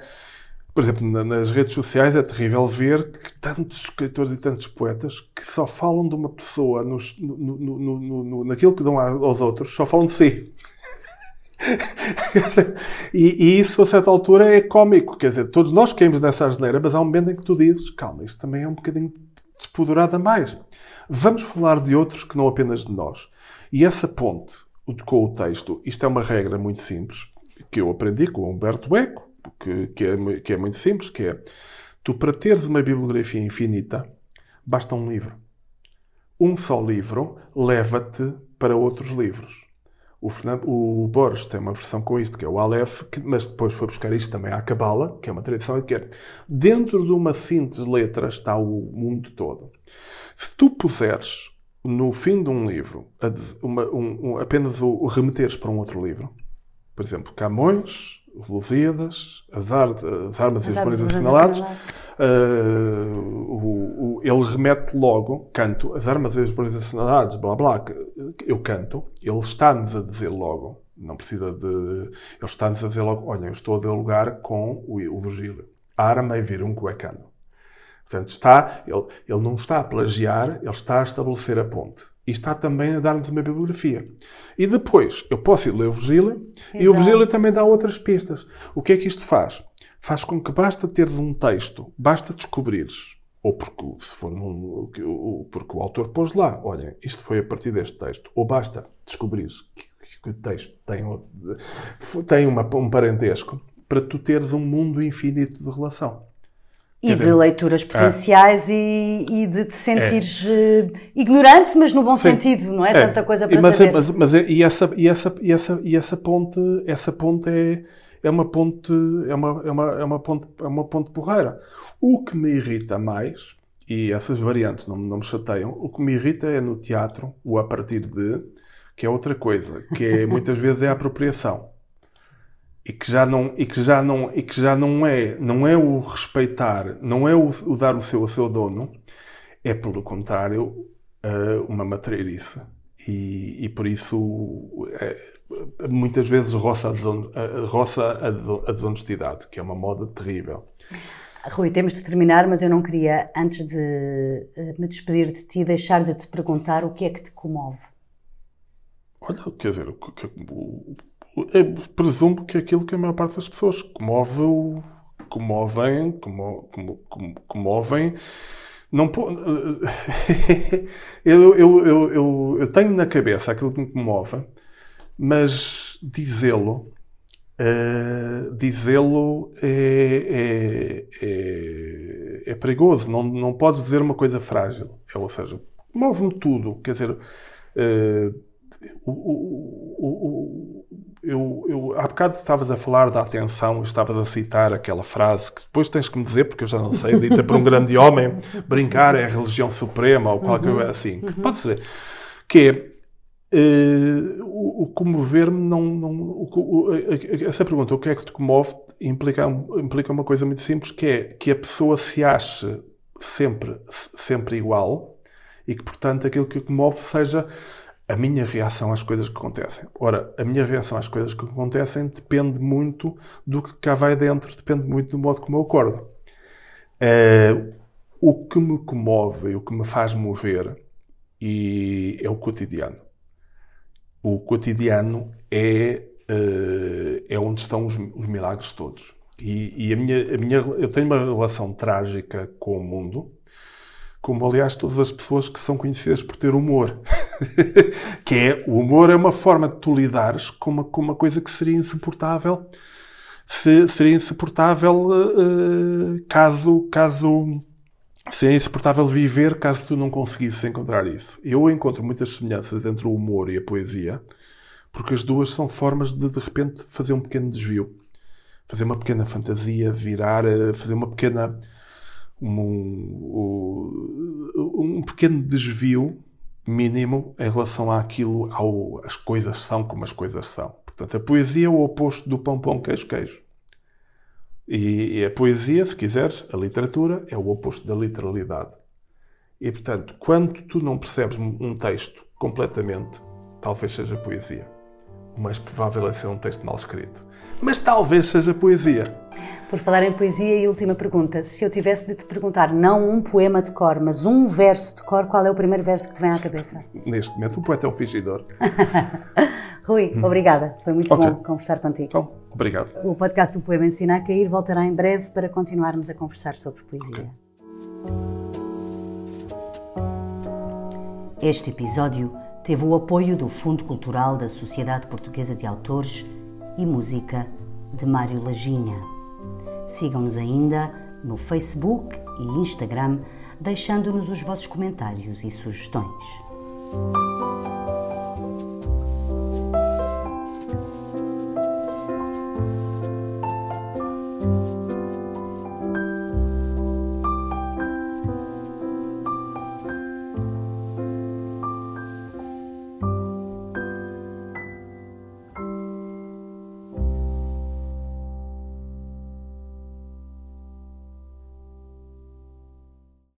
B: por exemplo, nas redes sociais é terrível ver que tantos escritores e tantos poetas que só falam de uma pessoa nos, no, no, no, naquilo que dão aos outros, só falam de si. e, e, isso, a certa altura, é cómico. Quer dizer, todos nós caímos nessa asneira, mas há um momento em que tu dizes: calma, isto também é um bocadinho despodurado a mais. Vamos falar de outros que não apenas de nós. E essa ponte com o texto, isto é uma regra muito simples que eu aprendi com o Humberto Eco que, que, é, que é muito simples, que é tu para teres uma bibliografia infinita, basta um livro. Um só livro leva-te para outros livros. O, Fernando, o Borges tem uma versão com isto, que é o Aleph, que, mas depois foi buscar isto também à Cabala, que é uma tradição que é dentro de uma síntese de letras está o mundo todo. Se tu puseres no fim de um livro uma, um, um, apenas o, o remeteres para um outro livro, por exemplo, Camões, Lusíadas, as, ar, as armas as e os bens assinalados. Uh, o, o, ele remete logo, canto, as armas e os bens assinalados, blá blá, eu canto, ele está-nos a dizer logo, não precisa de. Ele está-nos a dizer logo: olha, eu estou a dialogar com o, o Virgílio. Arma e vir um cuecano. Portanto, está, ele, ele não está a plagiar, ele está a estabelecer a ponte. E está também a dar-nos uma bibliografia. E depois, eu posso ir ler o Virgílio, e o Virgílio também dá outras pistas. O que é que isto faz? Faz com que basta teres um texto, basta descobrires, ou porque, se for num, porque o autor pôs lá, olha, isto foi a partir deste texto, ou basta descobrires que, que o texto tem, tem uma, um parentesco, para tu teres um mundo infinito de relação.
A: E de leituras potenciais ah. e, e, de te sentires é. uh, ignorante, mas no bom Sim. sentido, não é? é? Tanta coisa para
B: mas,
A: saber.
B: Mas, mas, e, essa, e, essa, e, essa, e essa ponte, essa ponte é, é uma ponte, é uma, é uma, é uma ponte, é uma ponte porreira. O que me irrita mais, e essas variantes não, não me chateiam, o que me irrita é no teatro, o a partir de, que é outra coisa, que é, muitas vezes é a apropriação e que já não e que já não e que já não é não é o respeitar não é o, o dar o seu ao seu dono é pelo contrário uh, uma matreirice e, e por isso é, muitas vezes roça a, deson, roça a, desonestidade que é uma moda terrível
A: Rui, temos de terminar, mas eu não queria, antes de me despedir de ti, deixar de te perguntar o que é que te comove.
B: Olha, quer dizer, o, o, eu presumo que aquilo que a maior parte das pessoas comove o, comovem, como, como, comovem, não eu, eu, eu, eu, eu tenho na cabeça aquilo que me comove, mas dizê-lo Uh, dizê-lo é, é, é, é, perigoso. Não, não podes dizer uma coisa frágil. É, ou seja, move-me tudo. Quer dizer, uh, o, o, o, eu, eu, há bocado estavas a falar da atenção, estavas a citar aquela frase que depois tens que me dizer, porque eu já não sei, dita por um grande homem: brincar é a religião suprema ou qualquer coisa uhum. assim. Uhum. Pode ser. Que Uh, o, o comover-me não. não o, o, essa pergunta, o que é que te comove, implica, implica uma coisa muito simples, que é que a pessoa se ache sempre, sempre igual e que, portanto, aquilo que o comove seja a minha reação às coisas que acontecem. Ora, a minha reação às coisas que acontecem depende muito do que cá vai dentro, depende muito do modo como eu acordo. Uh, o que me comove e o que me faz mover e é o cotidiano. O cotidiano é, uh, é onde estão os, os milagres todos. E, e, a minha, a minha, eu tenho uma relação trágica com o mundo, como aliás todas as pessoas que são conhecidas por ter humor. que é, o humor é uma forma de tu lidares com uma, com uma coisa que seria insuportável. Se, seria insuportável uh, caso, caso seria insuportável viver caso tu não conseguisses encontrar isso. Eu encontro muitas semelhanças entre o humor e a poesia, porque as duas são formas de, de repente, fazer um pequeno desvio. Fazer uma pequena fantasia, virar, eh, fazer uma pequena. Um, um pequeno desvio mínimo em relação àquilo, ao, as coisas são como as coisas são. Portanto, a poesia é o oposto do pão, pão, queijo, queijo. E, a poesia, se quiseres, a literatura, é o oposto da literalidade. E, portanto, quando tu não percebes um texto completamente, talvez seja poesia. O mais provável é ser um texto mal escrito. Mas talvez seja poesia.
A: Por falar em poesia, e última pergunta. Se eu tivesse de te perguntar, não um poema de cor, mas um verso de cor, qual é o primeiro verso que te vem à cabeça?
B: Neste momento, o poeta é um fingidor.
A: Rui, obrigada. Foi muito okay. bom conversar contigo.
B: Então, obrigado.
A: O podcast do Poema Ensina a Cair voltará em breve para continuarmos a conversar sobre poesia. Okay. Este episódio teve o apoio do Fundo Cultural da Sociedade Portuguesa de Autores e Música de Mário Laginha. Sigam-nos ainda no Facebook e Instagram, deixando-nos os vossos comentários e sugestões.